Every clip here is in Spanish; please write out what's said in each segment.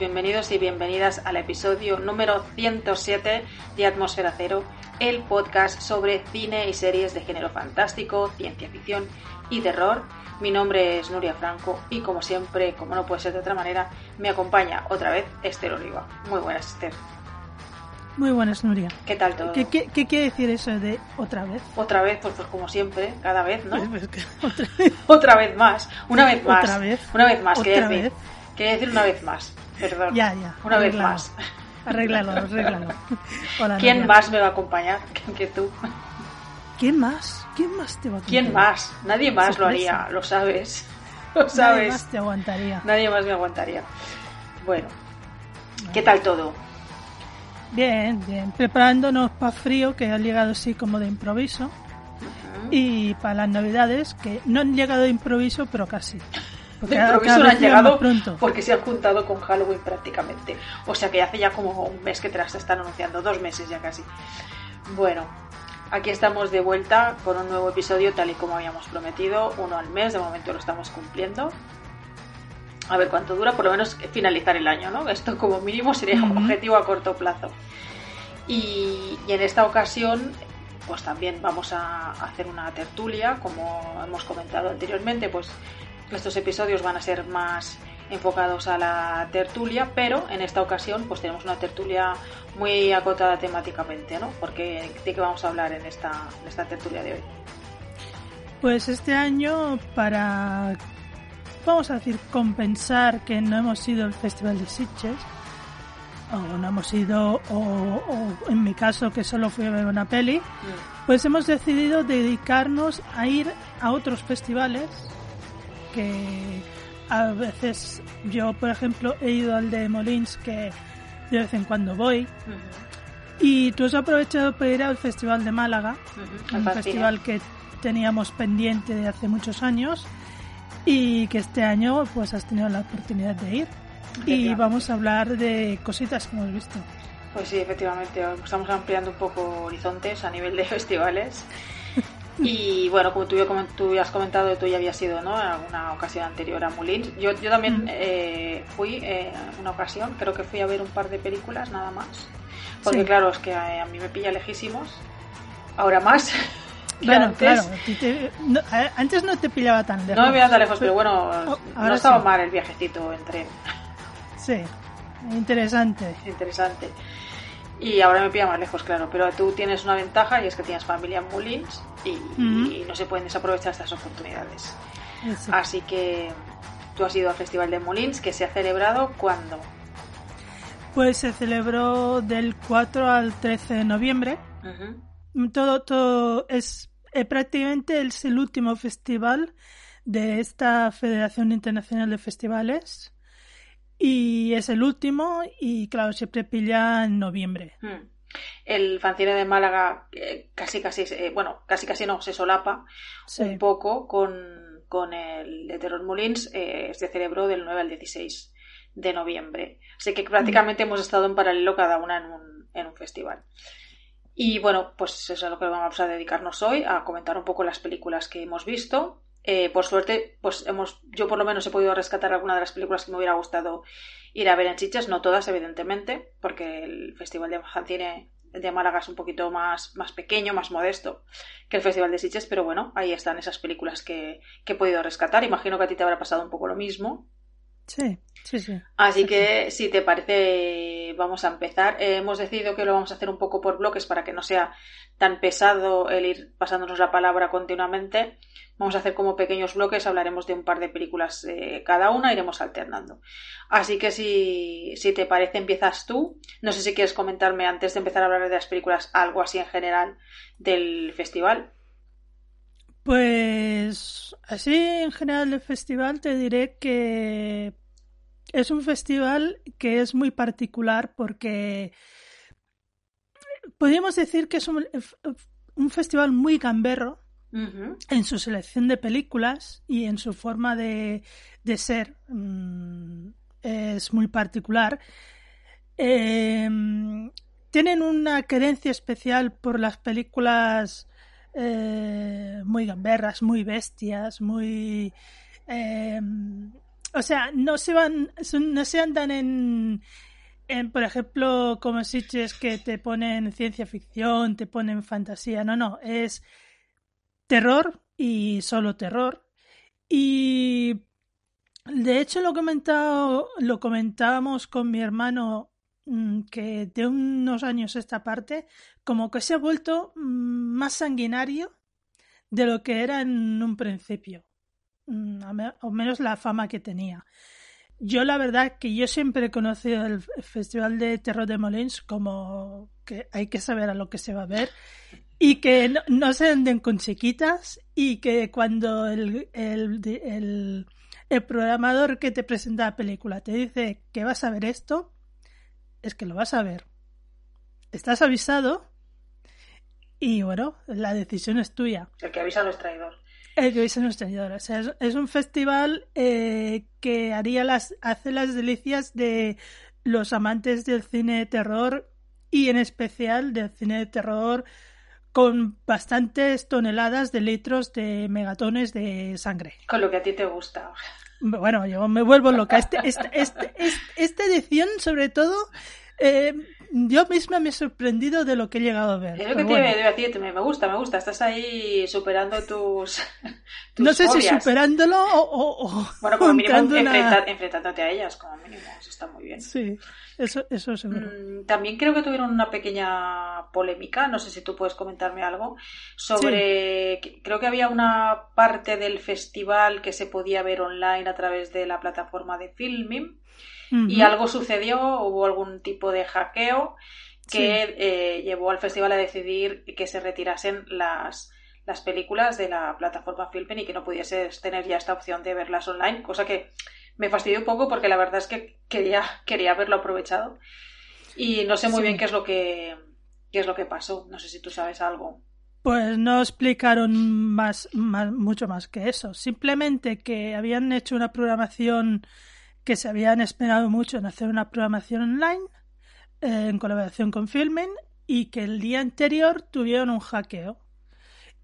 bienvenidos y bienvenidas al episodio número 107 de Atmósfera Cero, el podcast sobre cine y series de género fantástico, ciencia ficción y terror. Mi nombre es Nuria Franco y como siempre, como no puede ser de otra manera, me acompaña otra vez Esther Oliva. Muy buenas, Esther. Muy buenas, Nuria. ¿Qué tal todo? ¿Qué, qué, qué quiere decir eso de otra vez? Otra vez, pues, pues como siempre, cada vez, ¿no? Pues, pues otra vez. Otra vez más, una vez más. Otra vez. Una vez más, quería Otra decir. Quería decir una vez más, perdón. Ya, ya. Una vez más. Arréglalo, arréglalo. Hola, ¿Quién más me va a acompañar que- tú? ¿Quién más? ¿Quién más te va a ¿Quién acompañar? más? Nadie más lo haría, lo sabes. Lo Nadie sabes. más te aguantaría. Nadie más me aguantaría. Bueno, ¿qué tal todo? Bien, bien. Preparándonos para frío, que ha llegado así como de improviso. Y para las navidades, que no han llegado de improviso, pero casi. De Porque improviso han llegado pronto. porque se han juntado con Halloween prácticamente. O sea que hace ya como un mes que te las están anunciando, dos meses ya casi. Bueno, aquí estamos de vuelta con un nuevo episodio tal y como habíamos prometido, uno al mes, de momento lo estamos cumpliendo. A ver cuánto dura, por lo menos finalizar el año, ¿no? Esto como mínimo sería un objetivo a corto plazo. Y, y en esta ocasión, pues también vamos a hacer una tertulia, como hemos comentado anteriormente, pues estos episodios van a ser más enfocados a la tertulia, pero en esta ocasión pues tenemos una tertulia muy acotada temáticamente, ¿no? Porque de qué vamos a hablar en esta, en esta tertulia de hoy. Pues este año, para, vamos a decir, compensar que no hemos ido al Festival de Sitges, o no hemos ido, o, o en mi caso que solo fui a ver una peli, pues hemos decidido dedicarnos a ir a otros festivales que a veces yo, por ejemplo, he ido al de Molins que de vez en cuando voy. Y tú has aprovechado para ir al Festival de Málaga, Ujú, al un festival que teníamos pendiente de hace muchos años y que este año pues has tenido la oportunidad de ir. Y vamos a hablar de cositas que hemos visto. Pues sí, efectivamente, estamos ampliando un poco horizontes a nivel de festivales. Y bueno, como tú ya, tú ya has comentado, tú ya habías ido ¿no? en alguna ocasión anterior a Moulins. Yo, yo también Mm. eh, fui eh, en una ocasión, creo que fui a ver un par de películas nada más. Porque Sí. claro, es que a, a mí me pilla lejísimos. Ahora más. Bueno, antes. claro, te- no, antes no te pillaba tan lejos. No me pilla tan lejos, pero bueno, Oh, no estaba sí. mal el viajecito en tren. Sí, interesante. interesante. Y ahora me pilla más lejos, claro, pero tú tienes una ventaja y es que tienes familia en Moulins y, no se pueden desaprovechar estas oportunidades. Eso. Así que tú has ido al Festival de Moulins que se ha celebrado cuando. Pues se celebró del 4 al 13 de noviembre. Todo, todo es eh, prácticamente es el último festival de esta Federación Internacional de Festivales. Y es el último y claro, siempre pilla en noviembre. Mm. El fanzine de Málaga eh, casi casi, eh, bueno, casi casi no, se solapa Sí. un poco con, con el de Terror Moulins, eh, se celebró del 9 al 16 de noviembre. Así que prácticamente hemos estado en paralelo cada una en un, en un festival. Y bueno, pues eso es a lo que vamos a dedicarnos hoy, a comentar un poco las películas que hemos visto. Eh, por suerte, pues hemos, yo por lo menos he podido rescatar alguna de las películas que me hubiera gustado ir a ver en Chiches, no todas, evidentemente, porque el Festival de Cine de Málaga es un poquito más, más pequeño, más modesto que el Festival de Sitges, pero bueno, ahí están esas películas que, que he podido rescatar. Imagino que a ti te habrá pasado un poco lo mismo. Sí, sí, sí. Así Sí, que, si te parece, vamos a empezar. Eh, hemos decidido que lo vamos a hacer un poco por bloques para que no sea tan pesado el ir pasándonos la palabra continuamente. Vamos a hacer como pequeños bloques, hablaremos de un par de películas eh, cada una, iremos alternando. Así que si, si te parece, empiezas tú. No sé si quieres comentarme antes de empezar a hablar de las películas algo así en general del festival. Pues así en general del festival te diré que es un festival que es muy particular porque podríamos decir que es un, un festival muy gamberro en su selección de películas y en su forma de, de ser. Mm, es muy particular. Eh, tienen una querencia especial por las películas eh, muy gamberras, muy bestias, muy... eh, o sea, no se van, no se andan en, en, por ejemplo, como Sitches que te ponen ciencia ficción, te ponen fantasía. No, no, es terror y solo terror. Y de hecho lo comentado, lo comentábamos con mi hermano mm, que de unos años esta parte, como que se ha vuelto mm, más sanguinario de lo que era en un principio, o menos la fama que tenía. Yo la verdad que yo siempre he conocido el Festival de Terror de Molins como que hay que saber a lo que se va a ver y que no, se anden con chiquitas y que cuando el, el, el, programador que te presenta la película te dice que vas a ver esto, es que lo vas a ver. Estás avisado y bueno, la decisión es tuya. El que avisa no es traidor. El que avisa no es un festival eh, que haría las, hace las delicias de los amantes del cine de terror y en especial del cine de terror con bastantes toneladas de litros de megatones de sangre. Con lo que a ti te gusta. Bueno, yo me vuelvo loca. Este, este, este, esta edición, sobre todo, eh, yo misma me he sorprendido de lo que he llegado a ver. Es lo que te iba me gusta, me gusta. Estás ahí superando tus. no sé si superándolo o. bueno, como mínimo enfrentándote a ellas, como mínimo. Eso está muy bien. Sí, eso, eso seguro. Mm, también creo que tuvieron una pequeña polémica, no sé si tú puedes comentarme algo, sobre. Creo que había una parte del festival que se podía ver online a través de la plataforma de Filming y algo sucedió, hubo algún tipo de hackeo que eh, llevó al festival a decidir que se retirasen las, las películas de la plataforma Filmin y que no pudieses tener ya esta opción de verlas online, cosa que me fastidió un poco porque la verdad es que quería, quería haberlo aprovechado y no sé muy bien qué es lo que qué es lo que pasó. No sé si tú sabes algo. Pues no explicaron más, más, mucho más que eso. Simplemente que habían hecho una programación que se habían esperado mucho en hacer una programación online eh, en colaboración con Filmin y que el día anterior tuvieron un hackeo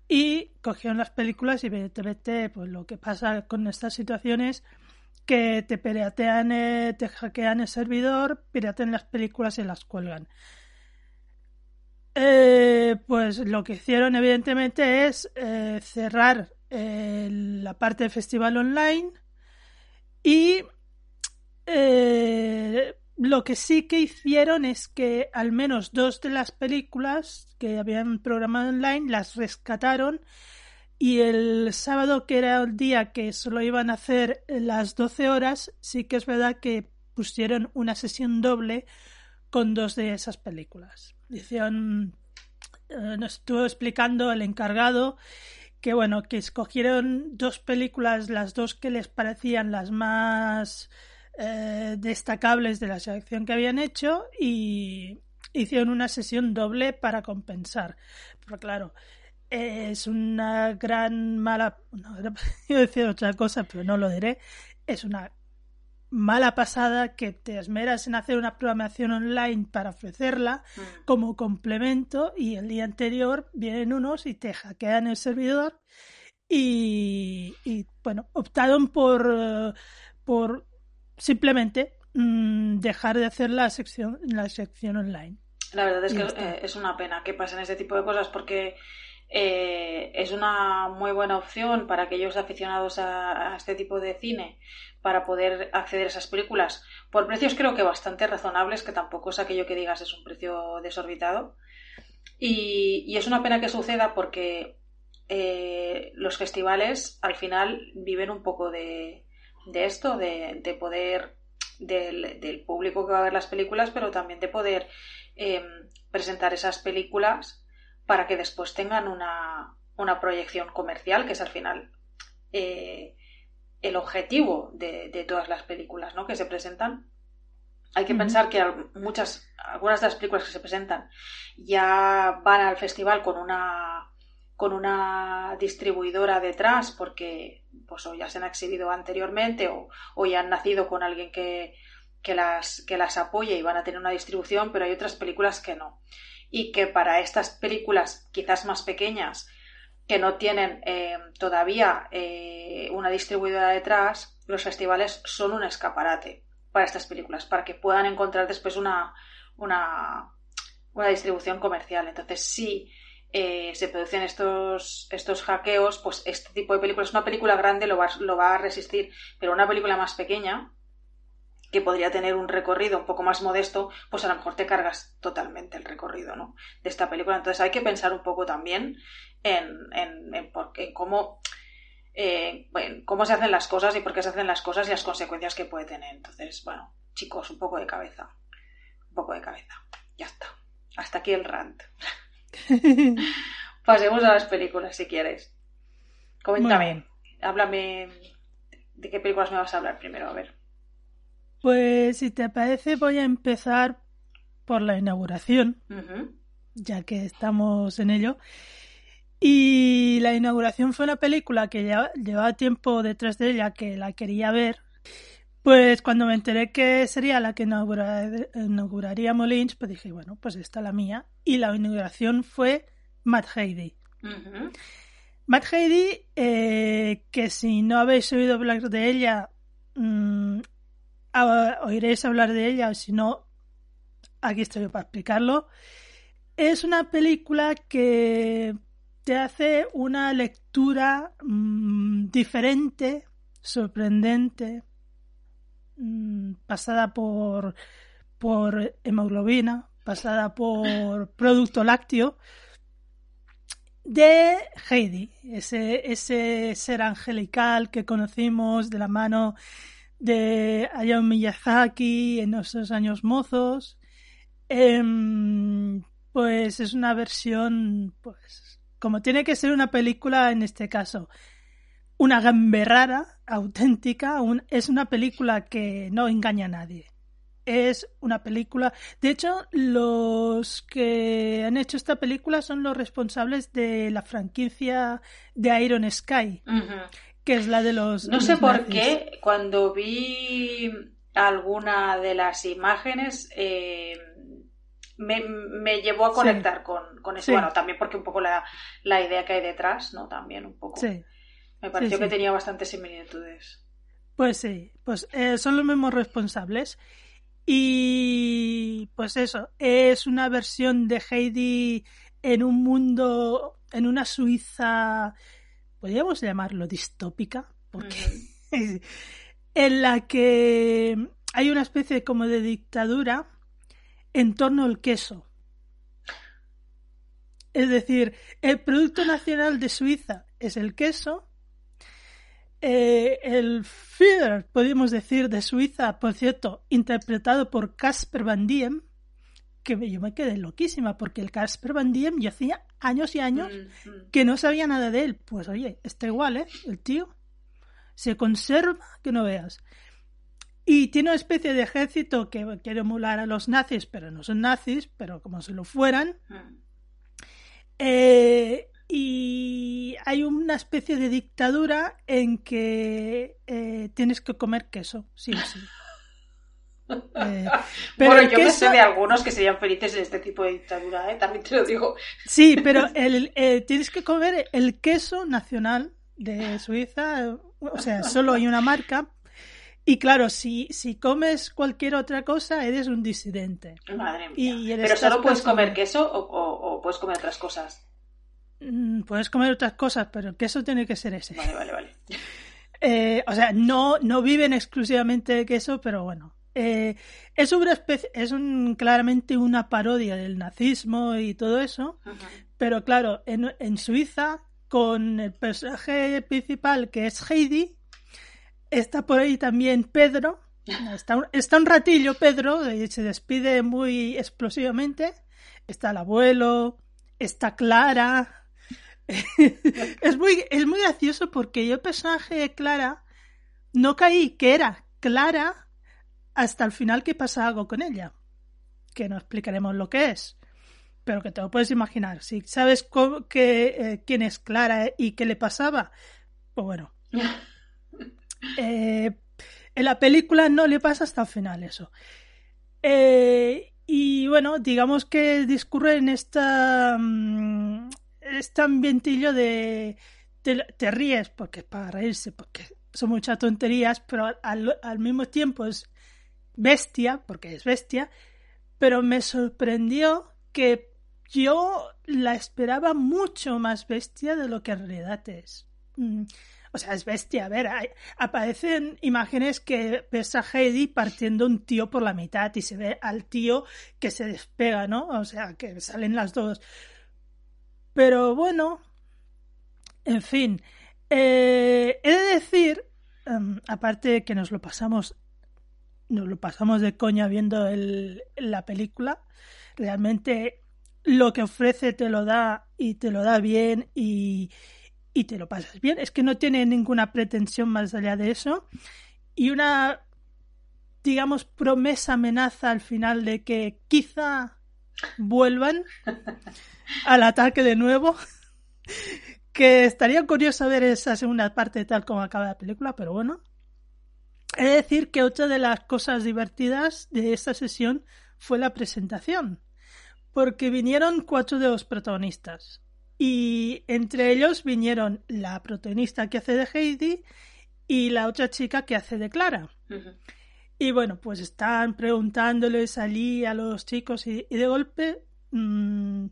y cogieron las películas y evidentemente pues lo que pasa con estas situaciones que te piratean, eh, te hackean el servidor, piratean las películas y las cuelgan. Eh, pues lo que hicieron evidentemente es cerrar la parte del festival online y eh, lo que sí que hicieron es que al menos dos de las películas que habían programado online las rescataron y el sábado, que era el día que solo iban a hacer las 12 horas, sí que es verdad que pusieron una sesión doble con dos de esas películas. Hicieron, eh, nos estuvo explicando el encargado que bueno, que escogieron dos películas, las dos que les parecían las más eh, destacables de la selección que habían hecho y hicieron una sesión doble para compensar. Pero claro, es una gran mala. No, a decir otra cosa, pero no lo diré. Es una mala pasada que te esmeras en hacer una programación online para ofrecerla mm. como complemento y el día anterior vienen unos y te hackean el servidor y, y bueno, optaron por, por simplemente mm, dejar de hacer la sección, la sección online. La verdad es que eh, es una pena que pasen ese tipo de cosas porque eh, es una muy buena opción para aquellos aficionados a, este tipo de cine para poder acceder a esas películas por precios creo que bastante razonables, que tampoco es aquello que digas es un precio desorbitado. Y, es una pena que suceda porque eh, los festivales al final viven un poco de, de esto, de, poder, del, público que va a ver las películas, pero también de poder em, presentar esas películas para que después tengan una, una proyección comercial, que es al final eh, el objetivo de, todas las películas ¿no? que se presentan. Hay que pensar que muchas, algunas de las películas que se presentan ya van al festival con una con una distribuidora detrás porque pues o ya se han exhibido anteriormente o, ya han nacido con alguien que, las, que las apoye y van a tener una distribución, pero hay otras películas que no. Y que para estas películas quizás más pequeñas que no tienen eh, todavía eh, una distribuidora detrás, los festivales son un escaparate para estas películas, para que puedan encontrar después una, una, una distribución comercial. Entonces, si eh, se producen estos, estos hackeos, pues este tipo de películas, una película grande lo va, lo va a resistir, pero una película más pequeña, que podría tener un recorrido un poco más modesto, pues a lo mejor te cargas totalmente el recorrido ¿no? de esta película. Entonces hay que pensar un poco también en, en, en, cómo eh, bueno, cómo se hacen las cosas y por qué se hacen las cosas y las consecuencias que puede tener. Entonces, bueno, chicos, un poco de cabeza. Un poco de cabeza. Ya está. Hasta aquí el rant. Pasemos a las películas si quieres. Coméntame. Háblame de qué películas me vas a hablar primero, a ver. Pues si te parece voy a empezar por la inauguración, ya que estamos en ello. Y la inauguración fue una película que llevaba tiempo detrás de ella, que la quería ver. Pues cuando me enteré que sería la que inauguraría Molins, pues dije, bueno, pues esta es la mía. Y la inauguración fue Matt Heidi. Matt Heidi, eh, que si no habéis oído hablar de ella, mmm, oiréis hablar de ella, o si no, aquí estoy yo para explicarlo. Es una película que te hace una lectura mmm, diferente, sorprendente, mmm, pasada por, por hemoglobina, pasada por producto lácteo, de Heidi, ese, ese ser angelical que conocimos de la mano de Hayao Miyazaki en nuestros años mozos. Eh, pues es una versión pues como tiene que ser una película en este caso, una gamberrada auténtica, es una película que no engaña a nadie. Es una película. De hecho, los que han hecho esta película son los responsables de la franquicia de Iron Sky, que es la de los. No sé por qué, cuando vi alguna de las imágenes, eh, me, me llevó a conectar con, con, eso. Bueno, también porque un poco la, la, idea que hay detrás, ¿no? También un poco. Me pareció que tenía bastantes similitudes. Pues sí, pues eh, son los mismos responsables. Y pues eso, es una versión de Heidi en un mundo, en una Suiza, podríamos llamarlo distópica, porque en la que hay una especie como de dictadura en torno al queso. Es decir, el producto nacional de Suiza es el queso. Eh, el Führer, podemos decir, de Suiza, por cierto, interpretado por Casper Van Diem, que yo me quedé loquísima, porque el Casper Van Diem yo hacía años y años mm, mm. que no sabía nada de él. Pues oye, está igual, ¿eh? El tío se conserva que no veas. Y tiene una especie de ejército que quiere emular a los nazis, pero no son nazis, pero como si lo fueran. Mm. Eh, y hay una especie de dictadura en que eh, tienes que comer queso, sí o sí. Eh, pero bueno, yo queso... sé de algunos que serían felices en este tipo de dictadura, ¿eh? también te lo digo. Sí, pero el, tienes que comer el queso nacional de Suiza, o sea, solo hay una marca, y claro, si, si comes cualquier otra cosa, eres un disidente. Madre mía. ¿Pero solo puedes comer queso o, puedes comer otras cosas? Mm, puedes comer otras cosas, pero el queso tiene que ser ese. Vale, vale, vale. Eh, o sea, no, no viven exclusivamente de queso, pero bueno. Eh, es una especie, es un, claramente una parodia del nazismo y todo eso, pero claro, en, en Suiza, con el personaje principal que es Heidi, Está por ahí también Pedro. Está un, está un ratillo Pedro, y se despide muy explosivamente. Está el abuelo, está Clara. Es, muy, es muy gracioso porque yo el personaje de Clara no caí que era Clara hasta el final que pasa algo con ella. Que no explicaremos lo que es. Pero que te lo puedes imaginar. Si sabes que, eh, quién es Clara y qué le pasaba, pues bueno. Eh, en la película no le pasa hasta el final eso. Eh, y bueno, digamos que discurre en esta, mm, este ambientillo de te, ríes porque para reírse, porque son muchas tonterías, pero al, al mismo tiempo es bestia, porque es bestia, pero me sorprendió que yo la esperaba mucho más bestia de lo que en realidad es. Mm, o sea, es bestia. A ver, aparecen imágenes que ves a Heidi partiendo un tío por la mitad y se ve al tío que se despega, ¿no? O sea, que salen las dos. Pero bueno, en fin. Eh, he de decir, em, aparte de que nos lo pasamos, nos lo pasamos de coña viendo la película, realmente lo que ofrece te lo da y te lo da bien y te lo pasas bien. Es que no tiene ninguna pretensión más allá de eso. Y una, digamos, promesa amenaza al final de que quizá vuelvan al ataque de nuevo. que estaría curioso ver esa segunda parte tal como acaba la película, pero bueno. He de decir que otra de las cosas divertidas de esta sesión fue la presentación porque vinieron cuatro de los protagonistas. Y entre ellos vinieron la protagonista que hace de Heidi y la otra chica que hace de Clara. Y bueno, pues están preguntándoles allí a los chicos y, de golpe mm,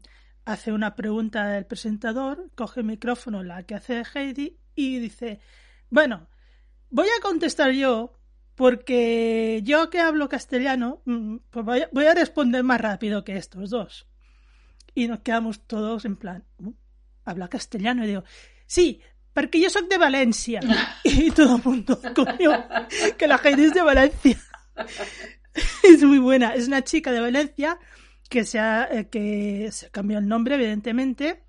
hace una pregunta el presentador, coge el micrófono, la que hace Heidi, y dice, bueno, voy a contestar yo porque yo que hablo castellano, mm, pues voy a, responder más rápido que estos dos. Y nos quedamos todos en plan, mm, habla castellano. Y digo, sí, porque yo soy de Valencia. y todo el mundo, coño, que la gente es de Valencia. es muy buena. Es una chica de Valencia que se ha, eh, que se cambiado el nombre, evidentemente.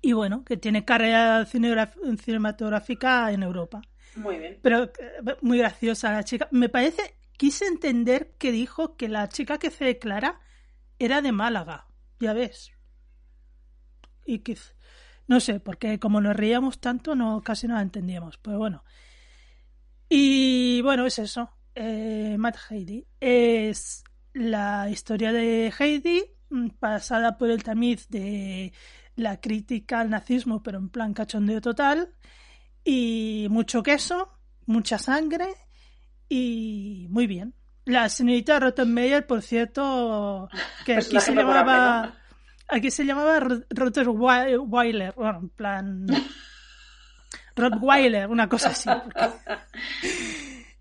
Y bueno, que tiene carrera cinematográfica en Europa. Muy bien. Pero eh, muy graciosa la chica. Me parece, quise entender que dijo que la chica que se declara era de Málaga, ya ves. Y que, no sé, porque como nos reíamos tanto, no casi no la entendíamos. Pero bueno. Y bueno, es eso. Eh, Matt Heidi. Es la historia de Heidi, mm, pasada por el tamiz de la crítica al nazismo, pero en plan cachondeo total y mucho queso, mucha sangre y muy bien. La señorita Rottenmeier, por cierto, que aquí se llamaba aquí se llamaba Rottweiler, bueno, en plan Rottweiler, una cosa así.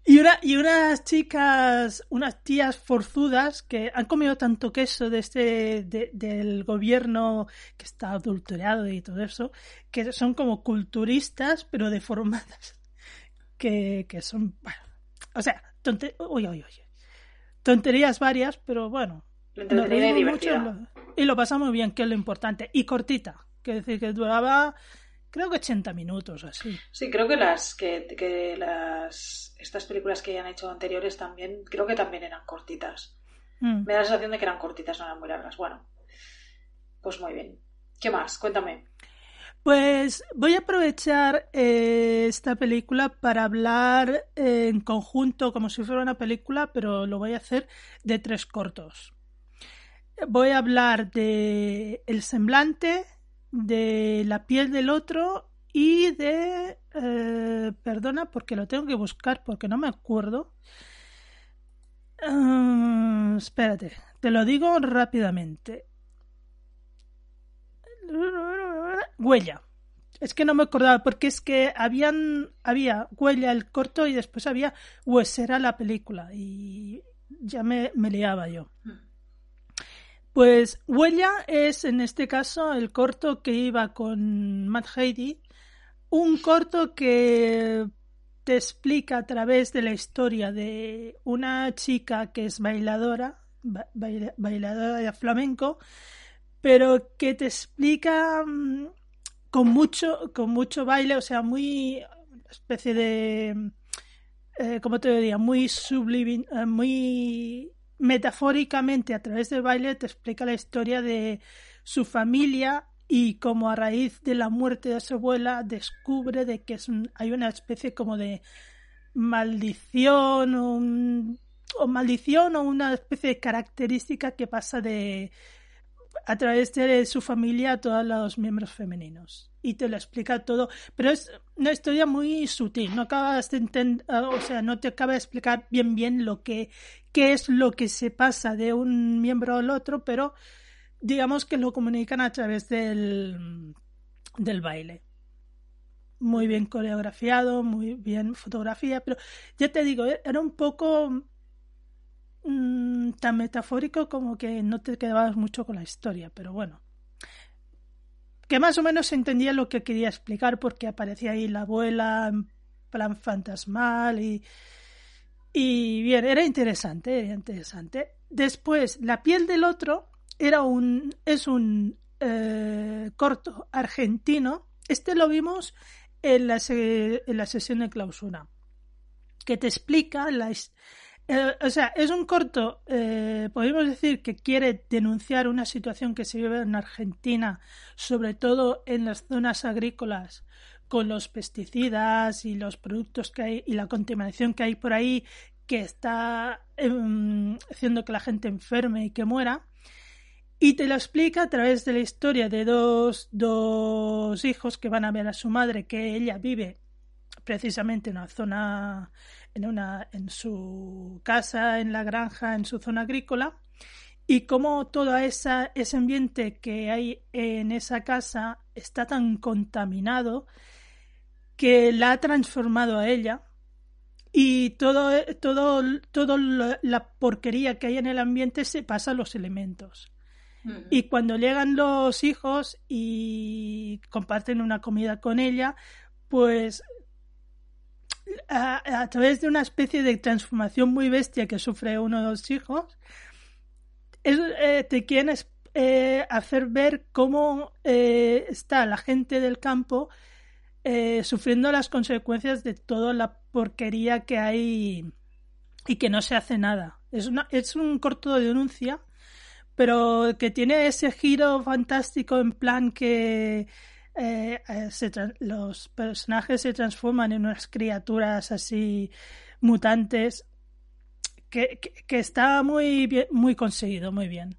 Y, una, y unas chicas, unas tías forzudas que han comido tanto queso de este, del gobierno que está adulterado y todo eso, que son como culturistas, pero deformadas. Que, que son, bueno, o sea, tonte, uy, uy, uy, tonterías varias, pero bueno. mucho, y lo pasamos bien, que es lo importante. Y cortita, que decir que duraba creo que 80 minutos así. Sí, creo que las que, que las estas películas que han hecho anteriores también, creo que también eran cortitas. Mm. Me da la sensación de que eran cortitas, no eran muy largas. Bueno, pues muy bien. ¿Qué más? Cuéntame. Pues voy a aprovechar eh, esta película para hablar eh, en conjunto, como si fuera una película, pero lo voy a hacer de tres cortos. Voy a hablar de El semblante, de la piel del otro y de... Eh, perdona porque lo tengo que buscar porque no me acuerdo. Ah, espérate, te lo digo rápidamente. Huella. Es que no me acordaba porque es que habían había huella el corto y después había huesera la película y ya me, me liaba yo. Pues Huella es en este caso el corto que iba con Matt Heidi, un corto que te explica a través de la historia de una chica que es bailadora, bailadora de flamenco, pero que te explica mm, con mucho, con mucho baile, o sea, muy especie de, eh, ¿cómo te diría? Muy sublime, eh, muy metafóricamente a través del baile te explica la historia de su familia y como a raíz de la muerte de su abuela descubre de que es hay una especie como de maldición o, maldición o una especie de característica que pasa de a través de su familia a todos los miembros femeninos. Y te lo explica todo. Pero es una historia muy sutil. No acabas de entender, o sea, no te acaba de explicar bien bien lo que, qué es lo que se pasa de un miembro al otro, pero digamos que lo comunican a través del, del baile. Muy bien coreografiado, muy bien fotografía, pero ya te digo, era un poco Mm, tan metafórico como que no te quedabas mucho con la historia, pero bueno. Que más o menos se entendía lo que quería explicar porque aparecía ahí la abuela en plan fantasmal y, y bien, era interesante, era interesante. Después, La piel del otro era un, es un eh, corto argentino. Este lo vimos en la, en la sesión de clausura, que te explica la, eh, o sea, es un corto, eh, podemos decir que quiere denunciar una situación que se vive en Argentina, sobre todo en las zonas agrícolas, con los pesticidas y los productos que hay y la contaminación que hay por ahí, que está em, haciendo que la gente enferme y que muera. Y te lo explica a través de la historia de dos, dos hijos que van a ver a su madre, que ella vive precisamente en una zona en, una, en su casa, en la granja, en su zona agrícola, y cómo todo ese ambiente que hay en esa casa está tan contaminado que la ha transformado a ella y todo, todo, todo la porquería que hay en el ambiente se pasa a los elementos. Y cuando llegan los hijos y comparten una comida con ella, pues a, través de una especie de transformación muy bestia que sufre uno de los hijos, eh, te quieren eh, hacer ver cómo eh, está la gente del campo sufriendo las consecuencias de toda la porquería que hay y que no se hace nada. Es, es un corto de denuncia, pero que tiene ese giro fantástico en plan que eh, eh, los personajes se transforman en unas criaturas así mutantes que, que, está muy, bien, muy conseguido, muy bien.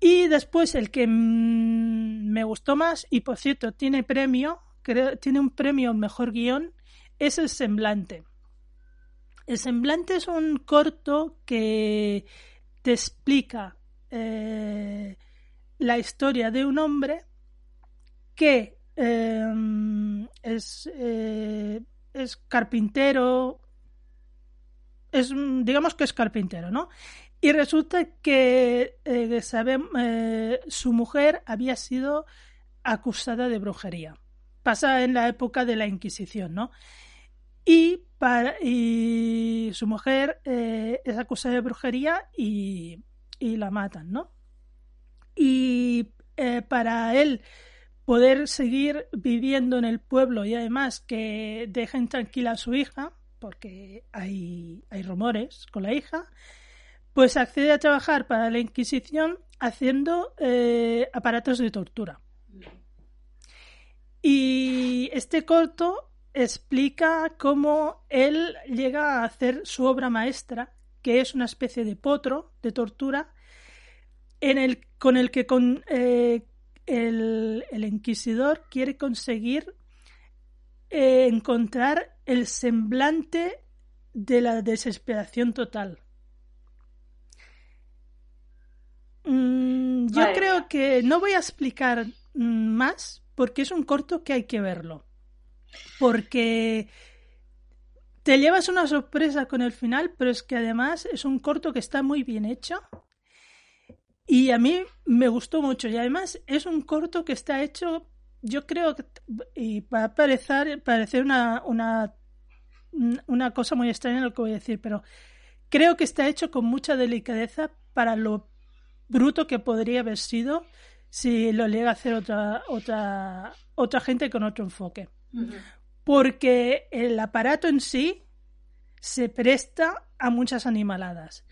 Y después el que mm, me gustó más, y por cierto, tiene premio, creo, tiene un premio mejor guion, es El Semblante. El Semblante es un corto que te explica eh, la historia de un hombre que em, es, eh, es carpintero, es, digamos que es carpintero, ¿no? Y resulta que eh, eh, su mujer había sido acusada de brujería. Pasa en la época de la Inquisición, ¿no? Y, su mujer es acusada de brujería y, la matan, ¿no? Y para él poder seguir viviendo en el pueblo y además que dejen tranquila a su hija, porque hay, hay rumores con la hija, pues accede a trabajar para la Inquisición haciendo eh, aparatos de tortura. Y este corto explica cómo él llega a hacer su obra maestra, que es una especie de potro de tortura, en el, con el que con, eh, el, inquisidor quiere conseguir eh, encontrar el semblante de la desesperación total. Mm, yo creo que no voy a explicar mm, más porque es un corto que hay que verlo. Porque te llevas una sorpresa con el final, pero es que además es un corto que está muy bien hecho y a mí me gustó mucho. Y además es un corto que está hecho, yo creo que, y va a parecer, parecer una, una, una cosa muy extraña lo que voy a decir, pero creo que está hecho con mucha delicadeza para lo bruto que podría haber sido si lo llega a hacer otra, otra, otra gente con otro enfoque. Porque el aparato en sí se presta a muchas animaladas.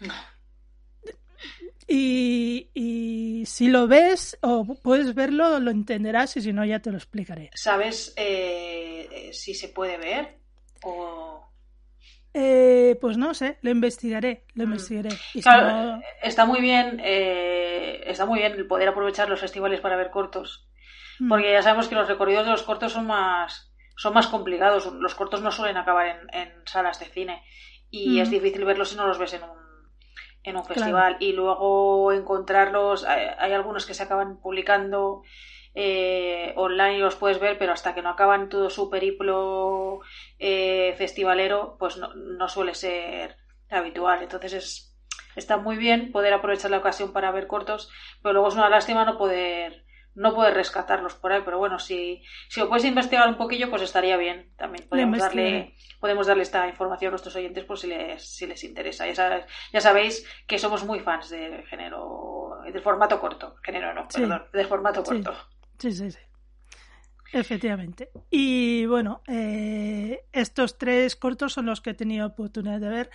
Y, si lo ves o puedes verlo, lo entenderás y si no, ya te lo explicaré. ¿Sabes eh, si se puede ver? O... Eh, pues no sé, lo investigaré, lo mm. investigaré. Está muy bien eh, está muy bien el poder aprovechar los festivales para ver cortos. Mm. Porque ya sabemos que los recorridos de los cortos son más, son más complicados. Los cortos no suelen acabar en, en salas de cine. Y Mm. es difícil verlos si no los ves en un, en un festival. Y luego encontrarlos, hay, hay algunos que se acaban publicando eh, online y los puedes ver, pero hasta que no acaban todo su periplo eh, festivalero, pues no, no suele ser habitual. Entonces es, está muy bien poder aprovechar la ocasión para ver cortos, pero luego es una lástima no poder no poder rescatarlos por ahí, pero bueno, si, si lo puedes investigar un poquillo, pues estaría bien. También podemos darle, podemos darle esta información a nuestros oyentes por si les, si les interesa. Ya, sabes- ya sabéis que somos muy fans del género, del formato corto. Género no, Sí. perdón, del formato corto. Sí, sí, sí. Efectivamente. Y bueno, eh, estos tres cortos son los que he tenido oportunidad de ver.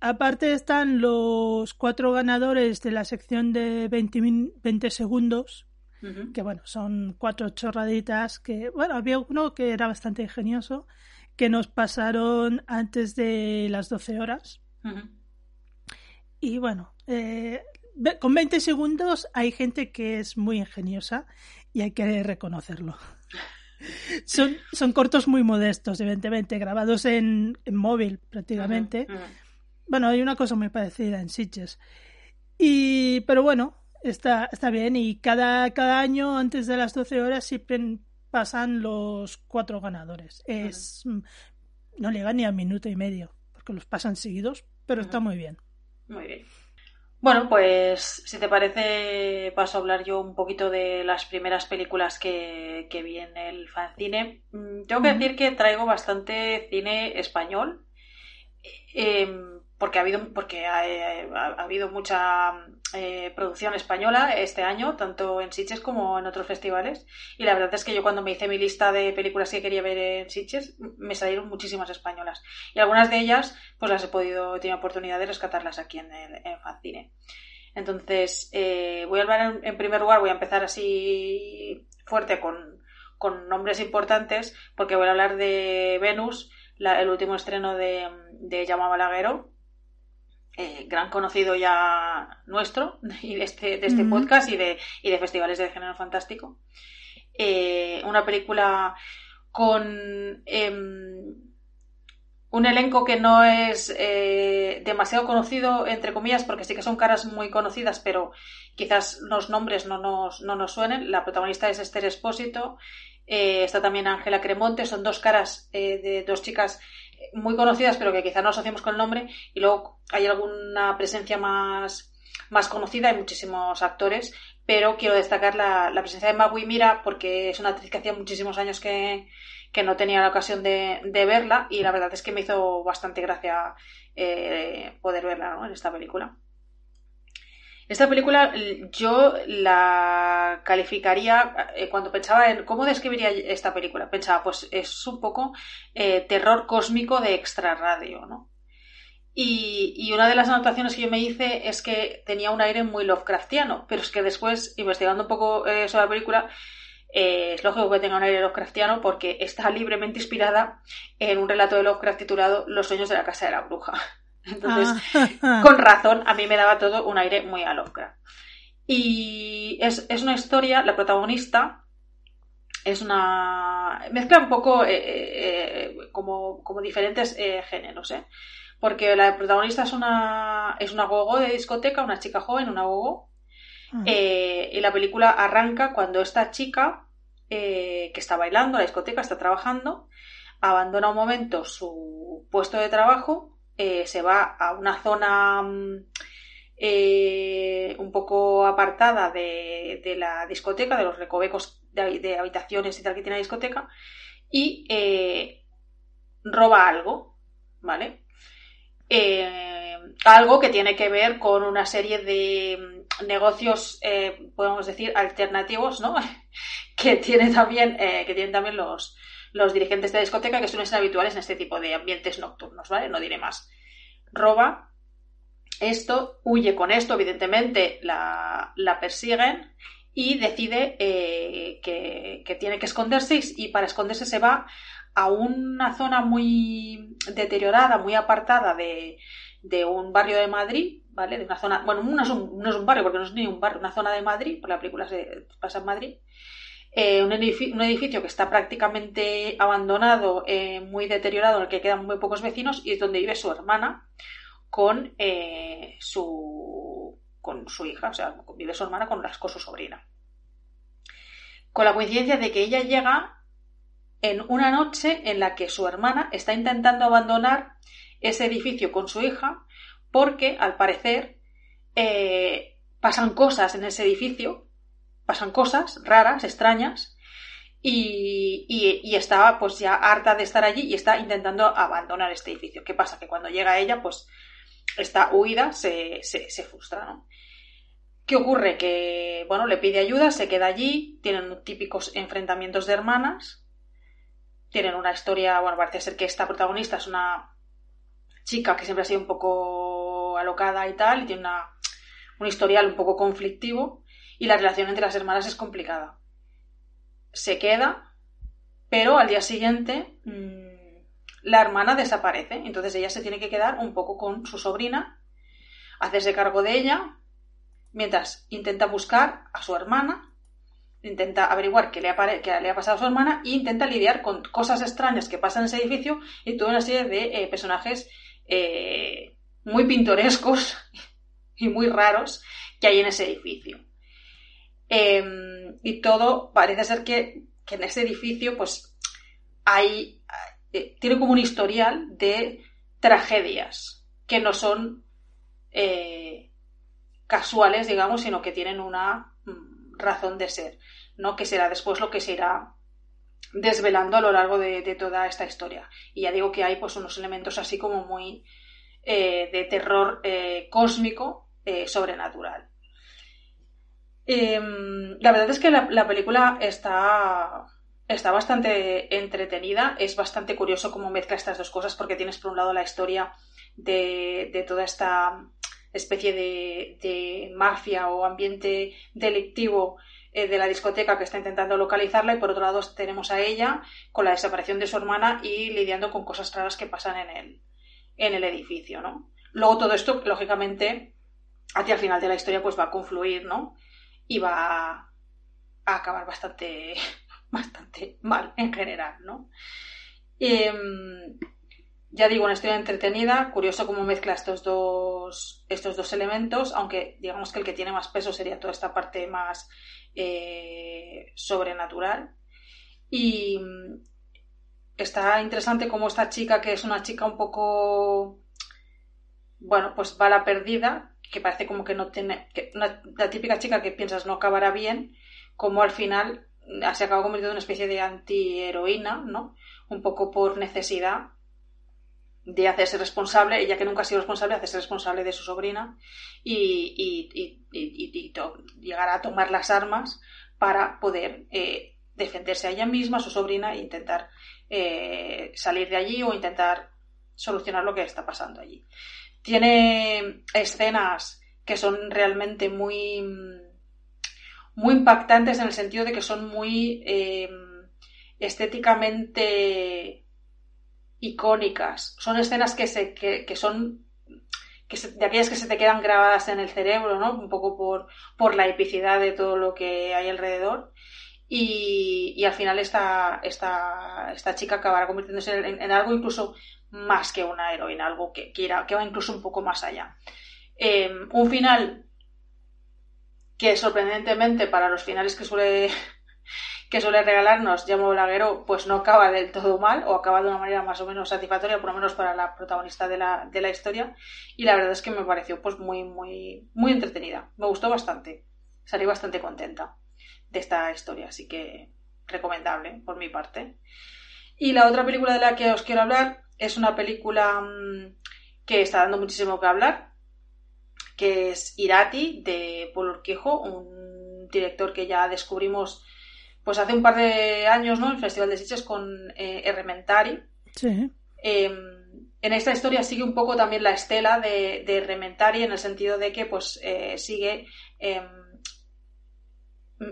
Aparte están los cuatro ganadores de la sección de 20, min- 20 segundos, que bueno, son cuatro chorraditas que, bueno, había uno que era bastante ingenioso, que nos pasaron antes de las 12 horas. Y bueno, eh, con 20 segundos hay gente que es muy ingeniosa y hay que reconocerlo. Son, son cortos muy modestos, evidentemente, grabados en, en móvil prácticamente. Bueno, hay una cosa muy parecida en Sitges. Y, pero bueno, está, está bien. Y cada, cada año, antes de las 12 horas, siempre pasan los cuatro ganadores. Es, mm, no llega ni a minuto y medio, porque los pasan seguidos, pero está muy bien. Muy bien. Bueno, pues si te parece, paso a hablar yo un poquito de las primeras películas que, que vi en el fanzine. Mm, Tengo que decir que traigo bastante cine español, eh, porque ha habido, porque ha, ha- ha habido mucha eh, producción española este año, tanto en Sitges como en otros festivales. Y la verdad es que yo cuando me hice mi lista de películas que quería ver en Sitges, me salieron muchísimas españolas. Y algunas de ellas, pues las he podido, he tenido oportunidad de rescatarlas aquí en el en. Entonces, eh, voy a hablar en, primer lugar, voy a empezar así fuerte con, con nombres importantes, porque voy a hablar de Venus, el último estreno de, de Llama Balagueró, eh, gran conocido ya nuestro y de este, de este podcast y de, y de festivales de género fantástico. Eh, una película con em, un elenco que no es eh, demasiado conocido, entre comillas, porque sí que son caras muy conocidas, pero quizás los nombres no nos, no nos suenen. La protagonista es Esther Espósito, está también Ángela Cremonte, son dos caras de dos chicas muy conocidas, pero que quizás no asociamos con el nombre, y luego hay alguna presencia más, más conocida, hay muchísimos actores, pero quiero destacar la, la presencia de Magui Mira, porque es una actriz que hacía muchísimos años que, que no tenía la ocasión de, de verla, y la verdad es que me hizo bastante gracia eh, poder verla ¿no? en esta película. Esta película yo la calificaría, eh, cuando pensaba en cómo describiría esta película, pensaba, pues es un poco eh, terror cósmico de extrarradio, ¿no? Y, y una de las anotaciones que yo me hice es que tenía un aire muy Lovecraftiano, pero es que después, investigando un poco eh, sobre la película, es lógico que tenga un aire Lovecraftiano porque está libremente inspirada en un relato de Lovecraft titulado Los sueños de la casa de la bruja. Entonces, Ah, con razón, a mí me daba todo un aire muy a Lovecraft. Y es, es una historia, la protagonista es una. mezcla un poco eh, eh, como, como diferentes eh, géneros, ¿eh? Porque la protagonista es una, es una gogo de discoteca, una chica joven, una gogo, ah, eh, y la película arranca cuando esta chica, eh, que está bailando, la discoteca, está trabajando, abandona un momento su puesto de trabajo, eh, se va a una zona mm, eh, un poco apartada de, de la discoteca, de los recovecos de, habitaciones y tal que tiene la discoteca, y eh, roba algo, ¿vale? Algo que tiene que ver con una serie de mm, negocios, podemos decir, alternativos, ¿no? que tiene también, que tienen también los, los dirigentes de la discoteca, que suelen ser habituales en este tipo de ambientes nocturnos, ¿vale? No diré más. Roba esto, huye con esto, evidentemente la, la persiguen y decide eh, que, que tiene que esconderse y, para esconderse se va a una zona muy deteriorada, muy apartada de, de un barrio de Madrid, ¿vale? De una zona, bueno, no es un, no es un barrio porque no es ni un barrio, una zona de Madrid, porque la película se pasa en Madrid, eh, un, edificio, que está prácticamente abandonado, eh, muy deteriorado, en el que quedan muy pocos vecinos y es donde vive su hermana con, eh, su, con su hija, o sea, vive su hermana con, con su sobrina. Con la coincidencia de que ella llega en una noche en la que su hermana está intentando abandonar ese edificio con su hija porque, al parecer, pasan cosas en ese edificio pasan cosas raras, extrañas, y, y, pues ya harta de estar allí y está intentando abandonar este edificio. ¿Qué pasa? Que cuando llega ella, pues esta huida se, se, frustra, ¿no? ¿Qué ocurre? Que, bueno, le pide ayuda, se queda allí, tienen típicos enfrentamientos de hermanas, tienen una historia, bueno, parece ser que esta protagonista es una chica que siempre ha sido un poco alocada y tal, y tiene una, un historial un poco conflictivo, y la relación entre las hermanas es complicada. Se queda, pero al día siguiente mmm, la hermana desaparece, entonces ella se tiene que quedar un poco con su sobrina, hacerse cargo de ella, mientras intenta buscar a su hermana, intenta averiguar qué le ha, qué le ha pasado a su hermana e intenta lidiar con cosas extrañas que pasan en ese edificio y toda una serie de eh, personajes eh, muy pintorescos y muy raros que hay en ese edificio. Em, y todo parece ser que, en ese edificio, pues, hay. Eh, tiene como un historial de tragedias que no son eh, casuales, digamos, sino que tienen una mm, razón de ser, ¿no? Que será después lo que se irá desvelando a lo largo de, toda esta historia. Y ya digo que hay pues unos elementos así como muy eh, de terror cósmico, sobrenatural. Em, la verdad es que la, película está, está bastante entretenida, es bastante curioso cómo mezcla estas dos cosas porque tienes por un lado la historia de, toda esta especie de, mafia o ambiente delictivo eh, de la discoteca que está intentando localizarla y por otro lado tenemos a ella con la desaparición de su hermana y lidiando con cosas raras que pasan en el, en el edificio, ¿no? Luego todo esto, lógicamente, hacia el final de la historia pues va a confluir, ¿no? Y va a acabar bastante, bastante mal en general, ¿no? Em, ya digo, una historia entretenida, curioso cómo mezcla estos dos, estos dos elementos, aunque digamos que el que tiene más peso sería toda esta parte más eh, sobrenatural. Y está interesante cómo esta chica, que es una chica un poco, bueno, pues va la perdida, que parece como que no tiene, que la típica chica que piensas no acabará bien, como al final se acaba convirtiendo en una especie de antiheroína, ¿no? Un poco por necesidad de hacerse responsable, ella que nunca ha sido responsable, hacerse responsable de su sobrina y, llegar a tomar las armas para poder eh, defenderse a ella misma, a su sobrina e intentar eh, salir de allí o intentar solucionar lo que está pasando allí. Tiene escenas que son realmente muy, muy impactantes en el sentido de que son muy eh, estéticamente icónicas. Son escenas que, se, que, son que de aquellas que se te quedan grabadas en el cerebro, ¿no? Un poco por, por la epicidad de todo lo que hay alrededor. Y, al final esta, esta, esta chica acabará convirtiéndose en, algo incluso más que una heroína, algo que, que, que va incluso un poco más allá. Em, un final que sorprendentemente para los finales que suele que suele regalarnos Llamo Laguero, pues no acaba del todo mal o acaba de una manera más o menos satisfactoria, por lo menos para la protagonista de la, de la historia. Y la verdad es que me pareció pues muy, muy, muy entretenida. Me gustó bastante. Salí bastante contenta de esta historia, así que recomendable por mi parte. Y la otra película de la que os quiero hablar es una película mm, que está dando muchísimo que hablar, que es Irati de Paul Urquijo, un director que ya descubrimos pues hace un par de años, ¿no? El Festival de Sitges con eh, Errementari. Sí. Em, en esta historia sigue un poco también la estela de, de Errementari en el sentido de que pues eh, sigue em,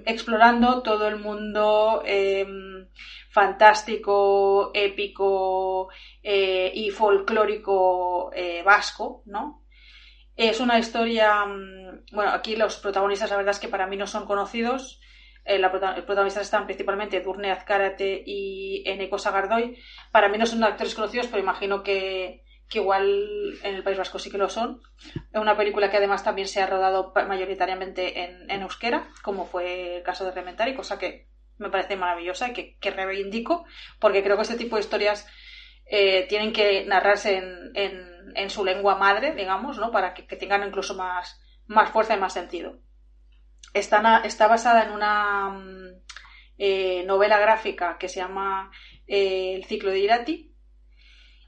explorando todo el mundo em, fantástico, épico eh, y folclórico eh, vasco, ¿no? Es una historia, mm, bueno, aquí los protagonistas la verdad es que para mí no son conocidos, eh, los protagonistas están principalmente Durne Azcárate y Eneco Sagardoy. Para mí no son actores conocidos, pero imagino que, que igual en el País Vasco sí que lo son. Es una película que además también se ha rodado mayoritariamente en, en euskera, como fue el caso de Rementari, cosa que me parece maravillosa y que, que reivindico, porque creo que este tipo de historias eh, tienen que narrarse en, en, su lengua madre, digamos, ¿no? para que, tengan incluso más, más fuerza y más sentido. Está, está basada en una mm, eh, novela gráfica que se llama eh, El ciclo de Irati,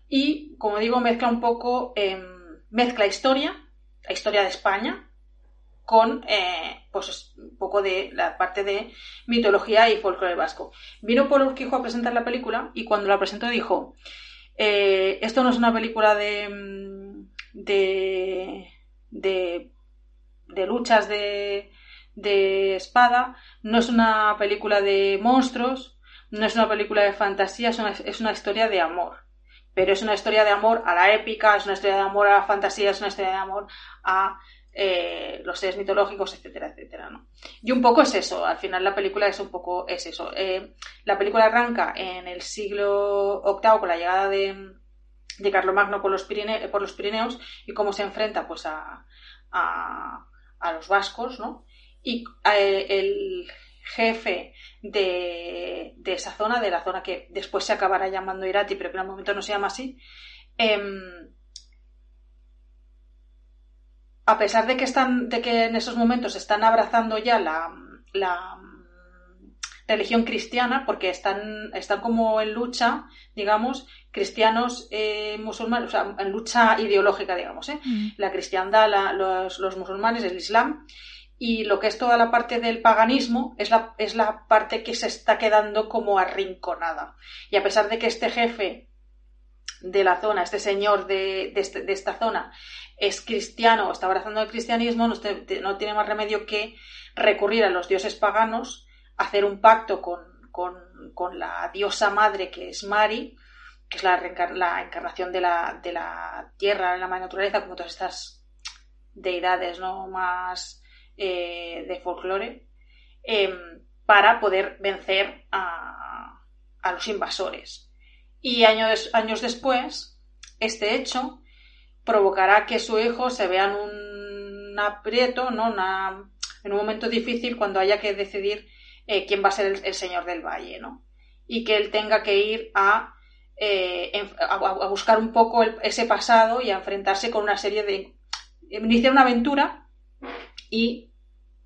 y, como digo, mezcla un poco, eh, mezcla historia, la historia de España, con eh, pues un poco de la parte de mitología y folclore vasco. Vino Paul Urquijo a presentar la película y cuando la presentó dijo, eh, esto no es una película de, mm, de, de, de luchas de, de espada, no es una película de monstruos, no es una película de fantasía, es una, es una historia de amor pero es una historia de amor a la épica, es una historia de amor a la fantasía, es una historia de amor a eh, los seres mitológicos, etcétera, etcétera, ¿no? Y un poco es eso, al final la película es un poco, es eso. Eh, la película arranca en el siglo VIII con la llegada de, de Carlomagno por los, Pirineos y cómo se enfrenta pues a, a, los vascos, ¿no? Y eh, el, jefe de, de, esa zona, de la zona que después se acabará llamando Irati, pero que en el momento no se llama así, eh, a pesar de que están, de que en esos momentos están abrazando ya la, la religión cristiana, porque están, están como en lucha, digamos, cristianos eh, musulmanes, o sea, en lucha ideológica, digamos, ¿eh? Mm. la cristiandad, la, los, los, musulmanes, el islam, y lo que es toda la parte del paganismo es la, es la parte que se está quedando como arrinconada. Y a pesar de que este jefe de la zona, este señor de, de, este, de esta zona, es cristiano está abrazando el cristianismo, no, tiene más remedio que recurrir a los dioses paganos, hacer un pacto con, con, la diosa madre que es Mari, que es la, la encarnación de la, de la tierra, la naturaleza, como todas estas deidades ¿no? más eh, de folclore em, para poder vencer a, a los invasores. Y años, años después, este hecho provocará que su hijo se vea en un aprieto, ¿no? Una, en un momento difícil cuando haya que decidir eh, quién va a ser el, señor del valle, ¿no? Y que él tenga que ir a, eh, a, buscar un poco ese pasado y a enfrentarse con una serie de... iniciar una aventura y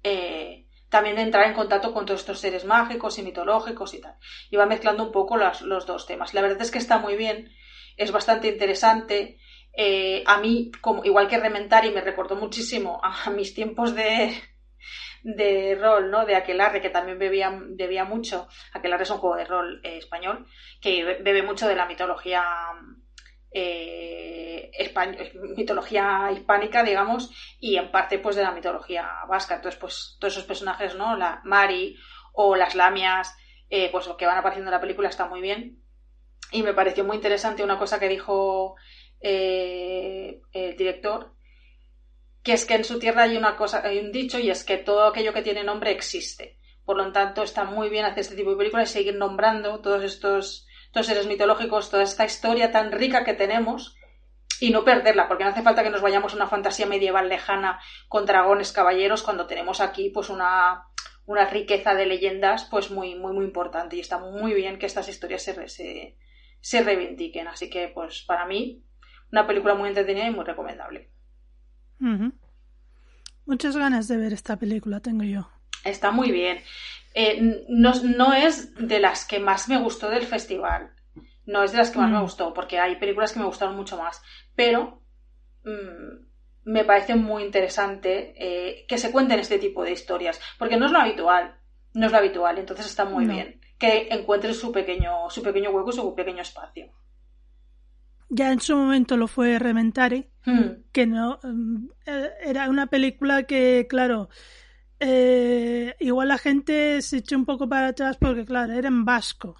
eh, también entrar en contacto con todos estos seres mágicos y mitológicos y tal. Y va mezclando un poco las, los dos temas. La verdad es que está muy bien, es bastante interesante. Eh, a mí, como, igual que Rementari, me recordó muchísimo a, mis tiempos de, de rol, ¿no? De Aquelarre, que también bebía, bebía mucho. Aquelarre es un juego de rol eh, español que bebe mucho de la mitología eh, mitología hispánica, digamos, y en parte pues de la mitología vasca. Entonces, pues todos esos personajes, ¿no? La Mari o las lamias, eh, pues lo que van apareciendo en la película está muy bien. Y me pareció muy interesante una cosa que dijo eh, el director, que es que en su tierra hay una cosa, hay un dicho, y es que todo aquello que tiene nombre existe. Por lo tanto, está muy bien hacer este tipo de películas y seguir nombrando todos estos seres mitológicos, toda esta historia tan rica que tenemos y no perderla, porque no hace falta que nos vayamos a una fantasía medieval lejana con dragones, caballeros, cuando tenemos aquí pues una, una riqueza de leyendas pues muy, muy, muy importante y está muy bien que estas historias se, se, se reivindiquen. Así que pues para mí una película muy entretenida y muy recomendable. Uh -huh. Muchas ganas de ver esta película tengo yo. Está muy bien. Eh, no, no, es de las que más me gustó del festival. No es de las que más mm. me gustó, porque hay películas que me gustaron mucho más. Pero mmm, me parece muy interesante eh, que se cuenten este tipo de historias, porque no es lo habitual. No es lo habitual, entonces está muy no. bien que encuentren su pequeño, su pequeño hueco y su pequeño espacio. Ya en su momento lo fue Rementari, mm. que no. Eh, era una película que, claro eh, igual la gente se echó un poco para atrás porque, claro, era en vasco.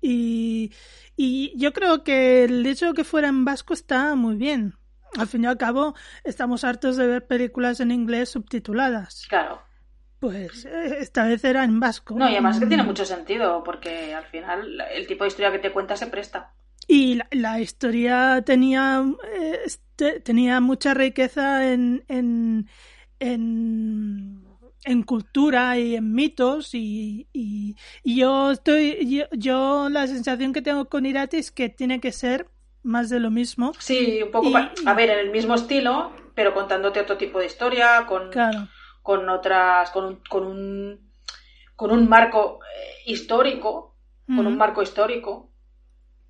Y, y yo creo que el hecho de que fuera en vasco está muy bien. Al fin y al cabo, estamos hartos de ver películas en inglés subtituladas. Claro. Pues eh, esta vez era en vasco. No, y además que tiene mucho sentido, porque al final el tipo de historia que te cuenta se presta. Y la, la historia tenía, eh, este, tenía mucha riqueza en, en, en, en cultura y en mitos y, y, y yo estoy yo, yo, la sensación que tengo con Irati es que tiene que ser más de lo mismo. Sí, un poco, y, a ver, en el mismo estilo, pero contándote otro tipo de historia, con, claro. con otras, con un, con un, con un marco eh, histórico, con un marco histórico,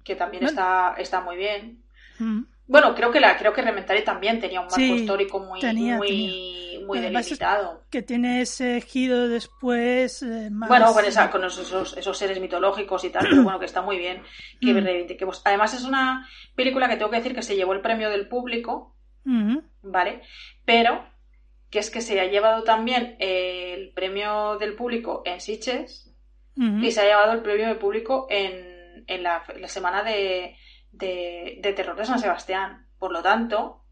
que también está, está muy bien. Mm. Bueno, creo que la, creo que Rementari también tenía un marco Sí, histórico muy, tenía, muy, tenía. muy delimitado. Que tiene ese giro después eh, más... Bueno, con, esa, con esos, esos, seres mitológicos y tal, pero bueno, que está muy bien. Que Mm. reivindiquemos. Además, es una película que tengo que decir que se llevó el premio del público, Mm. ¿vale? Pero que es que se ha llevado también el premio del público en Sitges Mm. y se ha llevado el premio del público en, en, la, en la semana de, de, de terror de San Sebastián. Por lo tanto,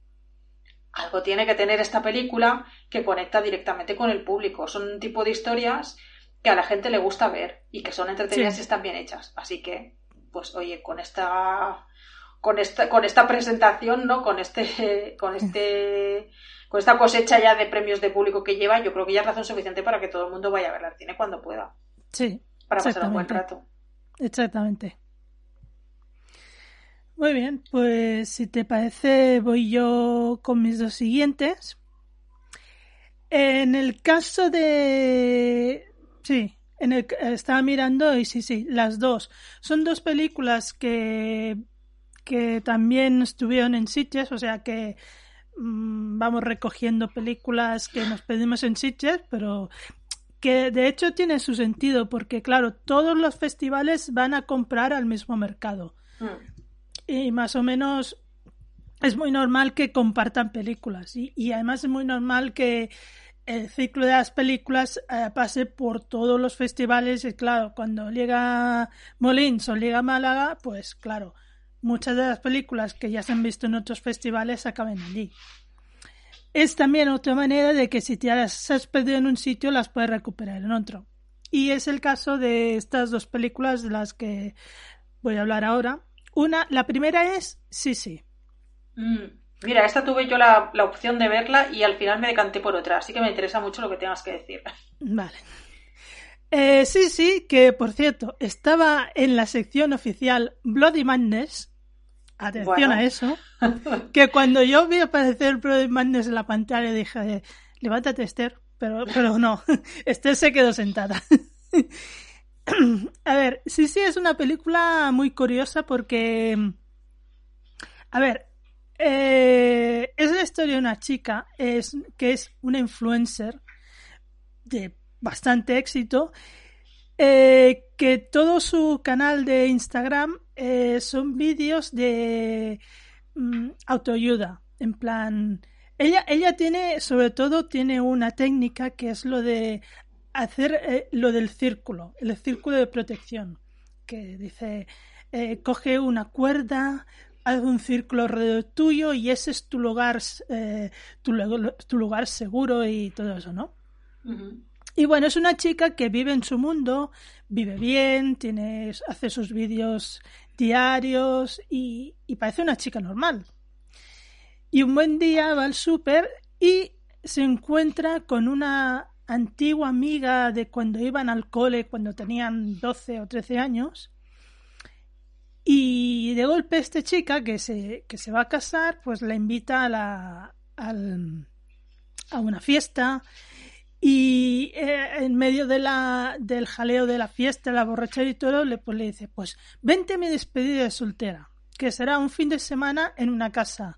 algo tiene que tener esta película que conecta directamente con el público. Son un tipo de historias que a la gente le gusta ver y que son entretenidas Sí. y están bien hechas. Así que, pues oye, con esta con esta con esta presentación, ¿no? Con este con este con esta cosecha ya de premios de público que lleva, yo creo que ya es razón suficiente para que todo el mundo vaya a ver al cine cuando pueda, Sí, para pasar un buen rato. Exactamente. Muy bien, pues si te parece voy yo con mis dos siguientes. En el caso de... Sí, en el... estaba mirando y sí, sí, las dos. Son dos películas que, que también estuvieron en Sitges, o sea que mmm, vamos recogiendo películas que nos pedimos en Sitges, pero que de hecho tiene su sentido porque claro, todos los festivales van a comprar al mismo mercado Mm. y más o menos es muy normal que compartan películas y, y además es muy normal que el ciclo de las películas eh, pase por todos los festivales y claro, cuando llega Molins o llega Málaga, pues claro, muchas de las películas que ya se han visto en otros festivales acaben allí. Es también otra manera de que si te las has perdido en un sitio las puedes recuperar en otro. Y es el caso de estas dos películas de las que voy a hablar ahora. Una, la primera es Sí, sí. Mm. Mira, esta tuve yo la, la, opción de verla y al final me decanté por otra, así que me interesa mucho lo que tengas que decir. Vale. Eh, sí, sí, que por cierto, estaba en la sección oficial Bloody Madness. Atención bueno. a eso. Que cuando yo vi aparecer Bloody Madness en la pantalla dije, levántate Esther, pero, pero no, Esther se quedó sentada. A ver, sí, sí, es una película muy curiosa porque, a ver, eh, es la historia de una chica es, que es una influencer de bastante éxito, eh, que todo su canal de Instagram eh, son vídeos de mm, autoayuda, en plan... Ella, ella tiene, sobre todo, tiene una técnica que es lo de hacer eh, lo del círculo, el círculo de protección, que dice, eh, coge una cuerda, haz un círculo alrededor tuyo y ese es tu lugar, eh, tu, tu, lugar seguro y todo eso, ¿no? Uh -huh. Y bueno, es una chica que vive en su mundo, vive bien, tiene, hace sus vídeos diarios y, parece una chica normal. Y un buen día va al súper y se encuentra con una antigua amiga de cuando iban al cole, cuando tenían 12 o 13 años. Y de golpe esta chica que se, que se va a casar, pues la invita a, la, a una fiesta. Y eh, en medio de la, del jaleo de la fiesta, la borrachera y todo, le, pues le dice, pues vente a mi despedida de soltera, que será un fin de semana en una casa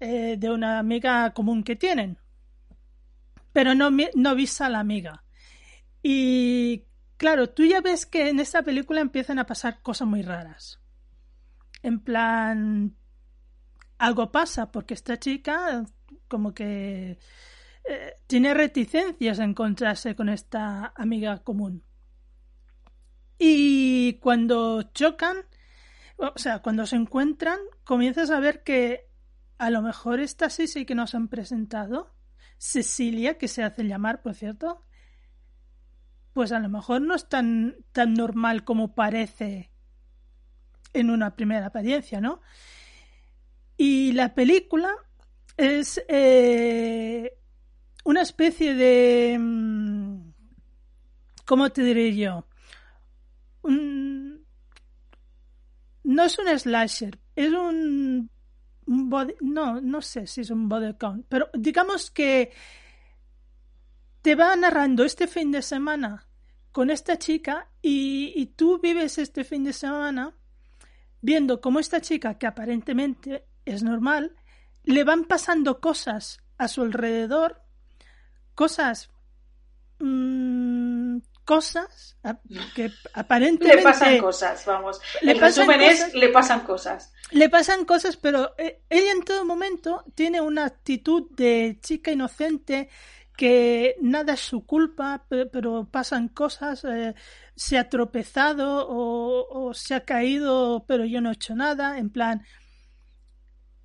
eh, de una amiga común que tienen pero no, no avisa a la amiga. Y claro, tú ya ves que en esta película empiezan a pasar cosas muy raras. En plan, algo pasa porque esta chica como que tiene reticencias a encontrarse con esta amiga común. Y cuando chocan, o sea, cuando se encuentran, comienzas a ver que a lo mejor esta sí que nos han presentado, Cecilia, que se hace llamar, por cierto, pues a lo mejor no es tan, tan normal como parece en una primera apariencia, ¿no? Y la película es eh, una especie de... Mm, ¿Cómo te diré yo? no es un slasher, es un, no, no sé si es un body count, pero digamos que te va narrando este fin de semana con esta chica y, y tú vives este fin de semana viendo cómo esta chica, que aparentemente es normal, le van pasando cosas a su alrededor, cosas mmm, cosas que aparentemente... Le pasan cosas, vamos. Le El resumen es, le pasan cosas. Le pasan cosas, pero eh, ella en todo momento tiene una actitud de chica inocente que nada es su culpa, pero, pasan cosas, eh, se ha tropezado o, o, se ha caído, pero yo no he hecho nada, en plan...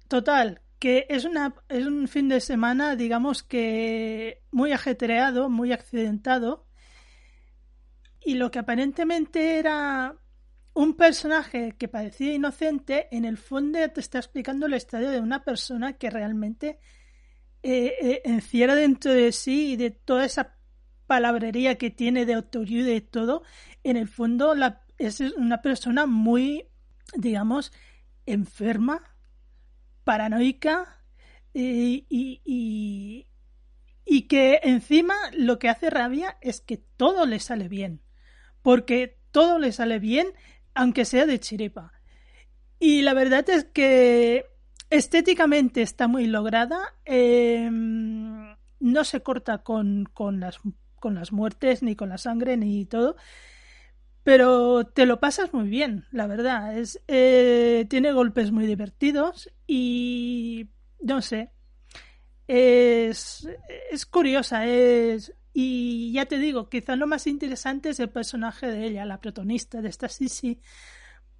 Total, que es, una, es un fin de semana, digamos que muy ajetreado, muy accidentado, y lo que aparentemente era un personaje que parecía inocente, en el fondo te está explicando la historia de una persona que realmente eh, eh, encierra dentro de sí y de toda esa palabrería que tiene de autoayuda y todo, en el fondo es una persona muy, digamos, enferma, paranoica y, y, y que encima lo que hace rabia es que todo le sale bien porque todo le sale bien, aunque sea de chiripa. Y la verdad es que estéticamente está muy lograda, em, no se corta con, con, las, con las muertes, ni con la sangre, ni todo, pero te lo pasas muy bien, la verdad. Es, eh, tiene golpes muy divertidos y no sé. Es, es curiosa, es, y ya te digo, quizá lo más interesante es el personaje de ella, la protagonista de esta Sisi,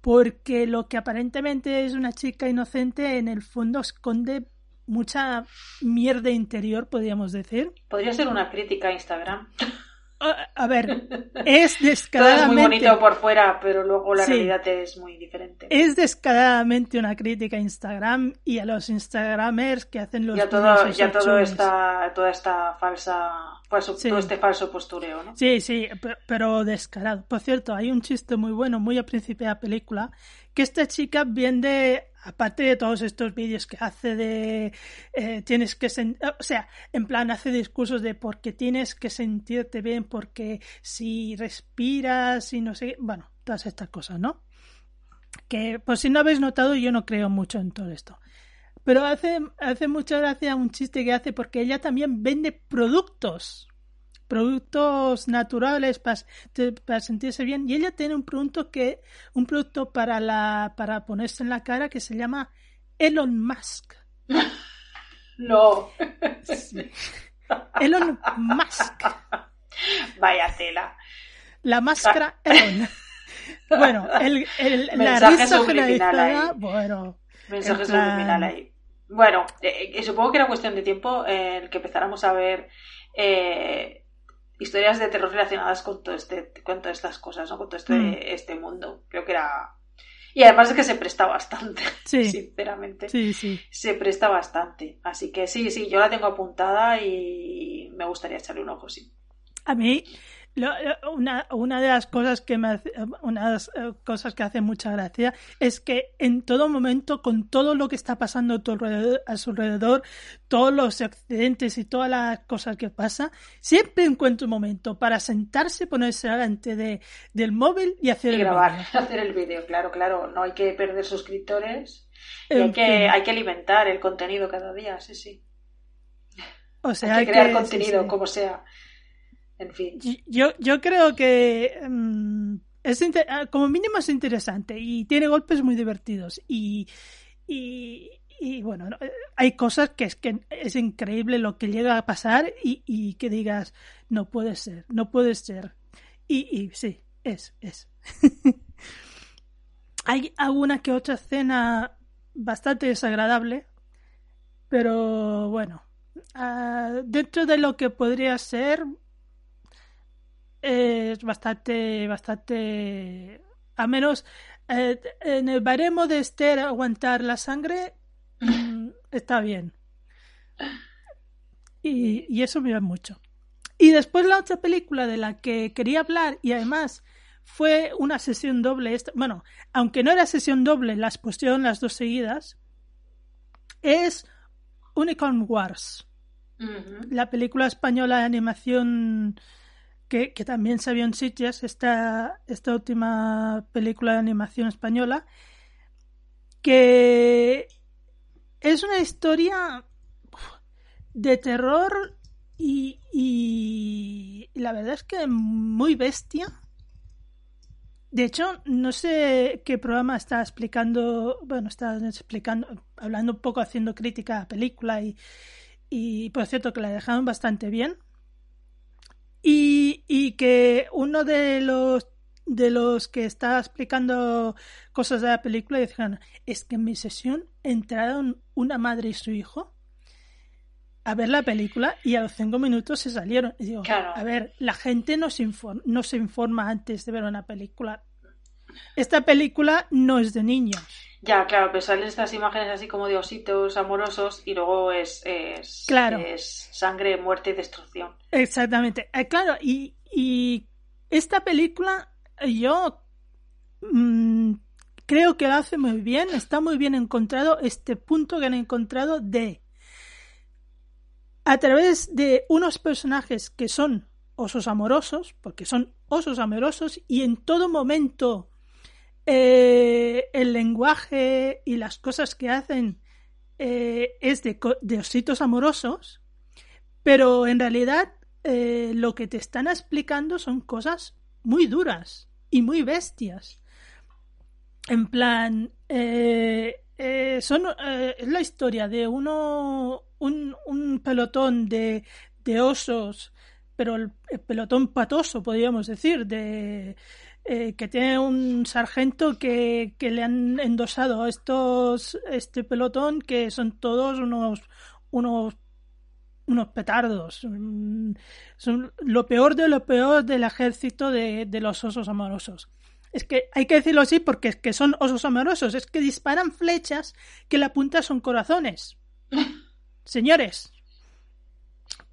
porque lo que aparentemente es una chica inocente en el fondo esconde mucha mierda interior, podríamos decir. Podría ser una crítica a Instagram. A ver, es descaradamente. Todo es muy bonito por fuera, pero luego la realidad es muy diferente. Es descaradamente una crítica a Instagram y a los Instagramers que hacen los. Ya todo, ya todo esta, toda esta falsa. Todo este falso postureo, ¿no? Sí, sí, pero descarado. Por cierto, hay un chiste muy bueno, muy a principio de la película, que esta chica viene aparte de todos estos vídeos que hace de eh, tienes que o sea en plan hace discursos de porque tienes que sentirte bien porque si respiras y no sé bueno todas estas cosas no que por si no habéis notado yo no creo mucho en todo esto. Pero hace hace mucha gracia un chiste que hace porque ella también vende productos productos naturales para, para, sentirse bien. Y ella tiene un producto que un producto para la para ponerse en la cara que se llama Elon Musk. No. Elon Musk. Vaya tela. La máscara Elon. Bueno el, el la risa generalizada bueno mensaje subliminal ahí. Bueno eh, eh, supongo que era cuestión de tiempo en que empezáramos a ver eh, historias de terror relacionadas con todo este, con todas estas cosas, ¿no? Con todo este, mm. este mundo. Creo que era. Y además es que se presta bastante, sinceramente. Sí, sí. Se presta bastante. Así que sí, sí, yo la tengo apuntada y me gustaría echarle un ojo, sí. A mí, una, una, de las cosas que me una eh, cosas que hace mucha gracia es que en todo momento con todo lo que está pasando a, su alrededor todos los accidentes y todas las cosas que pasa siempre encuentra un momento para sentarse ponerse delante de, del móvil y hacer el grabar hacer el vídeo claro claro. No hay que perder suscriptores y hay que, hay que alimentar el contenido cada día sí sí. O sea hay que crear contenido como sea en fin. Yo, yo creo que mm, es ah, como mínimo es interesante y tiene golpes muy divertidos y, y, bueno, hay cosas que es que es increíble lo que llega a pasar y, y que digas, no puede ser, no puede ser. Y, y sí, es, es. hay alguna que otra escena bastante desagradable, pero bueno, uh, dentro de lo que podría ser, es bastante, bastante, a menos eh, en el baremo de Esther aguantar la sangre, mm, está bien. Y, y eso me va mucho. Y después la otra película de la que quería hablar y además fue una sesión doble. Bueno, aunque no era sesión doble, las pusieron las dos seguidas. Es Unicorn Wars. La película española de animación que, también se vio en Sitges, esta, esta última película de animación española, que es una historia de terror y, y la verdad es que muy bestia de hecho, no sé qué programa está explicando, bueno, está explicando, hablando un poco, haciendo crítica a la película y, y por cierto que la dejaron bastante bien. Y, y que uno de los de los que está explicando cosas de la película decían es que en mi sesión entraron una madre y su hijo a ver la película y a los cinco minutos se salieron. Y digo, a ver, la gente no se, informa, no se informa antes de ver una película. Esta película no es de niños. Ya, claro, pero salen estas imágenes así como de ositos amorosos y luego es, es, claro. es sangre, muerte y destrucción. Exactamente. Eh, claro, y, y, esta película yo mmm, creo que lo hace muy bien, está muy bien encontrado este punto que han encontrado de a través de unos personajes que son osos amorosos, porque son osos amorosos y en todo momento eh, el lenguaje y las cosas que hacen eh, es de, ositos amorosos, pero en realidad eh, lo que te están explicando son cosas muy duras y muy bestias. En plan, son, es la historia de uno un, un pelotón de, de, osos, pero el, el, pelotón patoso, podríamos decir, de eh, que tiene un sargento que, que, le han endosado a estos este pelotón que son todos unos unos unos petardos. Mm, son lo peor de lo peor del ejército de, de los osos amorosos. Es que hay que decirlo así porque es que son osos amorosos. Es que disparan flechas que la punta son corazones. Señores,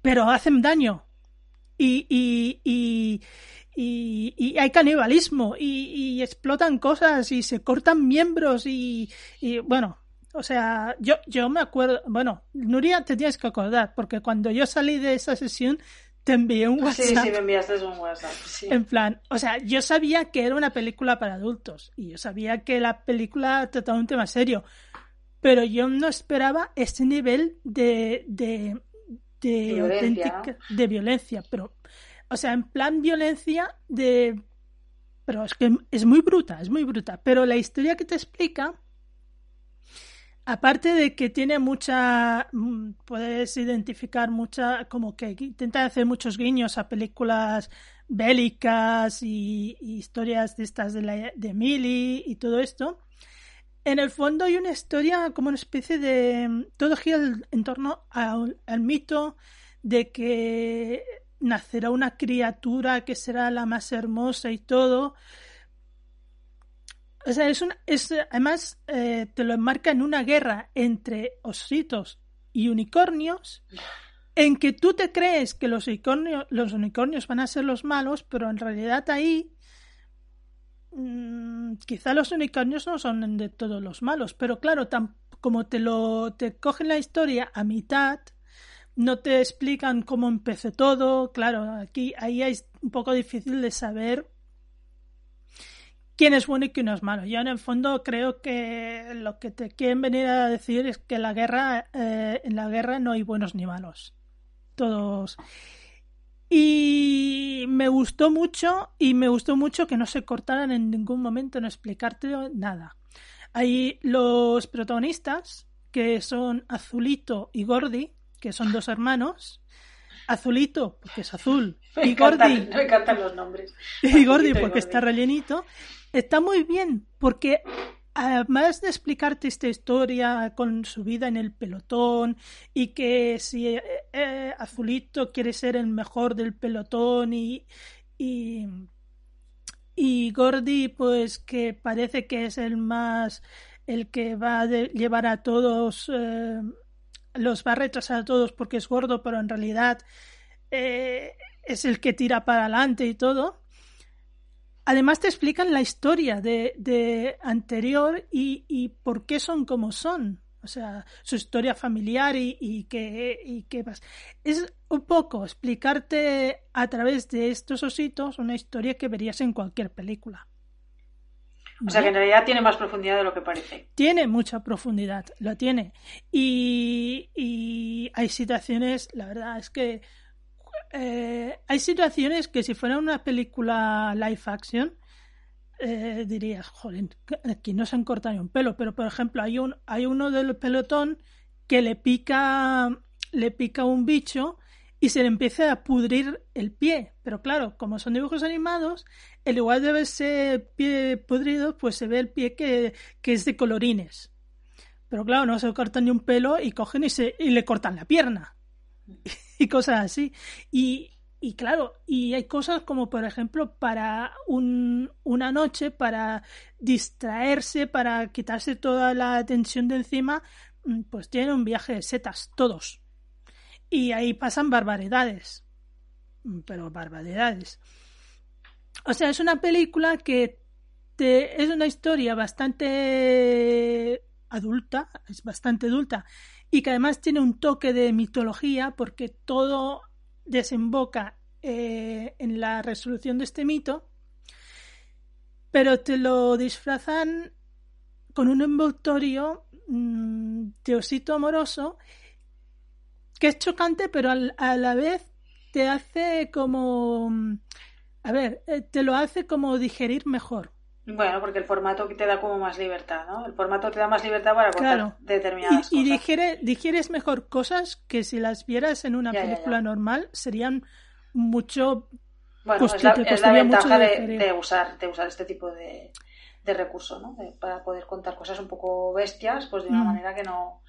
pero hacen daño. Y, y, y, y hay canibalismo y, explotan cosas y se cortan miembros y, bueno, o sea, yo, yo me acuerdo, bueno, Nuria te tienes que acordar, porque cuando yo salí de esa sesión te envié un WhatsApp. Sí, sí, me enviaste un WhatsApp. Sí. En plan, o sea, yo sabía que era una película para adultos y yo sabía que la película trataba un tema serio, pero yo no esperaba ese nivel de, de, de, violencia. auténtica de violencia, pero o sea, en plan violencia de pero es que es muy bruta, es muy bruta, pero la historia que te explica aparte de que tiene mucha mm, puedes identificar mucha como que intenta hacer muchos guiños a películas bélicas y, historias de estas de, la, de Millie y todo esto en el fondo hay una historia como una especie de... Todo gira en torno al mito de que nacerá una criatura que será la más hermosa y todo. O sea, es, una, es además eh, te lo enmarca en una guerra entre ositos y unicornios, en que tú te crees que los unicornios, los unicornios van a ser los malos, pero en realidad ahí mmm, quizá los unicornios no son de todos los malos, pero claro, tan, como te lo te cogen la historia a mitad, no te explican cómo empezó todo, claro, aquí ahí es un poco difícil de saber quién es bueno y quién es malo. Yo en el fondo creo que lo que te quieren venir a decir es que la guerra, eh, en la guerra no hay buenos ni malos. Todos y me gustó mucho y me gustó mucho que no se cortaran en ningún momento en explicarte nada. Ahí los protagonistas, que son Azulito y Gordi, que son dos hermanos. Azulito, porque es azul. Me y encantan, Gordi, me encantan los nombres. y Gordi y porque Gordi. está rellenito. Está muy bien, porque además de explicarte esta historia con su vida en el pelotón y que si eh, eh, Azulito quiere ser el mejor del pelotón y, y, y Gordy pues que parece que es el más el que va a llevar a todos eh, los va a retrasar a todos porque es gordo pero en realidad eh, es el que tira para adelante y todo Además te explican la historia de, anterior y, y por qué son como son. O sea, su historia familiar y, y qué y qué pasa. Es un poco explicarte a través de estos ositos una historia que verías en cualquier película. O sea que en realidad tiene más profundidad de lo que parece. Tiene mucha profundidad, lo tiene. Y, y hay situaciones, la verdad es que eh, hay situaciones que si fuera una película live action, eh, dirías, joder, aquí no se han cortado ni un pelo, pero por ejemplo hay un hay uno del pelotón que le pica le pica un bicho y se le empieza a pudrir el pie, pero claro, como son dibujos animados, en lugar de verse pie pudrido, pues se ve el pie que, que es de colorines. Pero claro, no se cortan ni un pelo y cogen y, se, y le cortan la pierna. y cosas así. Y, y claro, y hay cosas como por ejemplo para un, una noche, para distraerse, para quitarse toda la tensión de encima, mm, pues tienen un viaje de setas, todos. Y ahí pasan barbaridades. Mm, Pero barbaridades. O sea, es una película que te, es una historia bastante adulta, es bastante adulta, y que además tiene un toque de mitología porque todo desemboca eh, en la resolución de este mito, pero te lo disfrazan con un envoltorio mm, osito amoroso que es chocante, pero al- a la vez te hace como... mm, A ver, eh, te lo hace como digerir mejor. Bueno, porque el formato te da como más libertad, ¿no? El formato te da más libertad para contar Claro. determinadas Y, y cosas. digiere- digieres mejor cosas que si las vieras en una Ya, película ya. normal serían mucho Bueno, Pues es la, es la ventaja de, usar, de usar este tipo de, de recurso, ¿no? De- para poder contar cosas un poco bestias, pues de una Mm. manera que no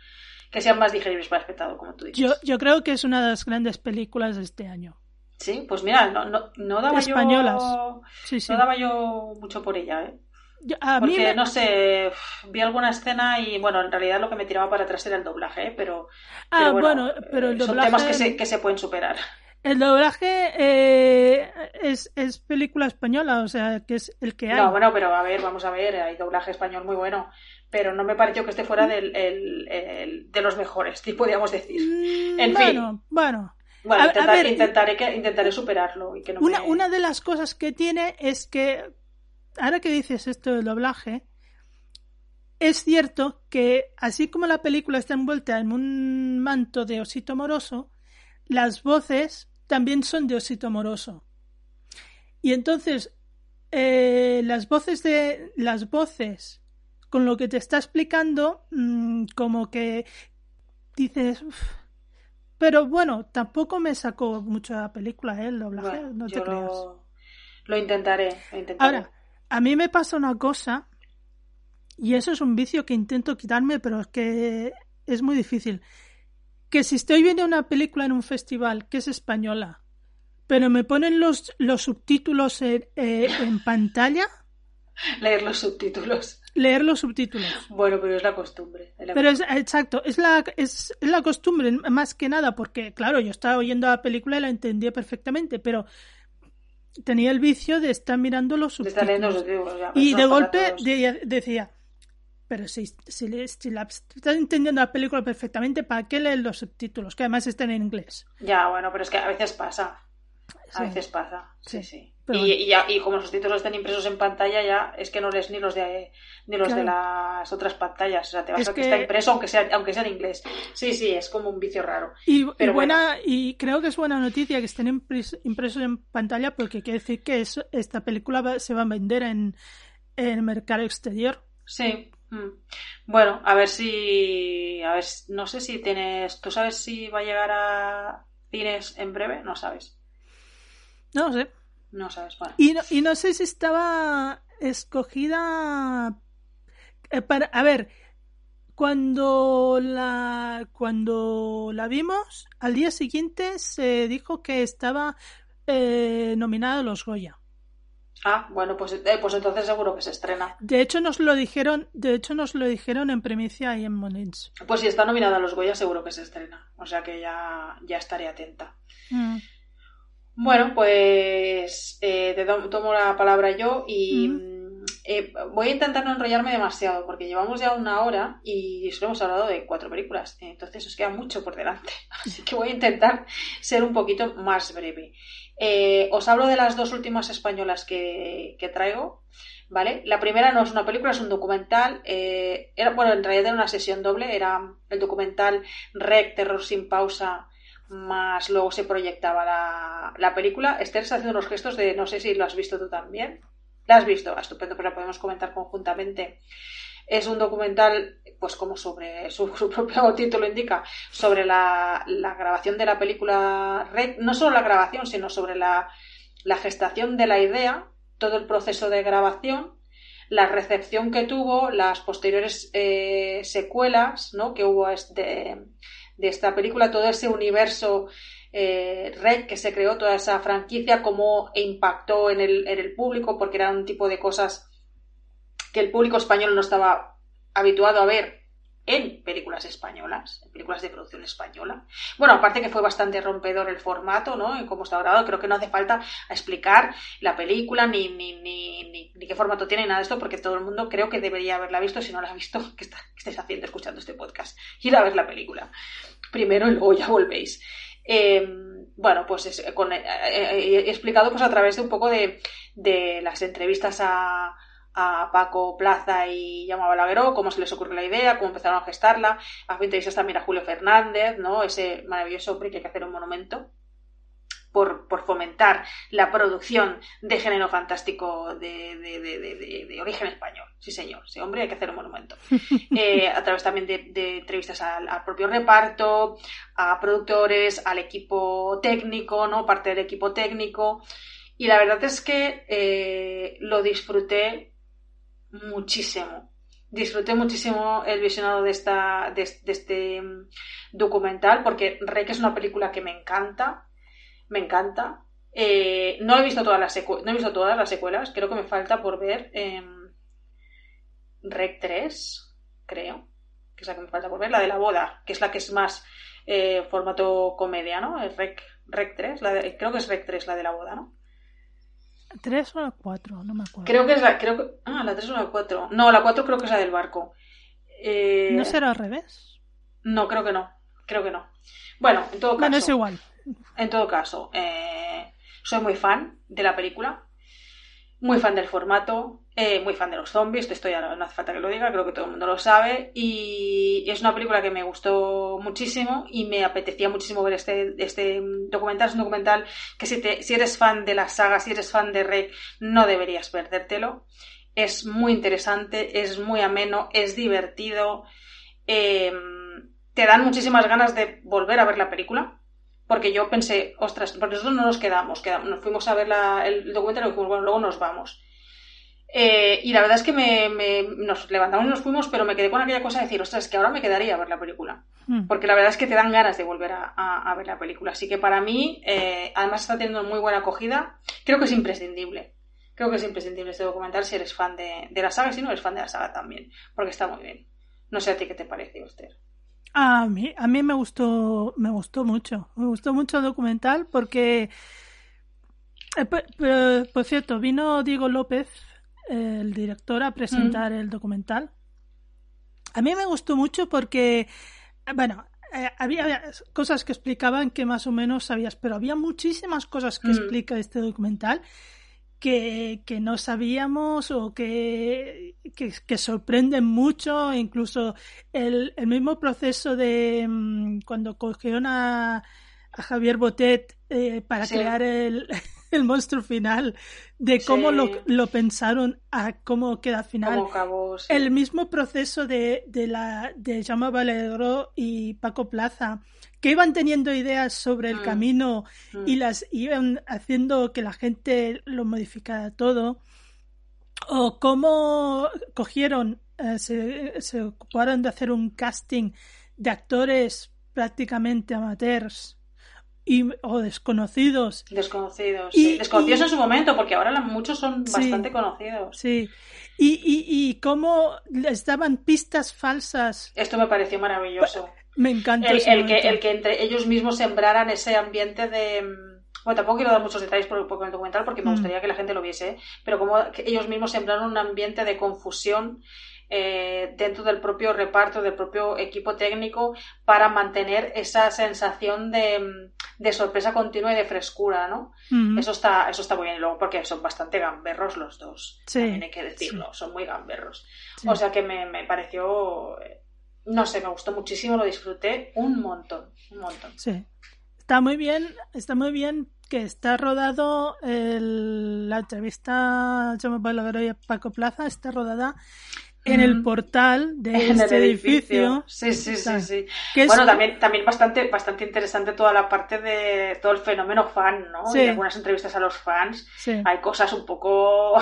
que sean más digeribles para el espectador, como tú dices. Yo, yo creo que es una de las grandes películas de este año. Sí, pues mira, no, no, no daba Españolas. yo Sí, sí. no daba yo mucho por ella, ¿eh? Yo- a mí Porque, me- no sé, vi alguna escena y, bueno, en realidad lo que me tiraba para atrás era el doblaje, ¿eh? Pero, Ah, pero bueno, pero el eh, son doblaje- temas que se, que se pueden superar. El doblaje eh, es, es película española, o sea, que es el que hay. No, bueno, pero a ver, vamos a ver, hay doblaje español muy bueno, pero no me pareció que este fuera del, el- el- de los mejores, podríamos decir. Mm, en fin. bueno, bueno. A- ver, intentaré, que, intentaré superarlo y que no Una, me... una de las cosas que tiene es que, ahora que dices esto del doblaje, es cierto que así como la película está envuelta en un manto de osito moroso, las voces también son de osito moroso. Y entonces, eh, las voces de las voces con lo que te está explicando, mm, como que dices, "Uf". pero bueno, tampoco me sacó mucho la película, ¿eh? el doblaje, Bueno, no te creas. lo, lo intentaré, lo intentaré. Ahora, a mí me pasa una cosa, y eso es un vicio que intento quitarme, pero es que es muy difícil. Que si estoy viendo una película en un festival que es española, pero me ponen los, los subtítulos en, eh, en pantalla, Leer los subtítulos. Leer los subtítulos. Bueno, pero es la costumbre. es la Pero es exacto, es la, es, es la costumbre, más que nada, porque claro, yo estaba oyendo la película y la entendía perfectamente, pero tenía el vicio de estar mirando los de subtítulos. ya, Y de golpe de- decía, pero si, si, la, estás entendiendo la película perfectamente, ¿para qué leer los subtítulos? Que además están en inglés. Ya, bueno, pero es que a veces pasa. A Sí. veces pasa. Sí, Sí, sí. Pero y, bueno. y ya- y como los títulos están impresos en pantalla, ya es que no lees ni los de ni los de las otras pantallas. O sea, te vas Es a que, que- está impreso aunque sea, aunque sea en inglés. Sí, sí, es como un vicio raro. Y, buena, y creo que es buena noticia que estén impres- impresos en pantalla porque quiere decir que es- esta película va- se va a vender en, en el mercado exterior. Sí, Mm. Bueno, a ver si. A ver, no sé si tienes. ¿Tú sabes si va a llegar a cines en breve? No sabes. No lo sé. No sabes, bueno. Y no, y no sé si estaba escogida. eh, para, a ver, cuando la, cuando la vimos, al día siguiente se dijo que estaba eh, nominada a los Goya. Ah, bueno, pues, eh, pues entonces seguro que se estrena. De hecho, nos lo dijeron, de hecho, nos lo dijeron en primicia y en Monins. Pues si está nominada a los Goya, seguro que se estrena. O sea que ya, ya estaré atenta. Mm. Bueno, pues eh, te tomo la palabra yo y mm, eh, voy a intentar no enrollarme demasiado porque llevamos ya una hora y solo hemos hablado de cuatro películas, entonces os queda mucho por delante, así que voy a intentar ser un poquito más breve. Eh, os hablo de las dos últimas españolas que, que traigo, ¿vale? La primera no es una película, es un documental, eh, era, bueno, en realidad era una sesión doble, era el documental Rec, Terror sin pausa, más luego se proyectaba la, la película. Esther está haciendo unos gestos de no sé si lo has visto tú también. La has visto, estupendo, pues la podemos comentar conjuntamente. Es un documental, pues como sobre su, propio título indica, sobre la, la grabación de la película Red, no solo la grabación, sino sobre la, la gestación de la idea, todo el proceso de grabación, la recepción que tuvo, las posteriores eh, secuelas ¿no? que hubo de, de esta película, todo ese universo eh, Red que se creó, toda esa franquicia, cómo impactó en el, en el público, porque era un tipo de cosas que el público español no estaba habituado a ver en películas españolas, en películas de producción española. Bueno, aparte que fue bastante rompedor el formato, ¿no? En cómo está grabado, creo que no hace falta explicar la película, ni, ni, ni, ni, qué formato tiene, nada de esto, porque todo el mundo creo que debería haberla visto, si no la ha visto, ¿qué, está, qué estáis haciendo escuchando este podcast? Ir a ver la película. Primero y luego ya volvéis. Eh, bueno, pues es, con, eh, he explicado pues a través de un poco de, de las entrevistas a, a Paco Plaza y Llama Balagueró, cómo se les ocurrió la idea, cómo empezaron a gestarla. A entrevistas también a Julio Fernández, ¿no? Ese maravilloso hombre que hay que hacer un monumento. Por, por, fomentar la producción de género fantástico de, de, de, de, origen español. Sí, señor, ese hombre hay que hacer un monumento. Eh, a través también de, entrevistas al, al, propio reparto, a productores, al equipo técnico, ¿no? Parte del equipo técnico. Y la verdad es que eh, lo disfruté muchísimo. Disfruté muchísimo el visionado de, esta, de, este documental porque Rec es una película que me encanta me encanta. Eh, no he visto todas las no he visto todas las secuelas, creo que me falta por ver eh, Rec 3, creo, que es la que me falta por ver, la de la boda, que es la que es más eh, formato comedia, ¿no? El Rec, Rec 3, la de, creo que es Rec 3 la de la boda, ¿no? 3 o la 4, no me acuerdo. Creo que es la, creo que, ah, la 3 o la 4. No, la 4 creo que es la del barco. Eh, ¿No será al revés? No, creo que no, creo que no. Bueno, en todo caso. Bueno, es igual. En todo caso, eh, soy muy fan de la película, muy fan del formato, eh, muy fan de los zombies, esto ya no hace falta que lo diga, creo que todo el mundo lo sabe, y es una película que me gustó muchísimo y me apetecía muchísimo ver este, este documental. Es un documental que si, te, si eres fan de la saga, si eres fan de Rec, no deberías perdértelo. Es muy interesante, es muy ameno, es divertido, eh, te dan muchísimas ganas de volver a ver la película porque yo pensé, ostras, porque nosotros no nos quedamos, quedamos nos fuimos a ver la, el documental y dijimos, bueno, luego nos vamos. Eh, y la verdad es que me, me, nos levantamos y nos fuimos, pero me quedé con aquella cosa de decir, ostras, es que ahora me quedaría a ver la película. Mm. Porque la verdad es que te dan ganas de volver a, a, a ver la película. Así que para mí, eh, además está teniendo muy buena acogida, creo que es imprescindible. Creo que es imprescindible este documental si eres fan de, de la saga y si no eres fan de la saga también, porque está muy bien. No sé a ti qué te parece, usted. A mí, a mí me gustó, me gustó mucho, me gustó mucho el documental porque, eh, por, cierto, vino Diego López, el director, a presentar mm. el documental. A mí me gustó mucho porque, bueno, eh, había cosas que explicaban que más o menos sabías, pero había muchísimas cosas que mm. explica este documental que, que, no sabíamos o que, que, que sorprenden mucho, incluso el, el, mismo proceso de um, cuando cogieron a, a Javier Botet eh, para sí. crear el, el monstruo final, de cómo lo, lo, pensaron a cómo queda final. El mismo proceso de, de la de Jaume Valedro y Paco Plaza, que iban teniendo ideas sobre el mm. camino mm. y las iban haciendo que la gente lo modificara todo. O cómo cogieron, eh, se, se ocuparon de hacer un casting de actores prácticamente amateurs o desconocidos. Desconocidos, y, Desconocidos en su momento, porque ahora muchos son bastante conocidos. Sí. Y, y, y cómo les daban pistas falsas. Esto me pareció maravilloso. Me encanta. El, el que, el que entre ellos mismos sembraran ese ambiente de... Bueno, tampoco quiero dar muchos detalles por, por el documental porque me mm. gustaría que la gente lo viese, pero como ellos mismos sembraron un ambiente de confusión eh, dentro del propio reparto, del propio equipo técnico, para mantener esa sensación de, de sorpresa continua y de frescura, ¿no? Eso está, eso está muy bien, y luego porque son bastante gamberros los dos, también hay que decirlo, son muy gamberros. O sea que me, me pareció, no sé, me gustó muchísimo, lo disfruté un montón, un montón. Sí. Está muy bien, está muy bien que está rodado el, la entrevista Yo me a Paco Plaza, está rodada en el portal de este edificio. Sí, sí, sí, sí. bueno, también, también bastante, bastante interesante toda la parte de todo el fenómeno fan, ¿no? Sí. algunas entrevistas a los fans. Hay cosas un poco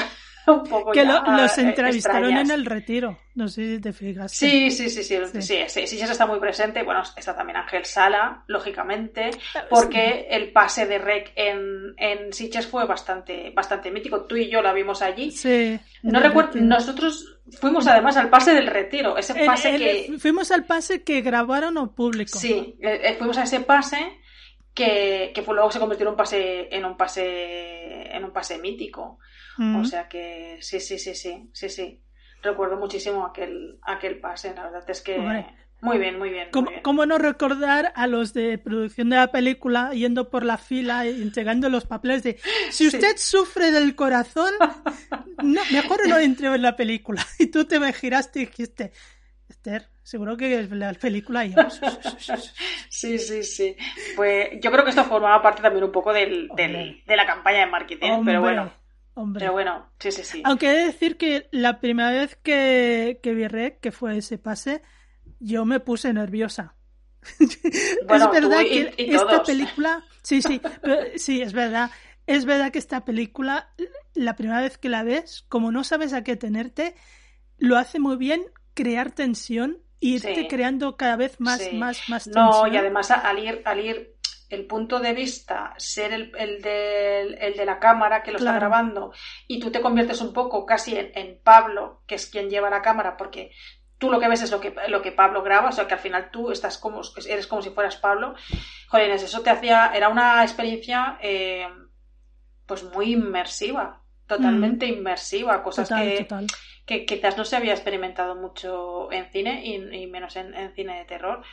que los entrevistaron en el retiro, no sé si te fijas. Sí, sí, sí, sí, sí, sí, sí, está muy presente. Bueno, está también Ángel Sala, lógicamente, porque el pase de Rec en, en Siches fue bastante, bastante mítico. Tú y yo la vimos allí. Sí. No recuerdo, nosotros fuimos además al pase del retiro, ese pase que... Fuimos al pase que grabaron o público. Sí, eh, eh, fuimos a ese pase que, que luego se convirtió en un pase, en un pase, en un pase mítico. O sea que sí, sí, sí, sí, sí, sí. Recuerdo muchísimo aquel, aquel pase, la verdad es que... Muy bien, muy bien, ¿Cómo, no recordar a los de producción de la película yendo por la fila y entregando los papeles de si usted sufre del corazón, no, mejor no entre en la película? Y tú te me giraste y dijiste, Esther, seguro que es la película y Sí, sí, sí. Pues yo creo que esto formaba parte también un poco del, del, de la campaña de marketing, pero bueno. Pero bueno, sí, sí, sí. Aunque he de decir que la primera vez que, que vi Rec, que fue ese pase, yo me puse nerviosa. es verdad que esta película, sí, sí, sí, es verdad. Es verdad que esta película, la primera vez que la ves, como no sabes a qué tenerte, lo hace muy bien crear tensión y irte creando cada vez más, más, más tensión. No, y además al ir, al ir el punto de vista ser el, el, de, el de la cámara que lo está grabando y tú te conviertes un poco casi en, en, Pablo, que es quien lleva la cámara, porque tú lo que ves es lo que, lo que Pablo graba, o sea que al final tú estás como, eres como si fueras Pablo. Jolines, eso te hacía, era una experiencia eh, pues muy inmersiva, totalmente mm. inmersiva, cosas que, que quizás no se había experimentado mucho en cine y, menos en, en cine de terror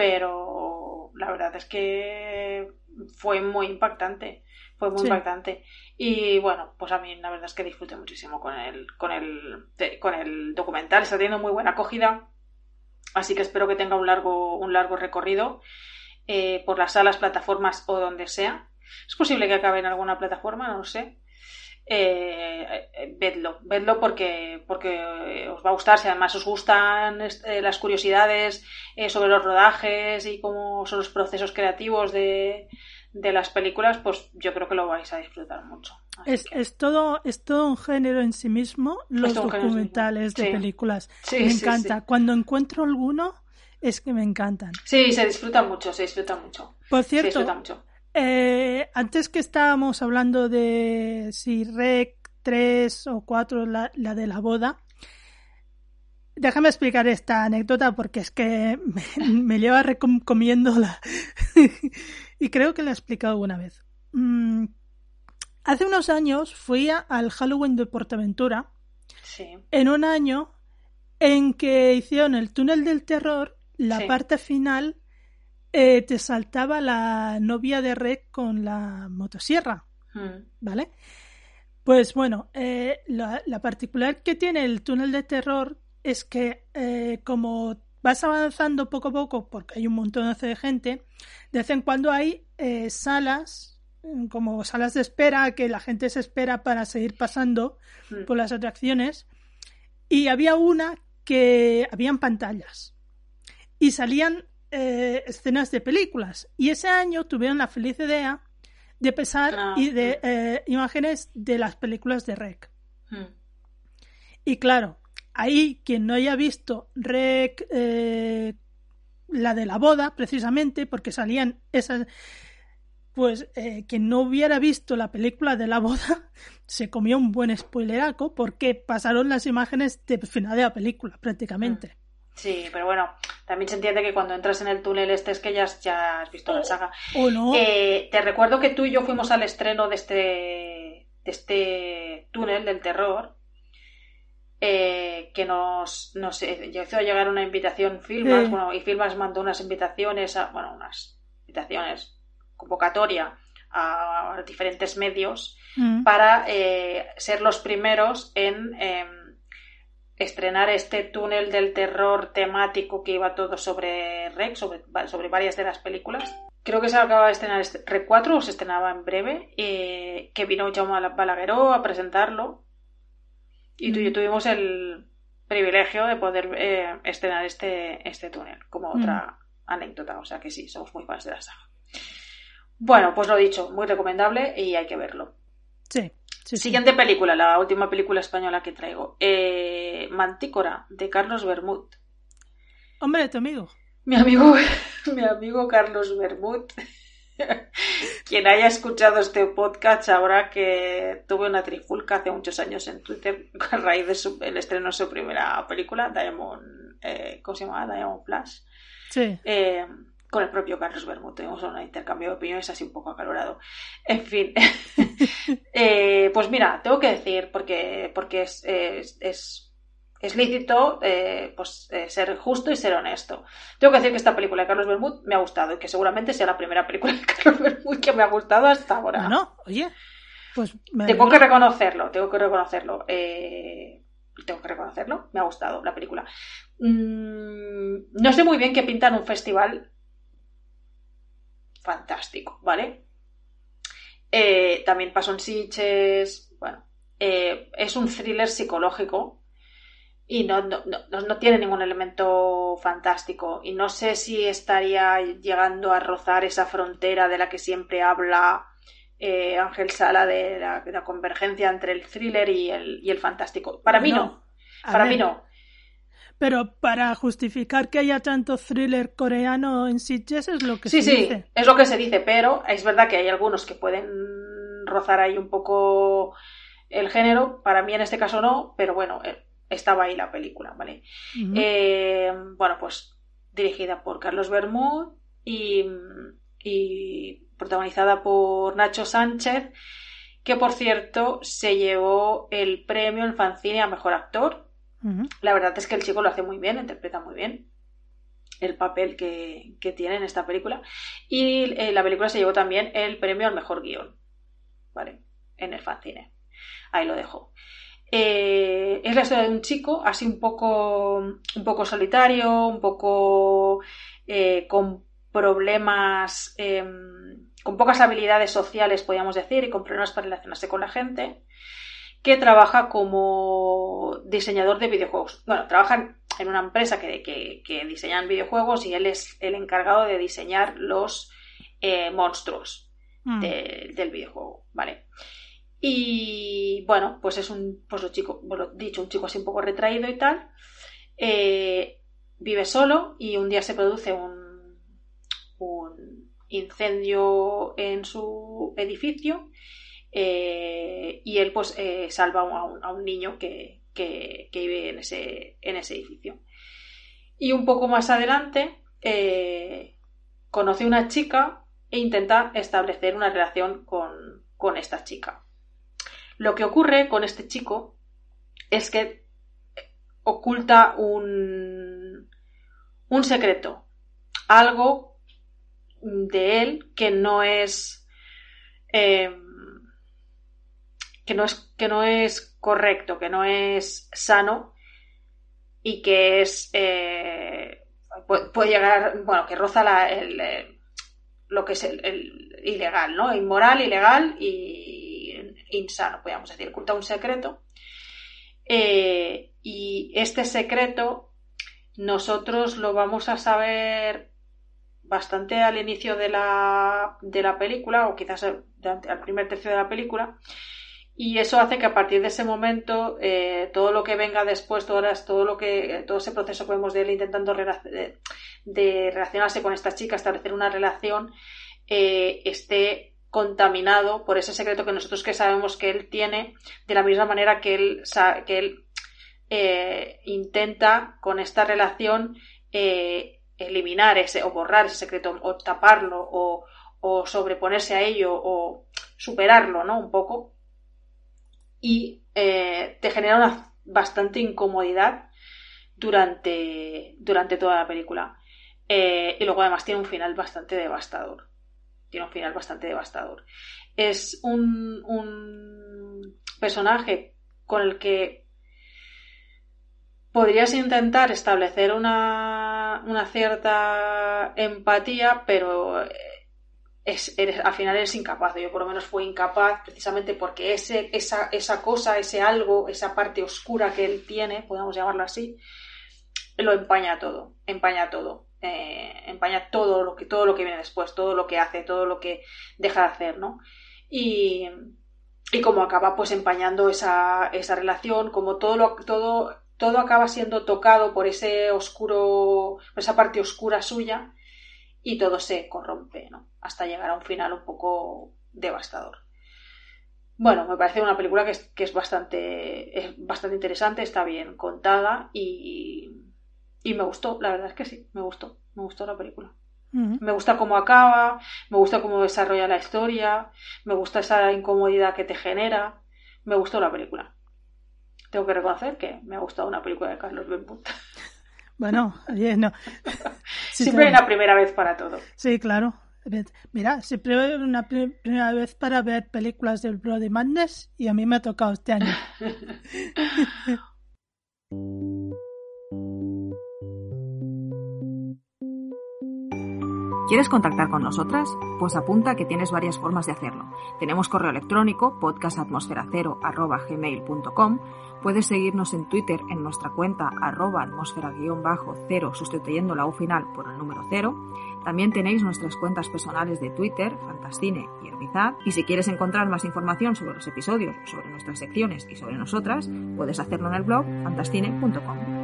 pero la verdad es que fue muy impactante, fue muy impactante. Y bueno, pues a mí la verdad es que disfruté muchísimo con el, con el, con el documental, está teniendo muy buena acogida, así que espero que tenga un largo, un largo recorrido eh, por las salas, plataformas o donde sea. Es posible que acabe en alguna plataforma, no lo sé. Eh, eh, vedlo, vedlo porque, porque os va a gustar, si además os gustan eh, las curiosidades sobre los rodajes y cómo son los procesos creativos de, las películas, pues yo creo que lo vais a disfrutar mucho. Es, es, todo, es todo un género en sí mismo, los documentales de películas. me encanta. Cuando encuentro alguno, es que me encantan. Sí, se disfruta mucho, se disfruta mucho. Por cierto, mucho. Eh, antes que estábamos hablando de si REC 3 o 4, la, de la boda, déjame explicar esta anécdota porque es que me, lleva recomiéndola y creo que la he explicado una vez. Mm, hace unos años fui al Halloween de Portaventura en un año en que hicieron el túnel del terror, la parte final eh, te saltaba la novia de Rec con la motosierra, hmm. ¿vale? Pues bueno, eh, la, particular que tiene el túnel de terror es que eh, como vas avanzando poco a poco, porque hay un montón de gente, de vez en cuando hay salas como salas de espera, que la gente se espera para seguir pasando Mm. por las atracciones. Y había una que habían pantallas y salían eh, escenas de películas. Y ese año tuvieron la feliz idea de pesar Ah, y de eh, imágenes de las películas de Rec. Mm. Y claro, ahí quien no haya visto Rec, eh, la de la boda, precisamente, porque salían esas. Pues eh, quien no hubiera visto la película de la boda se comió un buen spoileraco porque pasaron las imágenes de final de la película, prácticamente. Sí, pero bueno, también se entiende que cuando entras en el túnel este es que ya, has- ya has visto la saga. ¿O no? Eh, te recuerdo que tú y yo fuimos al estreno de este, de este túnel del terror. eh, que nos, nos eh, hizo llegar una invitación Filmas, Sí. bueno, y Filmas mandó unas invitaciones, a, bueno, unas invitaciones, convocatoria a diferentes medios Mm. para eh, ser los primeros en eh, estrenar este túnel del terror temático que iba todo sobre Rec, sobre, sobre varias de las películas. Creo que se acaba de estrenar Rec 4 o se estrenaba en breve, eh, que vino Jaume Balagueró a presentarlo y tú y yo tuvimos el privilegio de poder eh, estrenar este, este túnel como Mm. otra anécdota, o sea que sí, somos muy fans de la saga. Bueno, pues lo dicho, muy recomendable y hay que verlo. Sí, sí, sí. Siguiente película, la última película española que traigo. Eh, Mantícora, de Carlos Bermud. Hombre, tu amigo. Mi amigo, mi amigo Carlos Bermud. Quien haya escuchado este podcast sabrá que tuve una trifulca hace muchos años en Twitter a raíz de su- el estreno de su primera película, Diamond, eh, ¿cómo se llama? Diamond Flash. Sí. Eh, con el propio Carlos Bermud. Tuvimos un intercambio de opiniones así un poco acalorado. En fin. Eh, pues mira, tengo que decir, porque, porque es, es, es, es lícito eh, pues, eh, ser justo y ser honesto. Tengo que decir que esta película de Carlos Bermud me ha gustado y que seguramente sea la primera película de Carlos Bermud que me ha gustado hasta ahora. Bueno, oye, pues me Tengo que reconocerlo, tengo que reconocerlo. Eh, tengo que reconocerlo, me ha gustado la película. Mm, no sé muy bien qué pinta en un festival fantástico, ¿vale? Eh, también pasó en Sitges, bueno, eh, es un thriller psicológico y no, no, no, no tiene ningún elemento fantástico y no sé si estaría llegando a rozar esa frontera de la que siempre habla eh, Ángel Sala de la, de la convergencia entre el thriller y el, y el fantástico. Para mí no, para ver, mí no. Pero para justificar que haya tanto thriller coreano en Sitges es lo que Sí, se sí, dice. es lo que se dice, pero es verdad que hay algunos que pueden rozar ahí un poco el género. Para mí en este caso no, pero bueno, eh, estaba ahí la película, ¿vale? Eh, bueno, pues dirigida por Carlos Bermud y, y protagonizada por Nacho Sánchez, que por cierto se llevó el premio en Fancine a Mejor Actor. La verdad es que el chico lo hace muy bien, interpreta muy bien el papel que, que tiene en esta película. Y eh, la película se llevó también el premio al mejor guion, ¿vale? En el Fancine. Ahí lo dejo. Eh, es la historia de un chico así un poco, un poco solitario, un poco eh, con problemas, eh, con pocas habilidades sociales, podríamos decir, y con problemas para relacionarse con la gente, que trabaja como diseñador de videojuegos. Bueno, trabaja en una empresa que, que, que diseñan videojuegos y él es el encargado de diseñar los eh, monstruos Mm. de- del videojuego, ¿vale? Y bueno, pues es un, pues lo chico, bueno, dicho, un chico así un poco retraído y tal. Eh, vive solo y un día se produce un, un incendio en su edificio eh, y él pues eh, salva a un, niño que, que- que vive en ese, en ese edificio. Y un poco más adelante eh, conoce una chica e intenta establecer una relación con, con esta chica. Lo que ocurre con este chico es que oculta un, un secreto, algo de él que no es eh, que no es que no es correcto, que no es sano y que es eh, puede, llegar, bueno, que roza la, el, eh, lo que es el, ilegal, ¿no? Inmoral, ilegal y insano, podríamos decir, oculta un secreto. Eh, y este secreto nosotros lo vamos a saber bastante al inicio de la, de la película, o quizás al primer tercio de la película, y eso hace que a partir de ese momento eh, todo lo que venga después, todo, todo, lo que, todo ese proceso que vemos de él intentando de, relacionarse con esta chica, establecer una relación, eh, esté contaminado por ese secreto que nosotros que sabemos que él tiene, de la misma manera que él, que él eh, intenta con esta relación eliminar ese o borrar ese secreto o taparlo o, o sobreponerse a ello o superarlo, ¿no? Un poco y eh, te genera una bastante incomodidad durante, durante toda la película. Eh, y luego además tiene un final bastante devastador. Tiene un final bastante devastador. Es un, un personaje con el que podrías intentar establecer una, una cierta empatía, pero es, al final eres incapaz. Yo por lo menos fui incapaz precisamente porque ese, esa, esa cosa, ese algo, esa parte oscura que él tiene, podemos llamarlo así, lo empaña todo, empaña todo. Eh, empaña todo lo que todo lo que viene después, todo lo que hace, todo lo que deja de hacer, ¿no? Y, y como acaba pues empañando esa, esa relación, como todo lo, todo, todo acaba siendo tocado por ese oscuro, por esa parte oscura suya, y todo se corrompe, ¿no? Hasta llegar a un final un poco devastador. Bueno, me parece una película que es, que es bastante, es bastante interesante, está bien contada y, y me gustó, la verdad es que sí, me gustó, me gustó la película. Me gusta cómo acaba, me gusta cómo desarrolla la historia, me gusta esa incomodidad que te genera, me gustó la película. Tengo que reconocer que me ha gustado una película de Carlos Benput. Bueno, no. siempre hay una primera vez para todo. Sí, claro. Mira, siempre hay una primera vez para ver películas del Bloody Madness y a mí me ha tocado este año. ¿Quieres contactar con nosotras? Pues apunta que tienes varias formas de hacerlo. Tenemos correo electrónico podcastatmosfera0 Puedes seguirnos en Twitter en nuestra cuenta arroba atmósfera-cero sustituyendo la U final por el número 0. También tenéis nuestras cuentas personales de Twitter, Fantascine y Herbizad. Y si quieres encontrar más información sobre los episodios, sobre nuestras secciones y sobre nosotras, puedes hacerlo en el blog fantascine.com.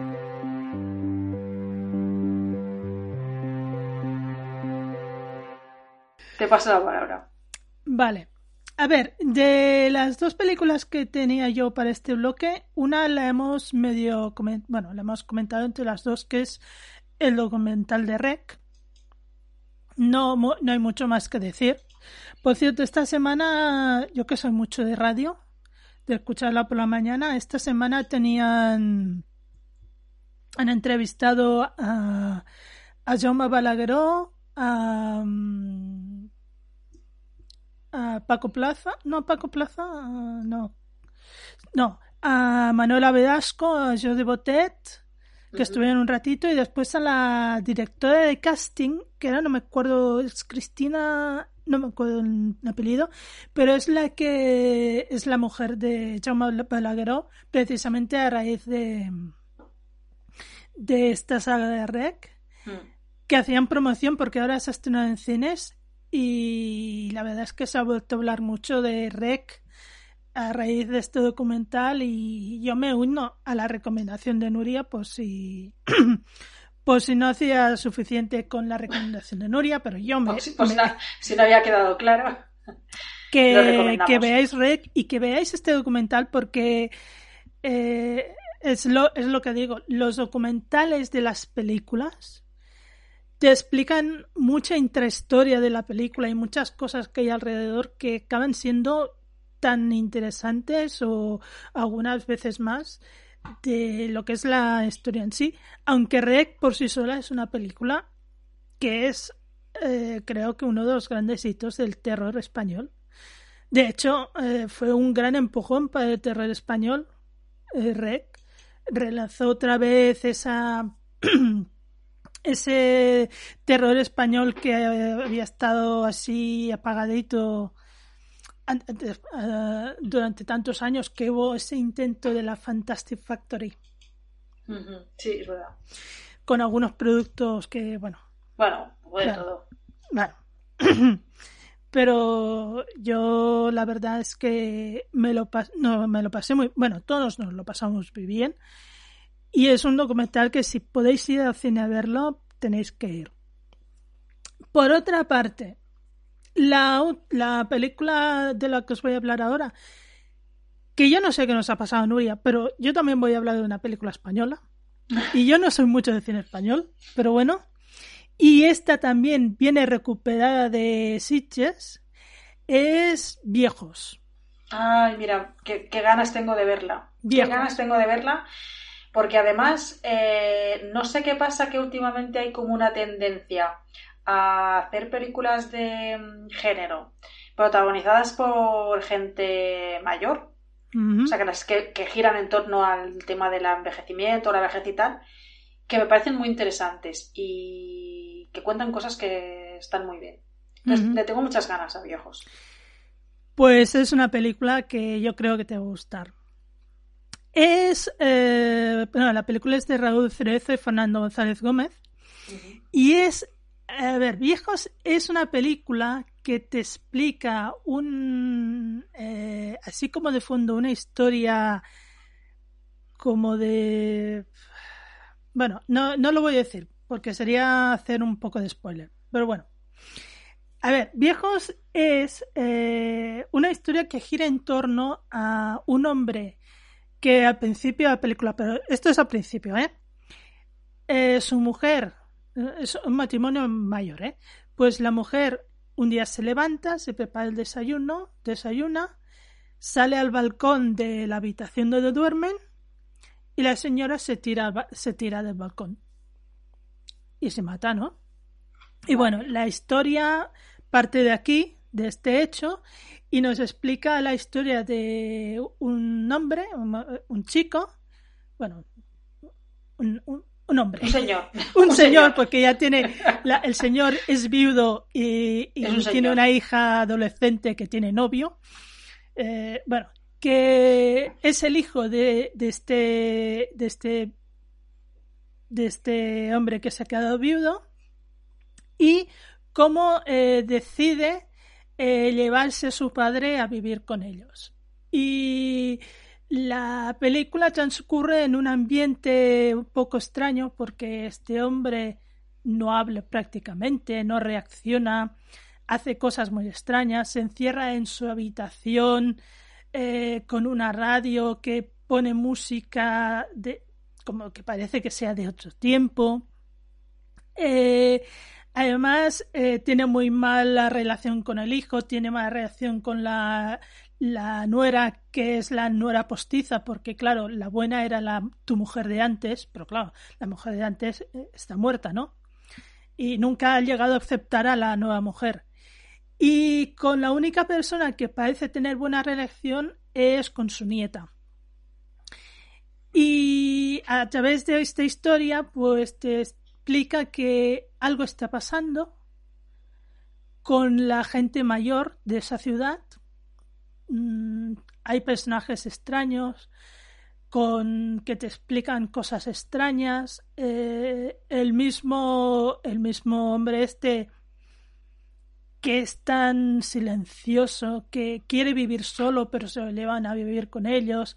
Te paso la palabra. Vale. A ver, de las dos películas que tenía yo para este bloque, una la hemos medio, bueno, la hemos comentado entre las dos, que es el documental de Rec. No, no hay mucho más que decir. Por cierto, esta semana, yo que soy mucho de radio, de escucharla por la mañana, esta semana tenían, han entrevistado a, a Jaume Balagueró, a, Paco Plaza, no, Paco Plaza, no, no, a Manuela Vedasco, a José Botet, que estuvieron un ratito, y después a la directora de casting, que era, no me acuerdo, es Cristina, no me acuerdo el apellido, pero es la que es la mujer de Jaume Balagueró, precisamente a raíz de, de esta saga de Rec, mm. que hacían promoción porque ahora se ha estrenado en cines y la verdad es que se ha vuelto a hablar mucho de REC a raíz de este documental y yo me uno a la recomendación de Nuria por si por si no hacía suficiente con la recomendación de Nuria, pero yo me... si, no, había quedado claro. Que, que, veáis REC y que veáis este documental porque eh, es, lo, es lo que digo, los documentales de las películas te explican mucha intrahistoria de la película y muchas cosas que hay alrededor que acaban siendo tan interesantes o algunas veces más de lo que es la historia en sí, aunque Rec por sí sola es una película que es eh, creo que uno de los grandes hitos del terror español. De hecho, eh, fue un gran empujón para el terror español. Eh, Rec relanzó otra vez esa ese terror español que había estado así apagadito eh, durante tantos años que hubo ese intento de la Fantastic Factory. Sí, es verdad. Con algunos productos que, bueno. Bueno, de todo. Bueno. Pero yo la verdad es que me lo, no, me lo pasé muy. Bueno, todos nos lo pasamos muy bien. Y es un documental que si podéis ir al cine a verlo, tenéis que ir. Por otra parte, la, la película de la que os voy a hablar ahora, que yo no sé qué nos ha pasado, Nuria, pero yo también voy a hablar de una película española. Y yo no soy mucho de cine español, pero bueno. Y esta también viene recuperada de Sitges. Es Viejos. Ay, mira, qué, ganas tengo de verla. Qué ganas tengo de verla. Porque además, eh, no sé qué pasa que últimamente hay como una tendencia a hacer películas de mm, género protagonizadas por gente mayor, o sea, que, las que, giran en torno al tema del envejecimiento, la vejez y tal, que me parecen muy interesantes y que cuentan cosas que están muy bien. Le tengo muchas ganas a viejos. Pues es una película que yo creo que te va a gustar. Es. Eh, la película es de Raúl Cerezo y Fernando González Gómez. Y es a ver, Viejos es una película que te explica un. Eh, así como de fondo, una historia como de. Bueno, no, no lo voy a decir, porque sería hacer un poco de spoiler. Pero bueno. A ver, Viejos es eh, una historia que gira en torno a un hombre que al principio de la película, pero esto es al principio, ¿eh? eh su mujer es un matrimonio mayor, ¿eh? Pues la mujer un día se levanta, se prepara el desayuno, desayuna, sale al balcón de la habitación donde duermen y la señora se tira, se tira del balcón. Y se mata, ¿no? Y bueno, la historia parte de aquí, de este hecho, y nos explica la historia de un hombre, un, chico, bueno, un, un hombre. Un señor. un, señor, porque ya tiene. el señor es viudo y, tiene una hija adolescente que tiene novio. Eh, bueno, que es el hijo de, este. de este. de este hombre que se ha quedado viudo. Y cómo eh, decide eh, llevarse a su padre a vivir con ellos. Y la película transcurre en un ambiente un poco extraño porque este hombre no habla prácticamente, no reacciona, hace cosas muy extrañas, se encierra en su habitación eh, con una radio que pone música de como que parece que sea de otro tiempo. Eh, además, eh, tiene muy mala relación con el hijo, tiene mala relación con la, nuera que es la nuera postiza, porque claro, la buena era tu mujer de antes, pero claro, la mujer de antes eh, está muerta, ¿no? Y nunca ha llegado a aceptar a la nueva mujer. Y con la única persona que parece tener buena relación es con su nieta. Y a través de esta historia, pues te explica que algo está pasando con la gente mayor de esa ciudad Mm, hay personajes extraños con que te explican cosas extrañas. Eh, el mismo el mismo hombre este que es tan silencioso, que quiere vivir solo, pero se lo llevan a vivir con ellos,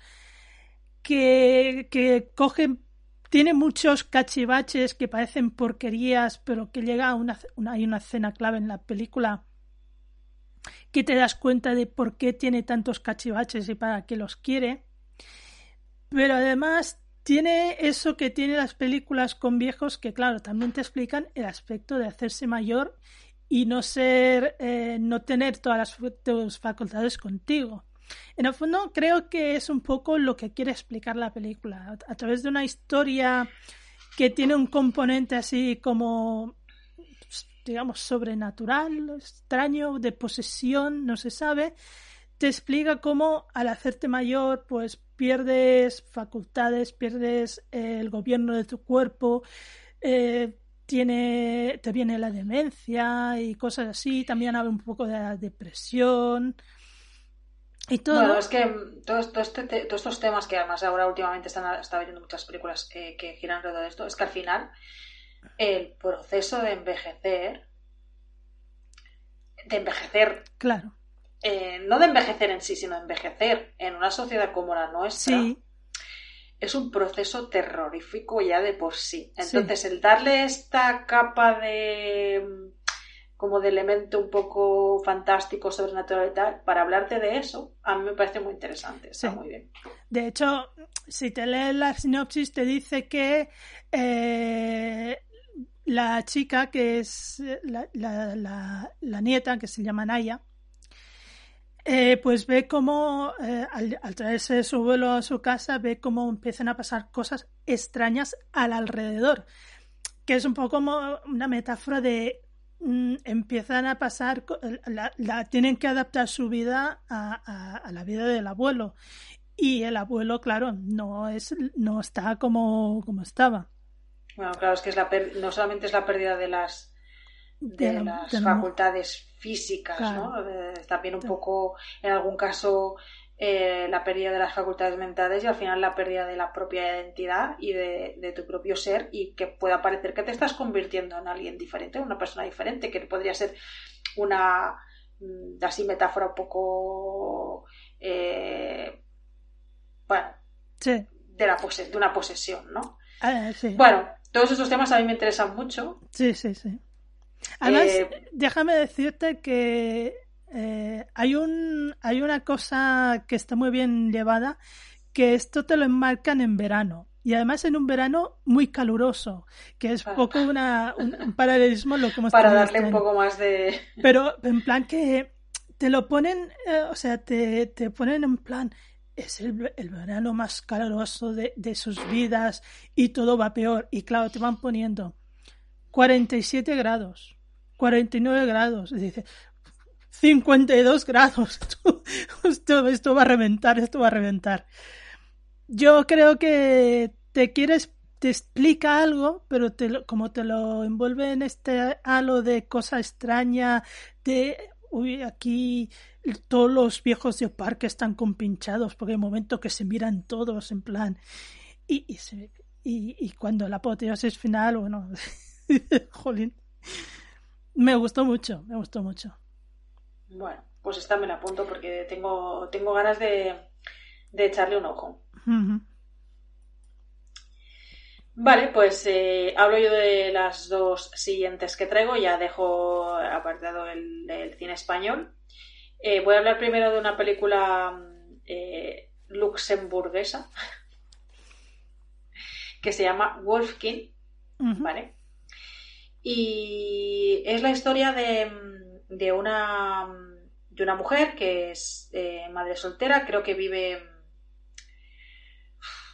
que, que coge, tiene muchos cachivaches que parecen porquerías, pero que llega a una, una, hay una escena clave en la película que te das cuenta de por qué tiene tantos cachivaches y para qué los quiere. Pero además tiene eso que tiene las películas con viejos que, claro, también te explican el aspecto de hacerse mayor y no ser, eh, no tener todas las tus facultades contigo. En el fondo, creo que es un poco lo que quiere explicar la película. A través de una historia que tiene un componente así como digamos, sobrenatural, extraño, de posesión, no se sabe, te explica cómo al hacerte mayor, pues pierdes facultades, pierdes eh, el gobierno de tu cuerpo, eh, tiene, te viene la demencia y cosas así. También habla un poco de la depresión. Y todo. Bueno, es que todos, este todos estos temas que además ahora últimamente están está viendo muchas películas que, que giran alrededor de esto, es que al final el proceso de envejecer, de envejecer, claro. Eh, no de envejecer en sí, sino de envejecer en una sociedad como la nuestra, Sí, es un proceso terrorífico ya de por sí. Entonces, el darle esta capa de como de elemento un poco fantástico, sobrenatural y tal, para hablarte de eso, a mí me parece muy interesante, está Sí. muy bien. De hecho, si te lees la sinopsis, te dice que eh, la chica, que es la, la- la- la nieta, que se llama Naya, eh, pues ve cómo, eh, al, al traerse su vuelo a su casa, ve cómo empiezan a pasar cosas extrañas al alrededor, que es un poco como una metáfora de mm, empiezan a pasar, la, la- tienen que adaptar su vida a, a- a la vida del abuelo. Y el abuelo, claro, no es, no está como, como estaba. Bueno, claro, es que es la per- no solamente es la pérdida de las de, De- las facultades físicas, Claro. ¿no? Eh, también un poco, en algún caso, eh, la pérdida de las facultades mentales y al final la pérdida de la propia identidad y de, de tu propio ser y que pueda parecer que te estás convirtiendo en alguien diferente, una persona diferente, que podría ser una mm, así metáfora un poco eh, bueno, Sí, de, la pose- de una posesión, ¿no? ah, sí. Bueno, todos estos temas a mí me interesan mucho. Sí, sí, sí. Además, Eh, déjame decirte que eh, hay un hay una cosa que está muy bien llevada, que esto te lo enmarcan en verano. Y además en un verano muy caluroso, que es poco una, un, un paralelismo lo que hemos para darle este un poco más de... Pero en plan que te lo ponen, eh, o sea, te, te ponen en plan, es el, el verano más caluroso de, de sus vidas y todo va peor. Y claro, te van poniendo 47 grados, 49 grados, y dices, 52 grados. Esto, esto va a reventar, esto va a reventar. Yo creo que te quieres, te explica algo, pero te lo- como te lo envuelve en este halo de cosa extraña, de, uy, aquí todos los viejos de parque están compinchados, porque hay momento que se miran todos en plan, y, y, y cuando la apoteosis final, bueno, jolín, me gustó mucho, me gustó mucho. Bueno, pues esta me la apunto porque tengo, tengo ganas de, de echarle un ojo. Vale, pues eh, hablo yo de las dos siguientes que traigo. Ya dejo apartado el, el cine español. Eh, voy a hablar primero de una película eh, luxemburguesa que se llama Wolfkin. Ujú. ¿vale? Y es la historia de, de una, mm, de una mujer que es eh, madre soltera, creo que vive,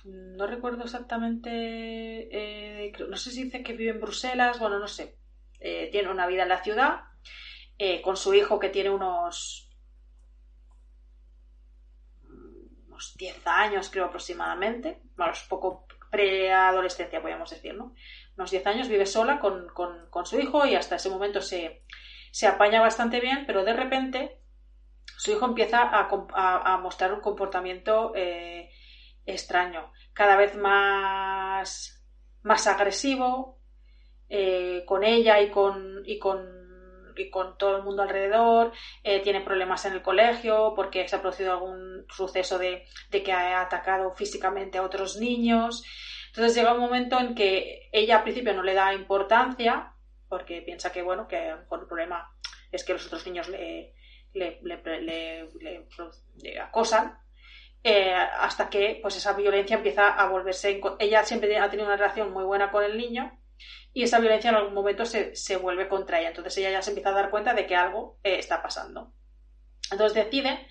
mm, no recuerdo exactamente, eh, no sé si dice que vive en Bruselas, bueno, no sé, Eh, tiene una vida en la ciudad con su hijo que tiene unos unos 10 años creo aproximadamente, bueno, es poco preadolescencia podríamos decir, ¿no? unos 10 años, vive sola con, con- con su hijo y hasta ese momento se, se apaña bastante bien, pero de repente su hijo empieza a, mostrar un comportamiento eh, extraño, cada vez más, más agresivo eh, con ella y con, y con y con todo el mundo alrededor, eh, tiene problemas en el colegio porque se ha producido algún suceso de, de que ha atacado físicamente a otros niños. Entonces llega un momento en que ella al principio no le da importancia porque piensa que bueno, que a lo mejor el problema es que los otros niños le, le, le, acosan. eh, hasta que pues esa violencia empieza a volverse ella siempre ha tenido una relación muy buena con el niño y esa violencia en algún momento se, se vuelve contra ella entonces ella ya se empieza a dar cuenta de que algo eh, está pasando entonces decide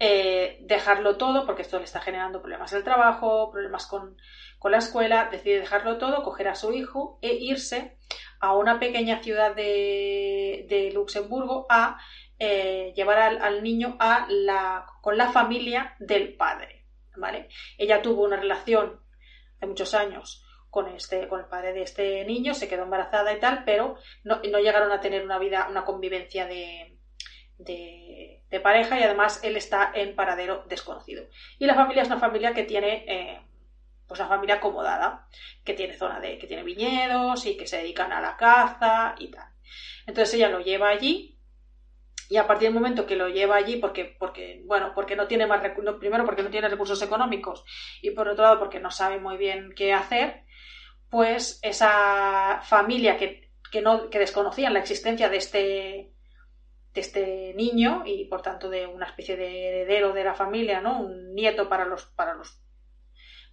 eh, dejarlo todo porque esto le está generando problemas en el trabajo problemas con, con la escuela decide dejarlo todo coger a su hijo e irse a una pequeña ciudad de, de Luxemburgo a eh, llevar al, niño a la, con la familia del padre, ¿vale? Ella tuvo una relación de muchos años con este, con el padre de este niño, se quedó embarazada y tal, pero no, no llegaron a tener una vida, una convivencia de, de, de, pareja y además él está en paradero desconocido. Y la familia es una familia que tiene eh, pues una familia acomodada, que tiene zona de, que tiene viñedos y que se dedican a la caza y tal. Entonces ella lo lleva allí y a partir del momento que lo lleva allí porque, porque bueno, porque no tiene más recursos, primero porque no tiene recursos económicos y por otro lado porque no sabe muy bien qué hacer, pues esa familia que, que no, que desconocían la existencia de este, de este niño y por tanto de una especie de heredero de la familia, ¿no? Un nieto para los, para los,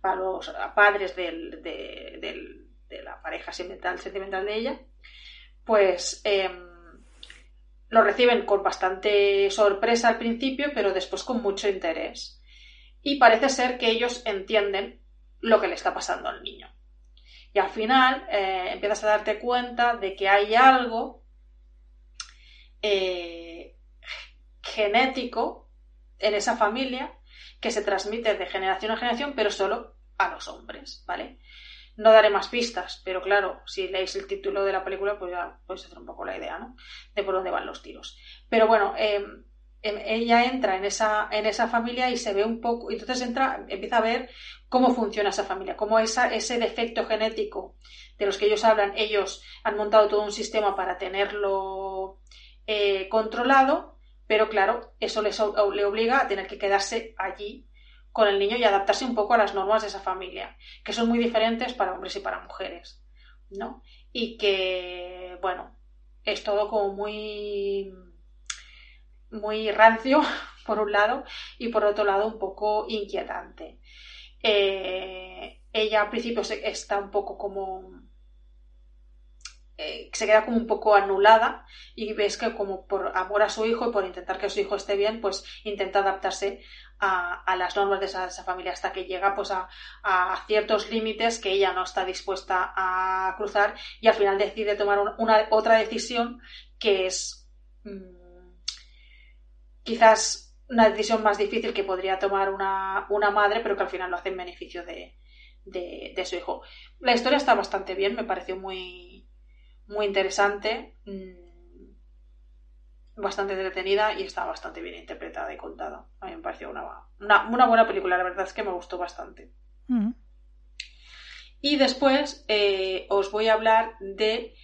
para los padres de, la pareja sentimental, sentimental de ella, pues eh, lo reciben con bastante sorpresa al principio, pero después con mucho interés. Y parece ser que ellos entienden lo que le está pasando al niño. Y al final eh, empiezas a darte cuenta de que hay algo eh, genético en esa familia que se transmite de generación en generación, pero solo a los hombres, ¿vale? No daré más pistas, pero claro, si leéis el título de la película, pues ya podéis hacer un poco la idea, ¿no? De por dónde van los tiros. Pero bueno, eh, ella entra en esa, en esa familia y se ve un poco, entonces entra, empieza a ver cómo funciona esa familia, cómo esa, ese defecto genético de los que ellos hablan, ellos han montado todo un sistema para tenerlo eh, controlado, pero claro, eso les, le obliga a tener que quedarse allí con el niño y adaptarse un poco a las normas de esa familia, que son muy diferentes para hombres y para mujeres, ¿no? Y que, bueno, es todo como muy muy rancio, por un lado, y por otro lado un poco inquietante. Eh, ella al principio está un poco como eh, se queda como un poco anulada y ves que como por amor a su hijo y por intentar que su hijo esté bien, pues intenta adaptarse a, las normas de esa, familia hasta que llega pues a, ciertos límites que ella no está dispuesta a cruzar y al final decide tomar una, otra decisión que es mm, quizás una decisión más difícil que podría tomar una, madre pero que al final lo hace en beneficio de, de su hijo. La historia está bastante bien, me pareció muy, muy interesante, mm, bastante entretenida y está bastante bien interpretada y contada. A mí me pareció una, una, buena película, la verdad es que me gustó bastante. Mm. Y después eh, os voy a hablar de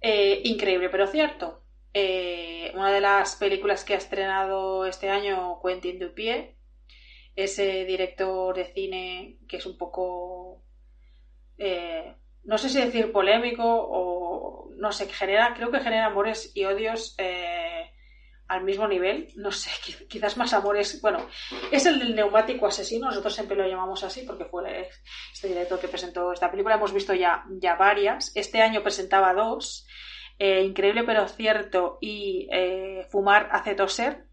eh, Increíble pero cierto. Eh, una de las películas que ha estrenado este año Quentin Dupieux, ese director de cine que es un poco, no sé si decir polémico o no sé, genera, creo que genera amores y odios eh, al mismo nivel. No sé, quizás más amores. Bueno, es el del neumático asesino, nosotros siempre lo llamamos así porque fue este director que presentó esta película. Hemos visto ya, ya varias. Este año presentaba dos. Eh, increíble pero cierto y eh, Fumar hace toser.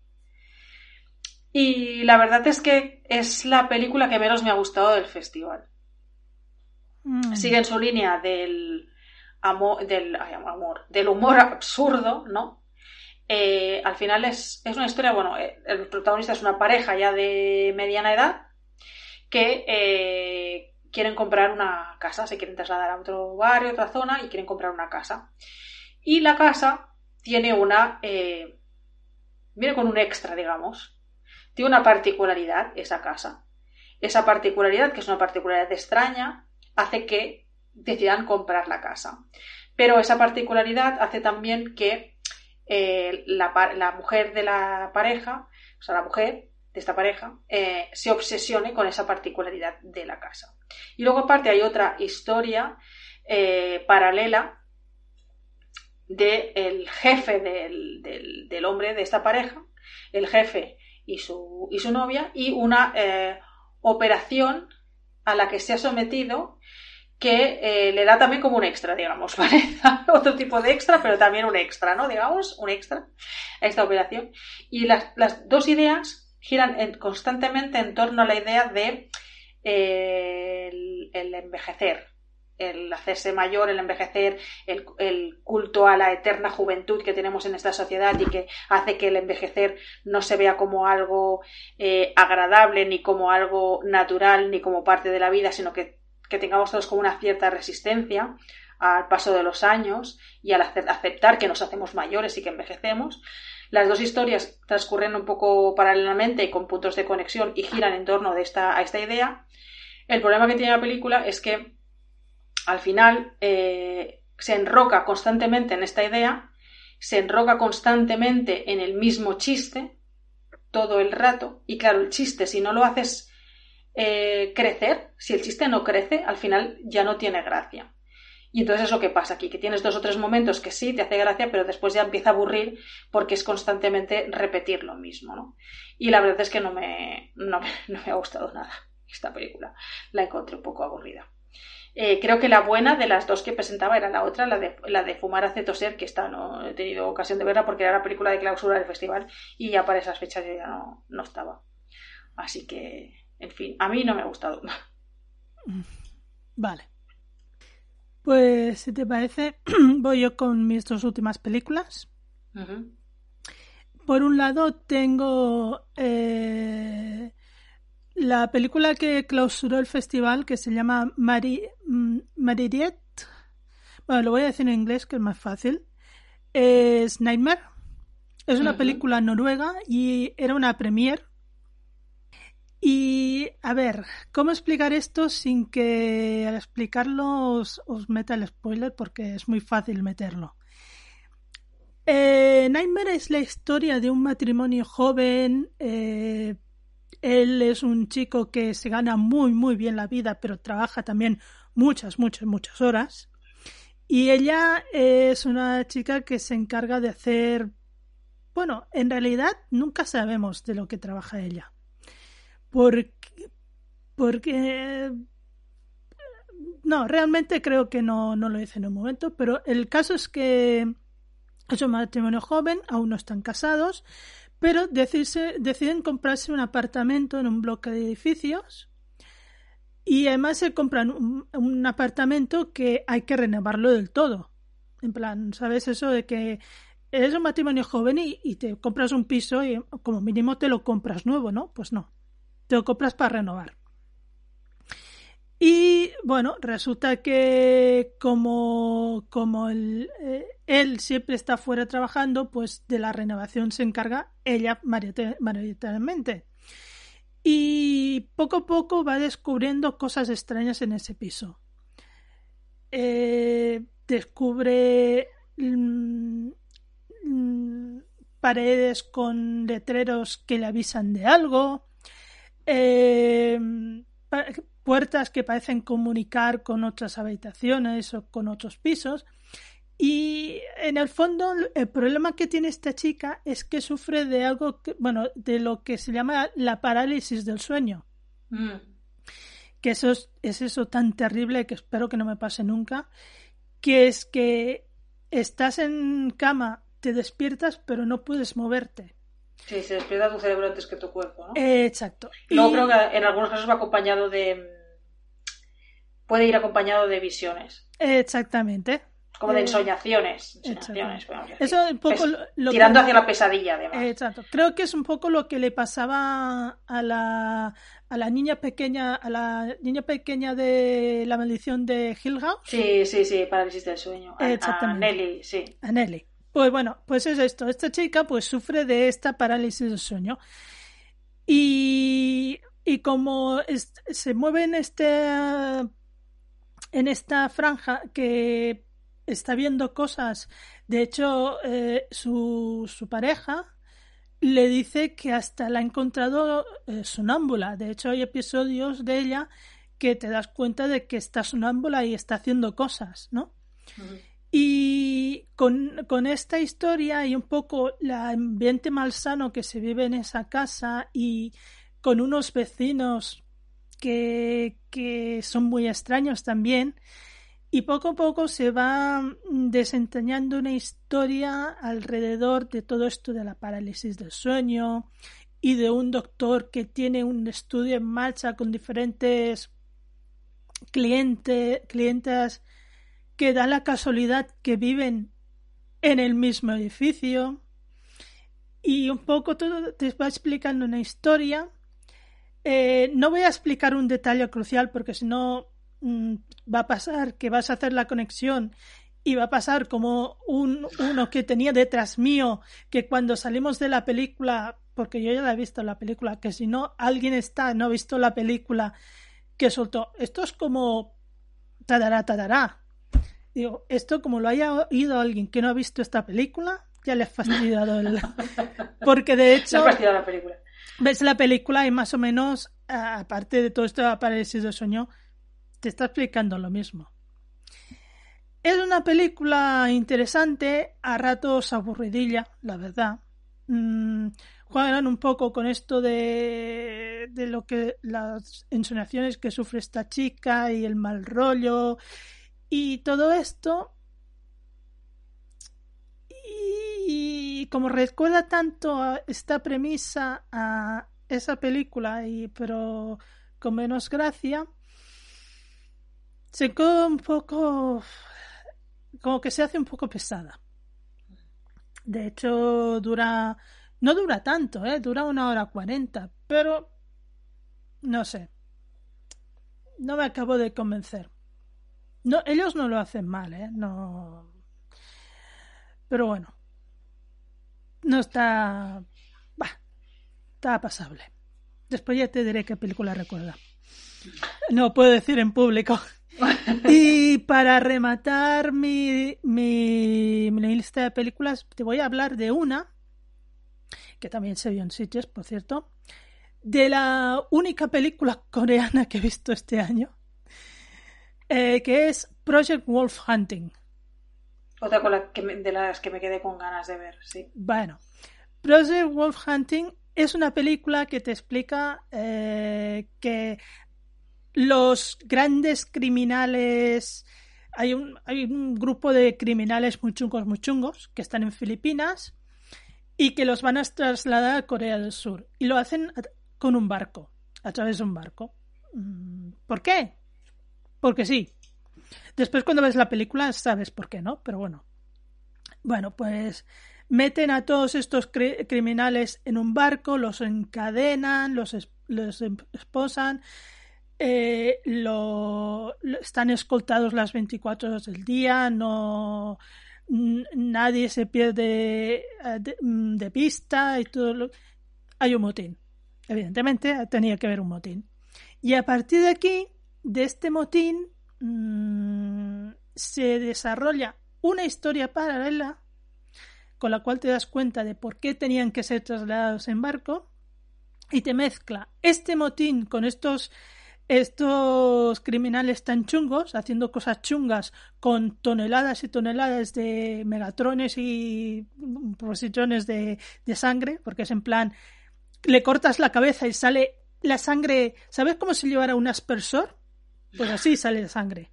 Y la verdad es que es la película que menos me ha gustado del festival. Mm. Sigue en su línea del, amor, del, amor, del humor absurdo, ¿no? Eh, al final es, es, una historia, bueno, eh, el protagonista es una pareja ya de mediana edad que eh, quieren comprar una casa, se quieren trasladar a otro barrio, otra zona y quieren comprar una casa. Y la casa tiene una, viene con un extra, digamos, tiene una particularidad esa casa. Esa particularidad, que es una particularidad extraña, hace que decidan comprar la casa. Pero esa particularidad hace también que eh, la, mujer de la pareja, o sea, la mujer de esta pareja, eh, se obsesione con esa particularidad de la casa. Y luego aparte hay otra historia eh, paralela del jefe del, hombre de esta pareja, el jefe y su, y su novia, y una operación a la que se ha sometido que eh, le da también como un extra, digamos, ¿vale? Otro tipo de extra, pero también un extra, ¿no? Digamos, un extra a esta operación. Y las, dos ideas giran constantemente en torno a la idea de eh, el, envejecer, el hacerse mayor, el envejecer, el, culto a la eterna juventud que tenemos en esta sociedad y que hace que el envejecer no se vea como algo eh, agradable, ni como algo natural, ni como parte de la vida, sino que que tengamos todos como una cierta resistencia al paso de los años y al aceptar que nos hacemos mayores y que envejecemos. Las dos historias transcurren un poco paralelamente y con puntos de conexión y giran en torno de esta, a esta idea. El problema que tiene la película es que al final eh, se enroca constantemente en esta idea, se enroca constantemente en el mismo chiste todo el rato y claro, el chiste si no lo haces eh, crecer, si el chiste no crece, al final ya no tiene gracia. Y entonces es lo que pasa aquí, que tienes dos o tres momentos que sí te hace gracia, pero después ya empieza a aburrir porque es constantemente repetir lo mismo, ¿no? Y la verdad es que no me, no, me ha gustado nada esta película. La encontré un poco aburrida. Eh, creo que la buena de las dos que presentaba era la otra, la de, la de Fumar hace toser, que está, no he tenido ocasión de verla porque era la película de clausura del festival y ya para esas fechas ya no, no estaba. Así que, en fin, a mí no me ha gustado. Vale. Pues, si te parece, voy yo con mis dos últimas películas. Por un lado, tengo eh, la película que clausuró el festival, que se llama Mari mm, Maririet. Bueno, lo voy a decir en inglés, que es más fácil. Es Nightmare. Es una película noruega y era una premiere y a ver, ¿cómo explicar esto sin que al explicarlo os, meta el spoiler? Porque es muy fácil meterlo. Eh, Nightmare es la historia de un matrimonio joven. Eh, él es un chico que se gana muy, muy bien la vida, pero trabaja también muchas, muchas, muchas horas. Y ella es una chica que se encarga de hacer... Bueno, en realidad nunca sabemos de lo que trabaja ella porque, porque no, realmente creo que no, no lo hice en un momento, pero el caso es que es un matrimonio joven, aún no están casados, pero deciden comprarse un apartamento en un bloque de edificios y además se compran un, apartamento que hay que renovarlo del todo. En plan, ¿sabes eso de que eres un matrimonio joven y, y te compras un piso y como mínimo te lo compras nuevo, ¿no? Pues no te compras para renovar. Y bueno, resulta que como, como eh, él siempre está fuera trabajando, pues de la renovación se encarga ella mayoritariamente. Y poco a poco va descubriendo cosas extrañas en ese piso. Eh, descubre mm, mm, paredes con letreros que le avisan de algo eh, puertas que parecen comunicar con otras habitaciones o con otros pisos. Y en el fondo el problema que tiene esta chica es que sufre de algo, que, bueno, de lo que se llama la parálisis del sueño. Mm. Que eso es, es, eso tan terrible que espero que no me pase nunca, que es que estás en cama, te despiertas pero no puedes moverte. Sí, se despierta tu cerebro antes que tu cuerpo, ¿no? exacto. Luego creo que en algunos casos va acompañado de... Puede ir acompañado de visiones. Exactamente. Como de eh, ensoñaciones. Eso un poco tirando hacia la pesadilla, además. Exacto. Creo que es un poco lo que le pasaba a la, a la niña pequeña, a la niña pequeña de la maldición de Hill House. Sí, sí, sí, parálisis del sueño. Exactamente. A Nelly, sí. A Nelly. Pues bueno, pues es esto. Esta chica pues sufre de esta parálisis del sueño. Y, y como se mueve en, este, en esta franja que está viendo cosas, de hecho eh, su, su, pareja le dice que hasta la ha encontrado eh, sonámbula. De hecho hay episodios de ella que te das cuenta de que está sonámbula y está haciendo cosas, ¿no? Y con, esta historia y un poco el ambiente malsano que se vive en esa casa y con unos vecinos que, que son muy extraños también, y poco a poco se va desentrañando una historia alrededor de todo esto de la parálisis del sueño y de un doctor que tiene un estudio en marcha con diferentes clientes, clientes que da la casualidad que viven en el mismo edificio y un poco todo te va explicando una historia. Eh, no voy a explicar un detalle crucial porque si no mm, va a pasar que vas a hacer la conexión y va a pasar como un, uno que tenía detrás mío, que cuando salimos de la película, porque yo ya la he visto la película, que si no alguien está, no ha visto la película, que soltó, esto es como tadará, tadará. Digo, esto como lo haya oído alguien que no ha visto esta película, ya le ha fastidiado el... Porque de hecho... la película. Ves la película y más o menos, aparte de todo esto aparecido de sueño, te está explicando lo mismo. Es una película interesante, a ratos aburridilla, la verdad. Mm, juegan un poco con esto de, de lo que las ensonaciones que sufre esta chica y el mal rollo y todo esto. Y, como recuerda tanto esta premisa a esa película, y, pero con menos gracia, se queda un poco como que se hace un poco pesada. De hecho, dura, no dura tanto, ¿eh? dura una hora cuarenta, pero no sé, no me acabo de convencer. No, ellos no lo hacen mal, ¿eh? No. Pero bueno, no está, bah, está pasable. Después ya te diré qué película recuerda. No puedo decir en público. y para rematar mi, mi, lista de películas, te voy a hablar de una, que también se vio en Sitges, por cierto, de la única película coreana que he visto este año, eh, que es Project Wolf Hunting. Otra de las que me quedé con ganas de ver, sí. Bueno, Project Wolf Hunting es una película que te explica eh, que los grandes criminales. Hay un, hay un grupo de criminales muy chungos, muy chungos, que están en Filipinas y que los van a trasladar a Corea del Sur. Y lo hacen con un barco, a través de un barco. Mm, ¿Por qué? Porque sí. Después cuando ves la película sabes por qué, ¿no? Pero bueno. Bueno, pues meten a todos estos criminales en un barco, los encadenan, los, los esposan, eh, lo, están escoltados las 24 horas del día, no nadie se pierde eh, mm, de, vista y todo lo... hay un motín. Evidentemente tenía que haber un motín. Y a partir de aquí, de este motín, mm, se desarrolla una historia paralela con la cual te das cuenta de por qué tenían que ser trasladados en barco y te mezcla este motín con estos estos criminales tan chungos, haciendo cosas chungas con toneladas y toneladas de megatrones y positrones de, de sangre, porque es en plan, le cortas la cabeza y sale la sangre, ¿sabes cómo se llevará un aspersor? Pues así sale sangre.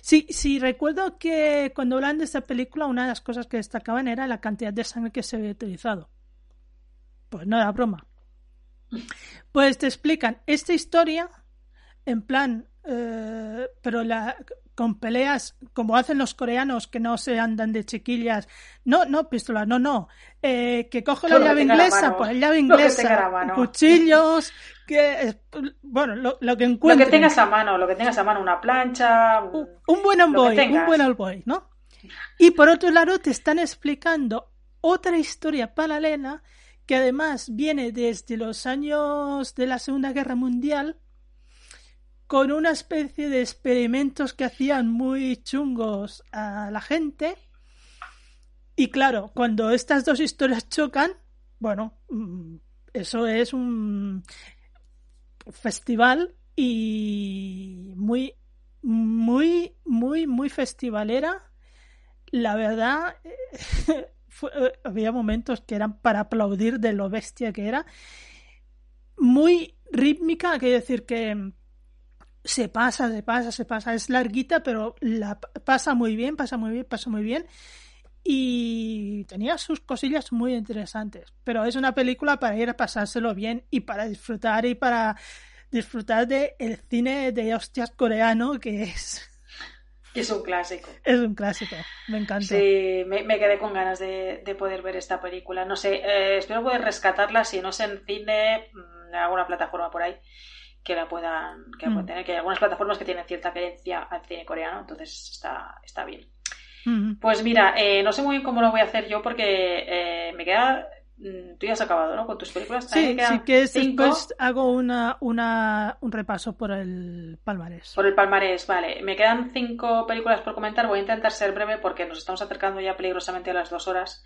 Sí, sí, recuerdo que cuando hablan de esta película, una de las cosas que destacaban era la cantidad de sangre que se había utilizado. Pues no era broma. Pues te explican esta historia en plan, eh, pero la, con peleas como hacen los coreanos que no se andan de chiquillas, no, no pistolas, no, no, eh, que coge la llave inglesa, pues la llave inglesa, cuchillos, que bueno, lo, que encuentres. Lo que tengas a mano, lo que tengas a mano, una plancha, un, buen un buen ¿no? Y por otro lado te están explicando otra historia paralela que además viene desde los años de la Segunda Guerra Mundial con una especie de experimentos que hacían muy chungos a la gente. Y claro, cuando estas dos historias chocan, bueno, mm, eso es un festival y muy, muy, muy, muy festivalera. La verdad, había momentos que eran para aplaudir de lo bestia que era. Muy rítmica, quiere decir que se pasa, se pasa, se pasa. Es larguita, pero la pasa muy bien, pasa muy bien, pasa muy bien. Y tenía sus cosillas muy interesantes. Pero es una película para ir a pasárselo bien y para disfrutar y para disfrutar del el cine de hostias coreano que es. Es un clásico. Es un clásico, me encanta. Sí, me, quedé con ganas de, poder ver esta película. No sé, eh, espero poder rescatarla, si no es en cine, mm, en alguna plataforma por ahí que la puedan, que la puedan tener, que hay algunas plataformas que tienen cierta creencia al cine coreano, entonces está, está bien. Pues mira, eh, no sé muy bien cómo lo voy a hacer yo porque eh, me queda Mm, tú ya has acabado, ¿no? Con tus películas. Sí, sí que después hago una, una, un repaso por el palmarés. Por el palmarés, vale. Me quedan cinco películas por comentar. Voy a intentar ser breve porque nos estamos acercando ya peligrosamente a las dos horas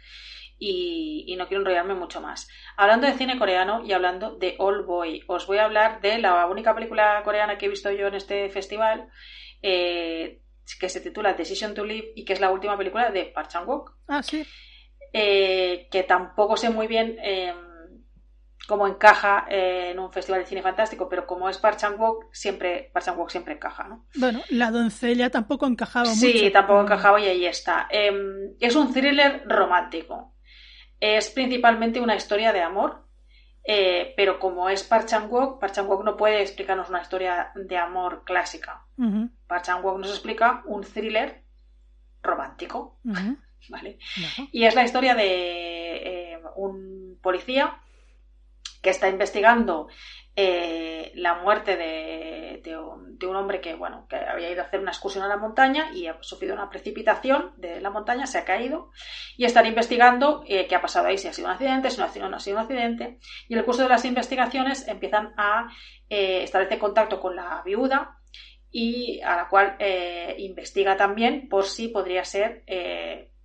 y, no quiero enrollarme mucho más. Hablando de cine coreano y hablando de All Boy, os voy a hablar de la única película coreana que he visto yo en este festival. Eh, que se titula Decision to Live y que es la última película de Park Chan-wook. Ah, sí. Eh, que tampoco sé muy bien eh, cómo encaja eh, en un festival de cine fantástico, pero como es Park Chan-wook, siempre, Park Chan-wook siempre encaja, ¿no? Bueno, La doncella tampoco encajaba sí, mucho. Sí, tampoco encajaba y ahí está. Em, es un thriller romántico. Es principalmente una historia de amor, pero como es Park Chan-wook, Park Chan-wook no puede explicarnos una historia de amor clásica. Park Chan-wook nos explica un thriller romántico. ¿vale? Y es la historia de eh, un policía que está investigando eh, la muerte de, un, hombre que, bueno, que había ido a hacer una excursión a la montaña y ha sufrido una precipitación de la montaña, se ha caído y están investigando eh, qué ha pasado ahí, si ha sido un accidente, si no ha sido, un accidente. Y en el curso de las investigaciones empiezan a establecer contacto con la viuda y a la cual investiga también por si podría ser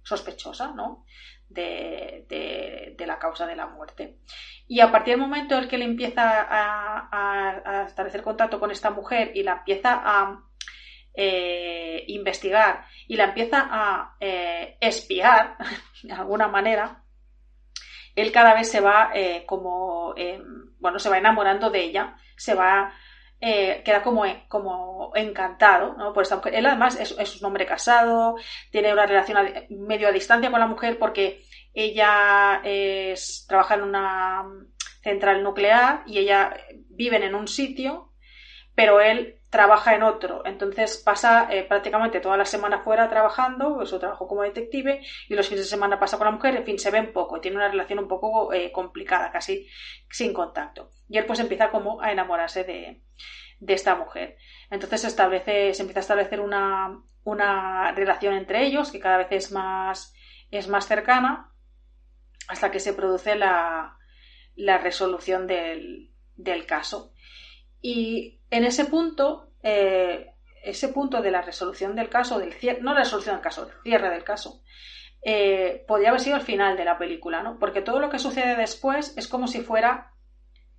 sospechosa, ¿no? De, la causa de la muerte. Y a partir del momento en que él empieza a, establecer contacto con esta mujer y la empieza a eh, investigar y la empieza a eh, espiar de alguna manera, él cada vez se va eh, como, bueno, se va enamorando de ella, se va eh, queda como, como encantado por esta mujer. Él además es, un hombre casado, tiene una relación medio a distancia con la mujer porque ella es, trabaja en una central nuclear y ella viven en un sitio, pero él trabaja en otro. Entonces pasa eh, prácticamente toda la semana fuera trabajando, su trabajo como detective, y los fines de semana pasa con la mujer, en fin, se ven poco, tiene una relación un poco eh, complicada, casi sin contacto. Y él pues empieza como a enamorarse de, de esta mujer. Entonces se establece, se empieza a establecer una, una relación entre ellos que cada vez es más, es más cercana hasta que se produce la, la resolución del, del caso. Y en ese punto, eh, ese punto de la resolución del caso, del no la resolución del caso, el cierre del caso, eh, podría haber sido el final de la película, ¿no? Porque todo lo que sucede después es como si fuera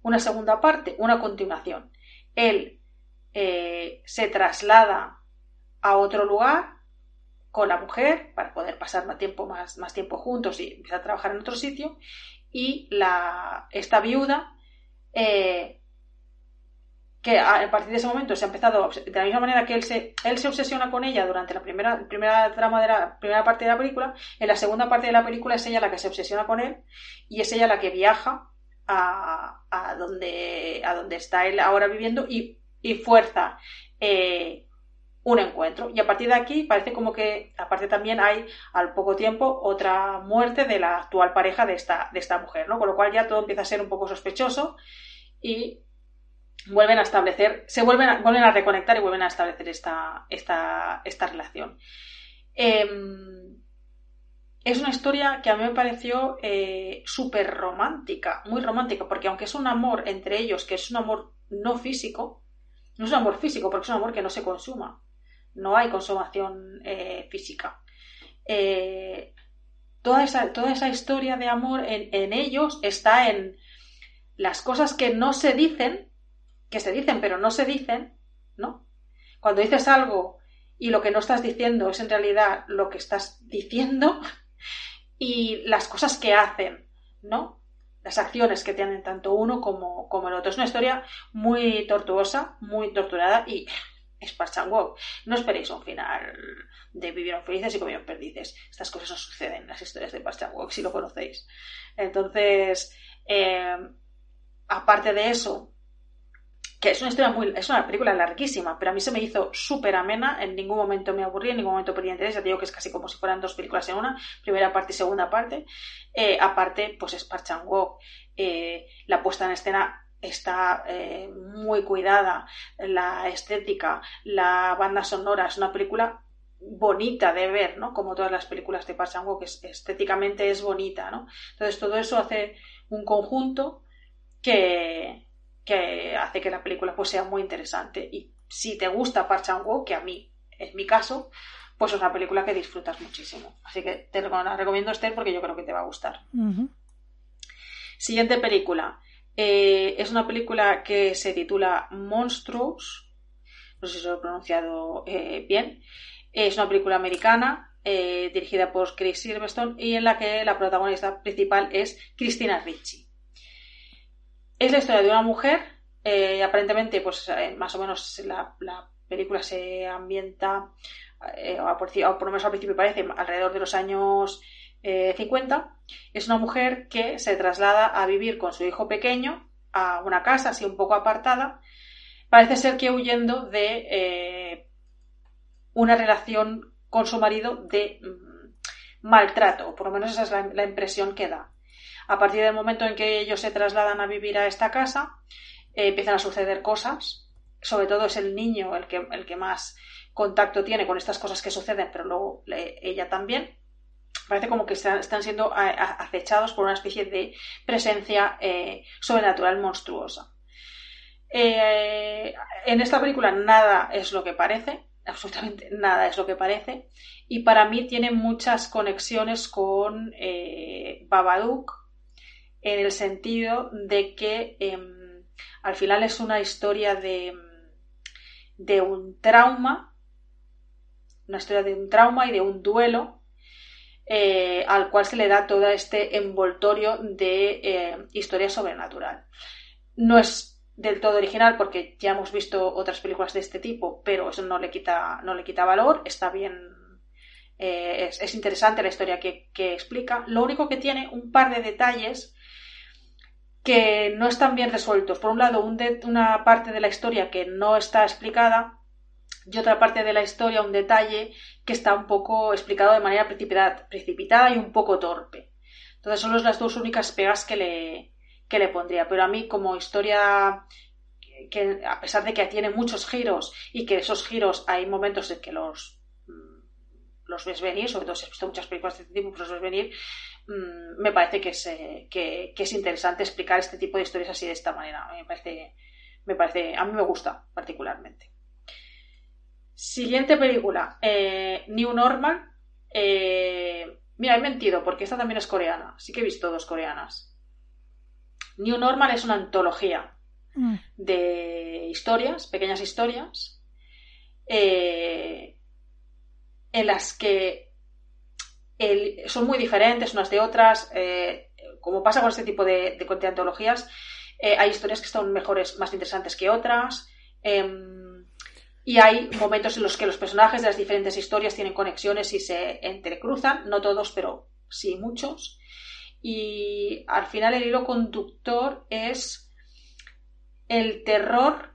una segunda parte, una continuación. Él eh, se traslada a otro lugar con la mujer para poder pasar más tiempo, más, tiempo juntos y empieza a trabajar en otro sitio y la, esta viuda que a partir de ese momento se ha empezado, de la misma manera que él se, él se obsesiona con ella durante la primera, primera trama de la primera parte de la película, en la segunda parte de la película es ella la que se obsesiona con él y es ella la que viaja a, a donde, a donde está él ahora viviendo y, y fuerza eh, un encuentro. Y a partir de aquí parece como que, aparte también hay al poco tiempo otra muerte de la actual pareja de esta, de esta mujer, ¿no? Con lo cual ya todo empieza a ser un poco sospechoso y vuelven a establecer, se vuelven a, vuelven a reconectar y vuelven a establecer esta, esta, esta relación. Em, es una historia que a mí me pareció eh, súper romántica, muy romántica, porque aunque es un amor entre ellos, que es un amor no físico, no es un amor físico, porque es un amor que no se consuma, no hay consumación eh, física. Eh, toda, esa, toda esa historia de amor en ellos está en las cosas que no se dicen, que se dicen pero no se dicen, ¿no? Cuando dices algo y lo que no estás diciendo es en realidad lo que estás diciendo y las cosas que hacen, ¿no? Las acciones que tienen tanto uno como, como el otro. Es una historia muy tortuosa, muy torturada y es Walk. No esperéis un final de vivieron felices y comieron perdices. Estas cosas no suceden en las historias de Walk, si lo conocéis. Entonces, eh, aparte de eso, que es una historia muy, es una película larguísima, pero a mí se me hizo súper amena, en ningún momento me aburrí, en ningún momento perdí interés, ya te digo que es casi como si fueran dos películas en una, primera parte y segunda parte, eh, aparte, pues es Park Chan Wook, eh, la puesta en escena está eh, muy cuidada, la estética, la banda sonora, es una película bonita de ver, ¿no? Como todas las películas de Park que estéticamente es bonita, ¿no? Entonces todo eso hace un conjunto que, que hace que la película pues sea muy interesante. Y si te gusta Park que a mí es mi caso, pues es una película que disfrutas muchísimo. Así que te la recomiendo Esther porque yo creo que te va a gustar. Siguiente película. Eh, es una película que se titula Monstruos. No sé si lo he pronunciado eh, bien. Es una película americana eh, dirigida por Chris Silverstone y en la que la protagonista principal es Christina Ricci. Es la historia de una mujer, eh, aparentemente, pues eh, más o menos la, película se ambienta, o por, lo menos al principio parece, alrededor de los años 50. Es una mujer que se traslada a vivir con su hijo pequeño a una casa así un poco apartada. Parece ser que huyendo de una relación con su marido de mm, maltrato, por lo menos esa es la, impresión que da. A partir del momento en que ellos se trasladan a vivir a esta casa, eh, empiezan a suceder cosas. Sobre todo es el niño el que, el que más contacto tiene con estas cosas que suceden, pero luego ella también. Parece como que están, siendo acechados por una especie de presencia eh, sobrenatural monstruosa. Eh, en esta película nada es lo que parece absolutamente nada es lo que parece. Y para mí tiene muchas conexiones con eh, Babadook en el sentido de que em, al final es una historia de, de un trauma, una historia de un trauma y de un duelo eh, al cual se le da todo este envoltorio de eh, historia sobrenatural. No es del todo original porque ya hemos visto otras películas de este tipo, pero eso no le quita, no le quita valor, está bien, eh, es, interesante la historia que, explica. Lo único que tiene un par de detalles que no están bien resueltos. Por un lado, una parte de la historia que no está explicada y otra parte de la historia, un detalle que está un poco explicado de manera precipitada y un poco torpe. Entonces son las dos únicas pegas que le, que le pondría. Pero a mí como historia que a pesar de que tiene muchos giros y que esos giros hay momentos en que los mm, los ves venir, sobre todo si has visto muchas películas de este tipo, pues los ves venir, mm, me parece que es, eh, que, es interesante explicar este tipo de historias así de esta manera. Me parece, me parece, a mí me gusta particularmente. Siguiente película, eh, New Normal. Eh, mira, he mentido porque esta también es coreana. Sí que he visto dos coreanas. New Normal es una antología mm. de historias, pequeñas historias, eh, en las que son muy diferentes unas de otras. Eh, como pasa con este tipo de, de, antologías, eh, hay historias que son mejores, más interesantes que otras. Em, y hay momentos en los que los personajes de las diferentes historias tienen conexiones y se entrecruzan, no todos, pero sí muchos y al final el hilo conductor es el terror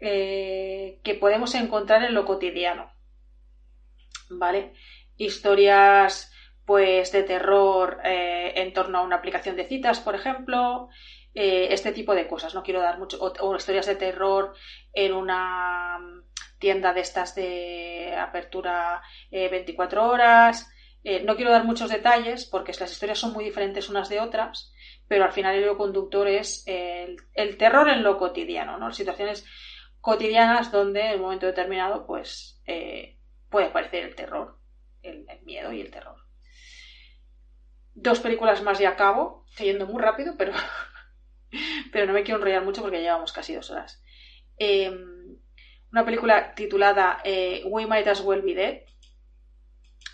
eh, que podemos encontrar en lo cotidiano. ¿Vale? Historias pues de terror eh, en torno a una aplicación de citas, por ejemplo, eh, este tipo de cosas. No quiero dar mucho. o, historias de terror en una tienda de estas de apertura 24 horas. Eh, no quiero dar muchos detalles porque las historias son muy diferentes unas de otras, pero al final el hilo conductor es el, terror en lo cotidiano, ¿no? Situaciones cotidianas donde en un momento determinado pues eh, puede aparecer el terror, el, miedo y el terror. Dos películas más de a cabo, yendo muy rápido, pero, pero no me quiero enrollar mucho porque llevamos casi dos horas. Em, una película titulada eh, We Might As Well Be Dead,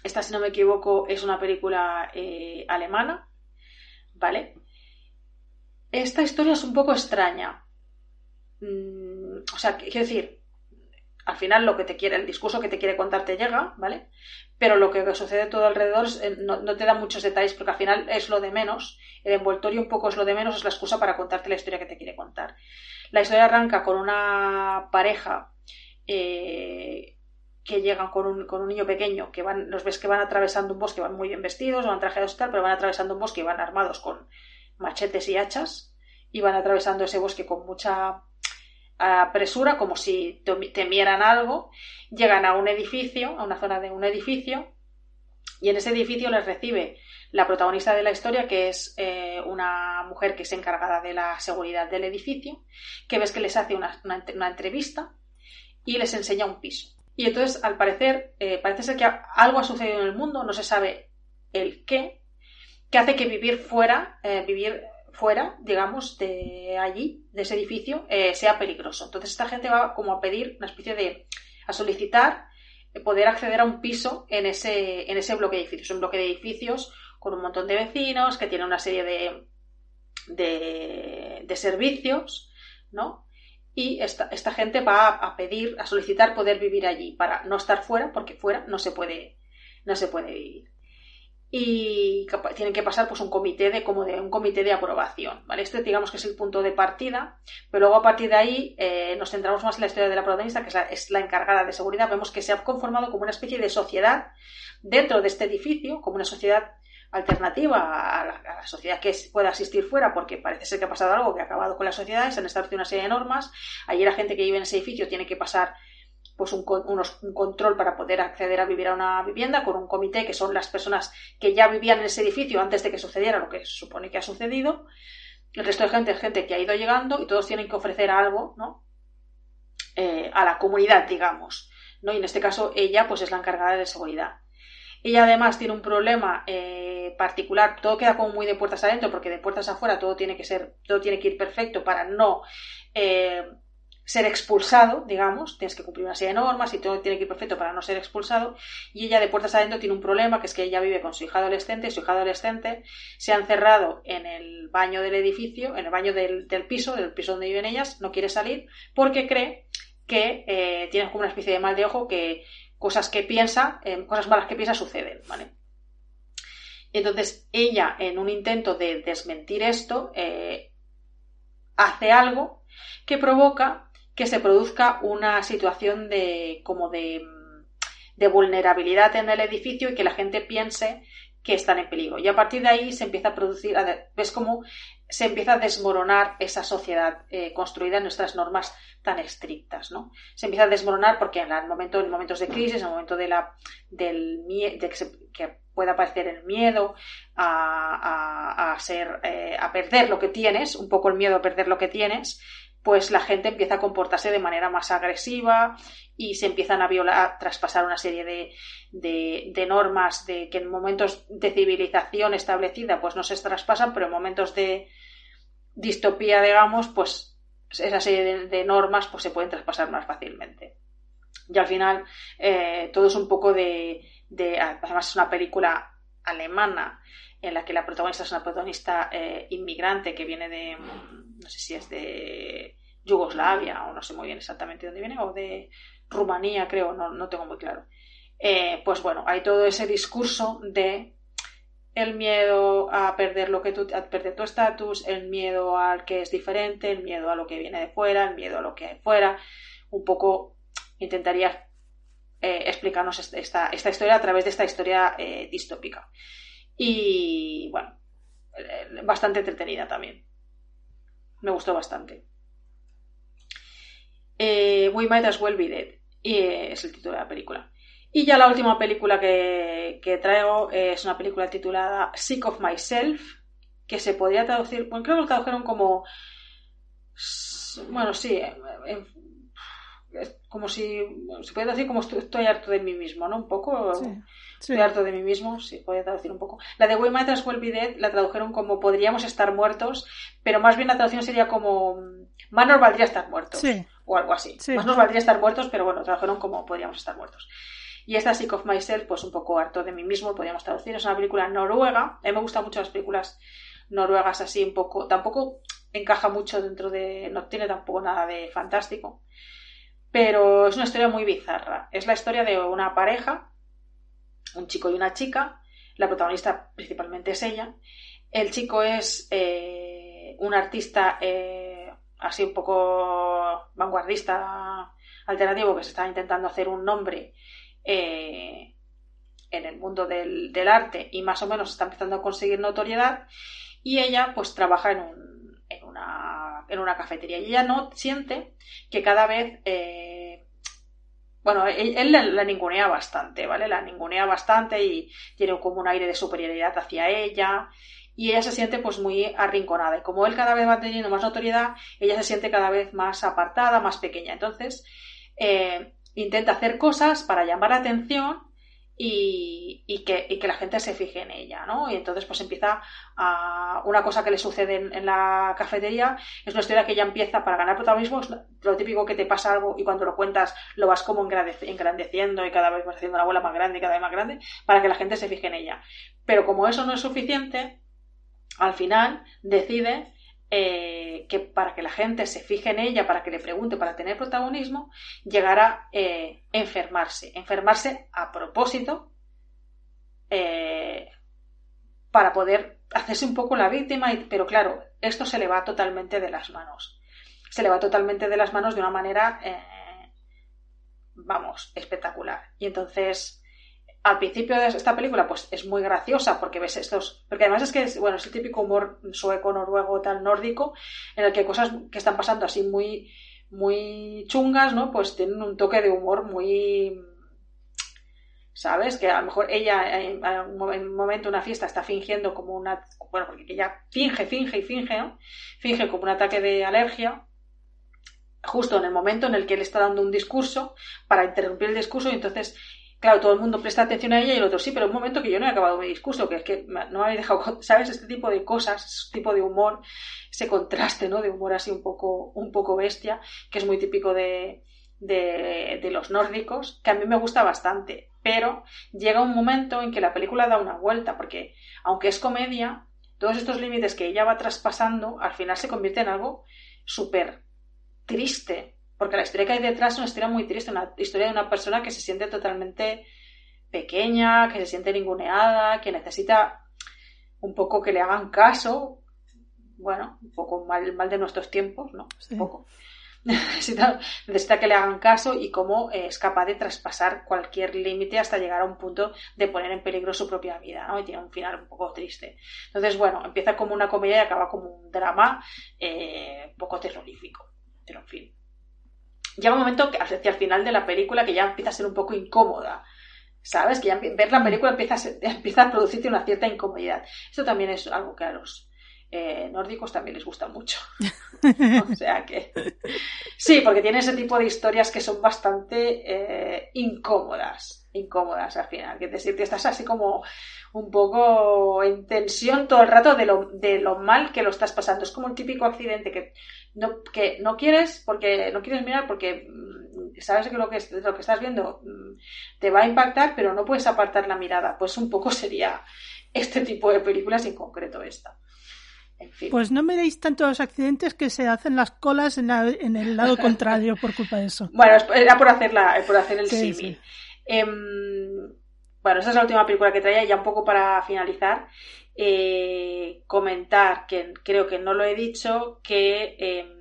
esta, si no me equivoco, es una película eh, alemana, ¿vale? Esta historia es un poco extraña. Mm, o sea, quiero decir, al final lo que te quiere, el discurso que te quiere contar te llega, ¿vale? Pero lo que sucede todo alrededor eh, no, te da muchos detalles porque al final es lo de menos. El envoltorio un poco es lo de menos, es la excusa para contarte la historia que te quiere contar. La historia arranca con una pareja eh, que llegan con un, con un niño pequeño, que van, los ves que van atravesando un bosque, van muy bien vestidos, van trajeados y tal, pero van atravesando un bosque y van armados con machetes y hachas y van atravesando ese bosque con mucha presura, como si temieran algo, llegan a un edificio, a una zona de un edificio, y en ese edificio les recibe la protagonista de la historia, que es eh, una mujer que es encargada de la seguridad del edificio, que ves que les hace una, entrevista y les enseña un piso. Y entonces, al parecer, eh, parece ser que algo ha sucedido en el mundo, no se sabe el qué, que hace que vivir fuera, eh, vivir fuera, digamos, de allí, de ese edificio, sea peligroso. Entonces esta gente va como a pedir una especie de, a solicitar poder acceder a un piso en ese, en ese bloque de edificios. Un bloque de edificios con un montón de vecinos, que tiene una serie de, de, servicios, ¿no? Y esta, esta, gente va a pedir, a solicitar poder vivir allí para no estar fuera, porque fuera no se puede, no se puede vivir. Y tienen que pasar pues un comité de como de un comité de aprobación, ¿vale? Este digamos que es el punto de partida, pero luego a partir de ahí eh, nos centramos más en la historia de la protagonista, que es la, encargada de seguridad. Vemos que se ha conformado como una especie de sociedad dentro de este edificio, como una sociedad alternativa a la, sociedad que pueda existir fuera, porque parece ser que ha pasado algo que ha acabado con la sociedad, se han establecido una serie de normas. Allí la gente que vive en ese edificio tiene que pasar pues un, un, control para poder acceder a vivir a una vivienda con un comité que son las personas que ya vivían en ese edificio antes de que sucediera lo que se supone que ha sucedido. El resto de gente es gente que ha ido llegando y todos tienen que ofrecer algo, ¿no? Eh, a la comunidad, digamos. ¿no? Y en este caso ella pues es la encargada de seguridad. Ella además tiene un problema eh, particular, todo queda como muy de puertas adentro, porque de puertas afuera todo tiene que ser, todo tiene que ir perfecto para no eh, ser expulsado, digamos, tienes que cumplir una serie de normas y todo tiene que ir perfecto para no ser expulsado. Y ella de puertas adentro tiene un problema, que es que ella vive con su hija adolescente, y su hija adolescente se ha encerrado en el baño del edificio, en el baño del, piso, del piso donde viven ellas, no quiere salir, porque cree que eh, tiene como una especie de mal de ojo que cosas que piensa, eh, cosas malas que piensa suceden, ¿vale? Entonces ella, en un intento de desmentir esto, eh, hace algo que provoca que se produzca una situación de como de, vulnerabilidad en el edificio y que la gente piense que están en peligro. Y a partir de ahí se empieza a producir, ves cómo se empieza a desmoronar esa sociedad eh, construida en nuestras normas tan estrictas, ¿no? Se empieza a desmoronar porque en, momento, en momentos de crisis, en el momento de la, del de que, que pueda aparecer el miedo a, a, eh, a perder lo que tienes, un poco el miedo a perder lo que tienes, pues la gente empieza a comportarse de manera más agresiva y se empiezan a violar, traspasar una serie de, de, normas de que en momentos de civilización establecida pues no se traspasan, pero en momentos de distopía, digamos, pues esa serie de, normas pues se pueden traspasar más fácilmente. Y al final eh, todo es un poco de, de, además es una película alemana en la que la protagonista es una protagonista eh, inmigrante que viene de, no sé si es de Yugoslavia o no sé muy bien exactamente dónde viene, o de Rumanía creo, no, no tengo muy claro. Eh, pues bueno, hay todo ese discurso de el miedo a perder lo que tú, a perder tu estatus, el miedo al que es diferente, el miedo a lo que viene de fuera, el miedo a lo que hay fuera. Un poco intentaría eh, explicarnos esta, esta, historia a través de esta historia eh, distópica. Y bueno, bastante entretenida también. Me gustó bastante. Eh, We Might As Well Be Dead. Y es el título de la película. Y ya la última película que, traigo es una película titulada Sick of Myself, que se podría traducir, bueno, creo que lo tradujeron como, bueno, sí, como si, se puede decir como estoy, harto de mí mismo, ¿no? Un poco, estoy harto de mí mismo, sí, puede traducir un poco. La de We Might As Well Be Dead la tradujeron como podríamos estar muertos, pero más bien la traducción sería como más nos valdría estar muertos. O algo así. Más nos valdría estar muertos, pero bueno, tradujeron como podríamos estar muertos. Y esta Sick of Myself, pues un poco harto de mí mismo, podríamos traducir. Es una película noruega. A mí me gustan mucho las películas noruegas así, un poco. Tampoco encaja mucho dentro de. No tiene tampoco nada de fantástico. Pero es una historia muy bizarra. Es la historia de una pareja, un chico y una chica. La protagonista principalmente es ella. El chico es eh, un artista eh, así un poco vanguardista, alternativo, que se está intentando hacer un nombre eh, en el mundo del, arte y más o menos está empezando a conseguir notoriedad y ella pues trabaja en un, en, una, en una cafetería. Y ella no siente que cada vez bueno, él, la, ningunea bastante, ¿vale? La ningunea bastante y tiene como un aire de superioridad hacia ella y ella se siente pues muy arrinconada y como él cada vez va teniendo más notoriedad, ella se siente cada vez más apartada, más pequeña. Entonces, eh, intenta hacer cosas para llamar la atención y, que, la gente se fije en ella, ¿no? Y entonces pues empieza a, una cosa que le sucede en, la cafetería, es una historia que ella empieza para ganar protagonismo, lo típico que te pasa algo y cuando lo cuentas lo vas como engrandeciendo y cada vez vas haciendo la bola más grande y cada vez más grande para que la gente se fije en ella. Pero como eso no es suficiente, al final decide eh, que para que la gente se fije en ella, para que le pregunte, para tener protagonismo, llegará a eh, enfermarse. Enfermarse a propósito eh, para poder hacerse un poco la víctima, pero claro, esto se le va totalmente de las manos. Se le va totalmente de las manos de una manera, vamos, espectacular. Y entonces al principio de esta película pues es muy graciosa porque ves estos porque además es que es, bueno es el típico humor sueco noruego tal nórdico en el que cosas que están pasando así muy muy chungas no pues tienen un toque de humor muy sabes que a lo mejor ella en un momento una fiesta está fingiendo como una bueno porque ella finge finge y finge ¿no? finge como un ataque de alergia justo en el momento en el que él está dando un discurso para interrumpir el discurso y entonces Claro, todo el mundo presta atención a ella y el otro sí, pero un momento que yo no he acabado mi discurso, que es que no me habéis dejado, ¿sabes? Este tipo de cosas, este tipo de humor, ese contraste, ¿no? De humor así un poco, un poco bestia, que es muy típico de, de, los nórdicos, que a mí me gusta bastante. Pero llega un momento en que la película da una vuelta, porque aunque es comedia, todos estos límites que ella va traspasando, al final se convierte en algo súper triste, porque la historia que hay detrás es una historia muy triste, una historia de una persona que se siente totalmente pequeña, que se siente ninguneada, que necesita un poco que le hagan caso. Bueno, un poco mal, mal de nuestros tiempos, ¿no? Un poco. Necesita, necesita, que le hagan caso y cómo eh, es capaz de traspasar cualquier límite hasta llegar a un punto de poner en peligro su propia vida, ¿no? Y tiene un final un poco triste. Entonces, bueno, empieza como una comedia y acaba como un drama eh, un poco terrorífico. Pero en fin llega un momento que hacia el final de la película que ya empieza a ser un poco incómoda. ¿Sabes? Que ya ver la película empieza a, empieza a producirte una cierta incomodidad. Esto también es algo que a los eh, nórdicos también les gusta mucho. o sea que. Sí, porque tiene ese tipo de historias que son bastante eh, incómodas. Incómodas al final. Que decir, que estás así como un poco en tensión todo el rato de lo, de lo mal que lo estás pasando. Es como un típico accidente que no, que no quieres porque no quieres mirar porque mm, sabes que lo que, lo que estás viendo mm, te va a impactar, pero no puedes apartar la mirada. Pues un poco sería este tipo de películas y en concreto esta. Pues no miréis tanto los accidentes que se hacen las colas en, el lado contrario por culpa de eso. Bueno, era por, hacer, por hacer el sí, em, bueno, esa es la última película que traía, ya un poco para finalizar. Eh, comentar, que creo que no lo he dicho, que em,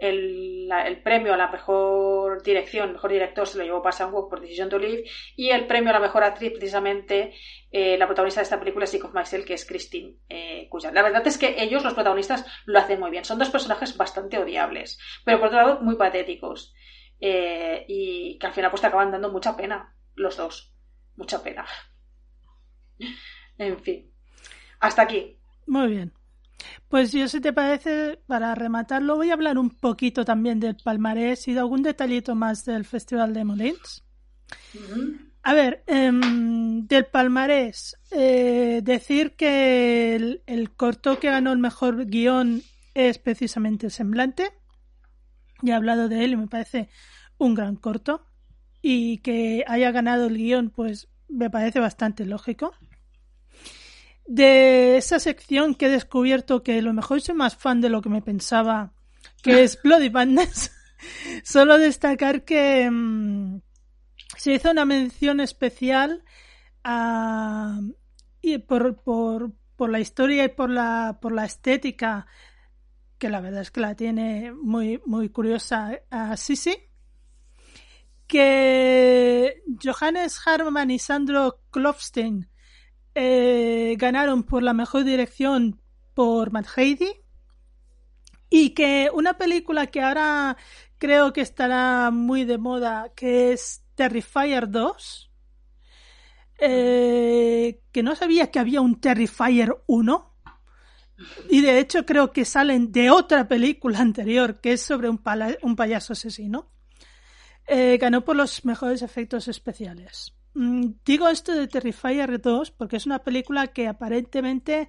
el, premio a la mejor dirección, mejor director se lo llevó Park por Decision to Live y el premio a la mejor actriz precisamente eh, la protagonista de esta película es of Myself que es Christine eh, La verdad es que ellos, los protagonistas, lo hacen muy bien. Son dos personajes bastante odiables, pero por otro lado muy patéticos eh, y que al final pues te acaban dando mucha pena los dos. Mucha pena. en fin. Hasta aquí. Muy bien. Pues yo, si te parece, para rematarlo, voy a hablar un poquito también del palmarés y de algún detallito más del Festival de Molins. A ver, em, del palmarés, eh, decir que el, corto que ganó el mejor guion es precisamente Semblante. Ya he hablado de él y me parece un gran corto. Y que haya ganado el guion, pues me parece bastante lógico de esa sección que he descubierto que a lo mejor soy más fan de lo que me pensaba, que es Bloody Bandits. Solo destacar que mm, se hizo una mención especial a, y por, por, por, la historia y por la, por la estética, que la verdad es que la tiene muy, muy curiosa a Sisi, que Johannes Harman y Sandro Klofstein eh, ganaron por la mejor dirección por Matt Heidi Y que una película que ahora creo que estará muy de moda, que es Terrifier 2, eh, que no sabía que había un Terrifier 1. Y de hecho creo que salen de otra película anterior, que es sobre un, un payaso asesino. Eh, ganó por los mejores efectos especiales. Mm, digo esto de Terrifier 2 porque es una película que aparentemente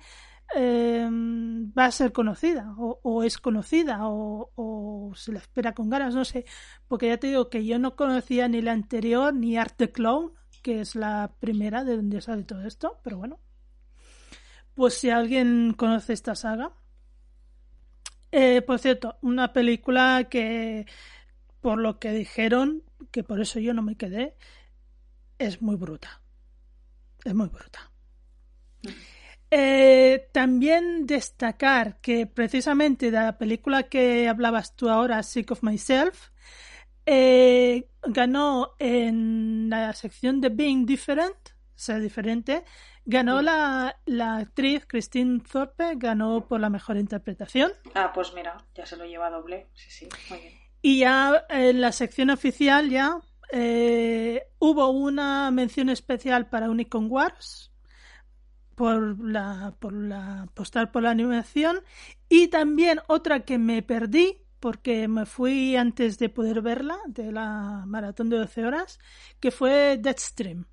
eh, va a ser conocida o, es conocida o, se la espera con ganas, no sé, porque ya te digo que yo no conocía ni la anterior ni Art the Clown, que es la primera de donde sale todo esto, pero bueno, pues si alguien conoce esta saga. Eh, por cierto, una película que, por lo que dijeron, que por eso yo no me quedé, es muy bruta. Es muy bruta. Eh, también destacar que precisamente de la película que hablabas tú ahora, Sick of Myself, eh, ganó en la sección de Being Different, ser diferente, ganó la, la, actriz Christine Thorpe, ganó por la mejor interpretación. Ah, pues mira, ya se lo lleva doble, sí, sí, muy bien. Y ya en la sección oficial ya eh, hubo una mención especial para Unicorn Wars, por la, por la postal por la animación y también otra que me perdí porque me fui antes de poder verla de la maratón de 12 horas que fue Deadstream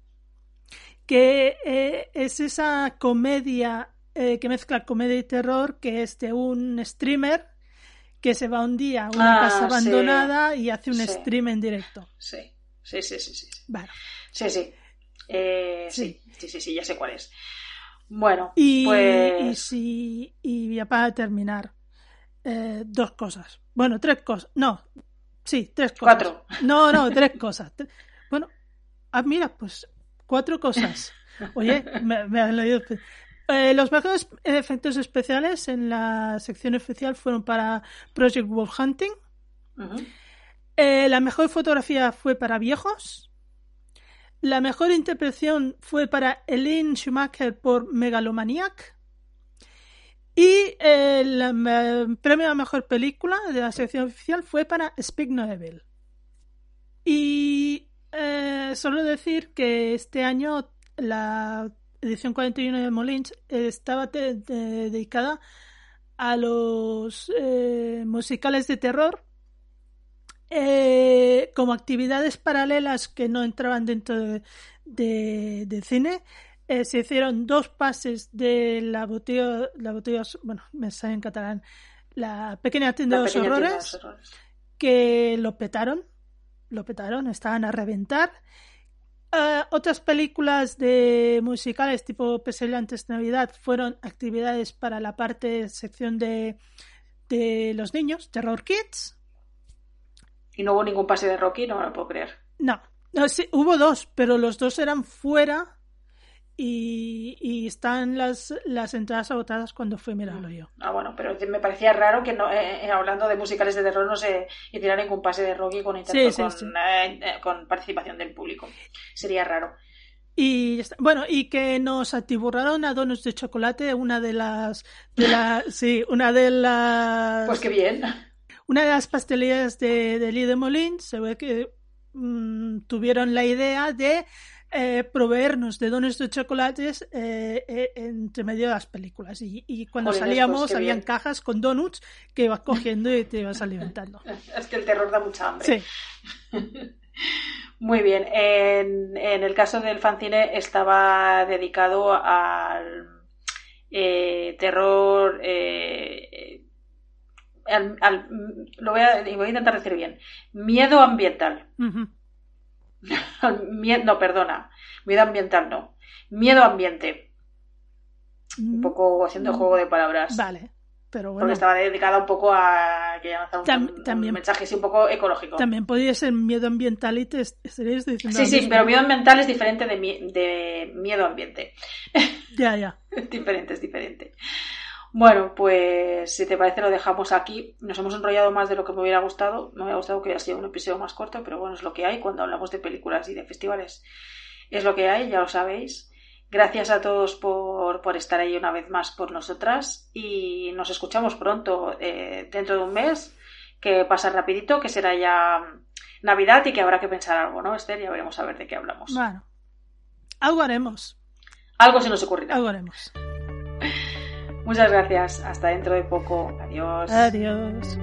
que eh, es esa comedia eh, que mezcla comedia y terror que es de un streamer que se va un día a una ah, casa abandonada y hace un stream en directo. Sí sí sí sí sí sí sí. Eh, sí sí sí sí ya sé cuál es bueno, y, pues... Y, y ya para terminar, eh, dos cosas. Bueno, tres cosas. No, sí, tres cosas. Cuatro. No, no, tres cosas. Bueno, ah, mira, pues cuatro cosas. Oye, me, me han leído. Eh, los mejores efectos especiales en la sección oficial fueron para Project Wolf Hunting. Eh, la mejor fotografía fue para viejos. La mejor interpretación fue para Eileen Schumacher por Megalomaniac. Y el premio a la mejor película de la sección oficial fue para Speak No Evil. Y eh, solo decir que este año la edición 41 de Molins estaba dedicada a los eh, musicales de terror eh, como actividades paralelas que no entraban dentro de, cine, eh, se hicieron dos pases de la botella, la botella, bueno, me sale en catalán, la pequeña tienda, de, los horrores, que lo petaron, lo petaron, estaban a reventar. Eh, otras películas de musicales tipo Pesadilla antes de Navidad fueron actividades para la parte sección de, de los niños, Terror Kids, y no hubo ningún pase de Rocky, no me lo puedo creer. No, no sí, hubo dos, pero los dos eran fuera y, están las, las entradas agotadas cuando fui mirarlo yo. Ah, bueno, pero me parecía raro que no, eh, eh, hablando de musicales de terror no se hiciera ningún pase de Rocky con, con, eh, con participación del público. Sería raro. Y bueno, y que nos atiburraron a donos de chocolate, una de las, de la, sí, una de las. Pues qué bien. Una de las pastelerías de, de de Molin se ve que mm, tuvieron la idea de eh, proveernos de dones de chocolates eh, eh, entre medio de las películas. Y, cuando salíamos pues, habían cajas con donuts que ibas cogiendo y te ibas alimentando. Es que el terror da mucha hambre. Sí. Muy bien. En, en, el caso del fanzine estaba dedicado al terror lo voy a, voy a, intentar decir bien, miedo ambiental. no, perdona, miedo ambiental no, miedo ambiente. Un poco haciendo juego de palabras. Vale. Pero bueno. Porque estaba dedicada un poco a que un, también, mensaje así un poco ecológico. También podría ser miedo ambiental y te estarías diciendo. Sí, sí, pero miedo ambiental es diferente de, de miedo ambiente. Ya, ya. es diferente, es diferente. Bueno, pues si te parece lo dejamos aquí. Nos hemos enrollado más de lo que me hubiera gustado. Me hubiera gustado que hubiera sido un episodio más corto, pero bueno, es lo que hay cuando hablamos de películas y de festivales. Es lo que hay, ya lo sabéis. Gracias a todos por, por estar ahí una vez más por nosotras y nos escuchamos pronto, eh, dentro de un mes, que pasa rapidito, que será ya Navidad y que habrá que pensar algo, ¿no, Esther? Ya veremos a ver de qué hablamos. Bueno, algo haremos. Algo se nos ocurrirá. Algo haremos. Muchas gracias. Hasta dentro de poco. Adiós. Adiós.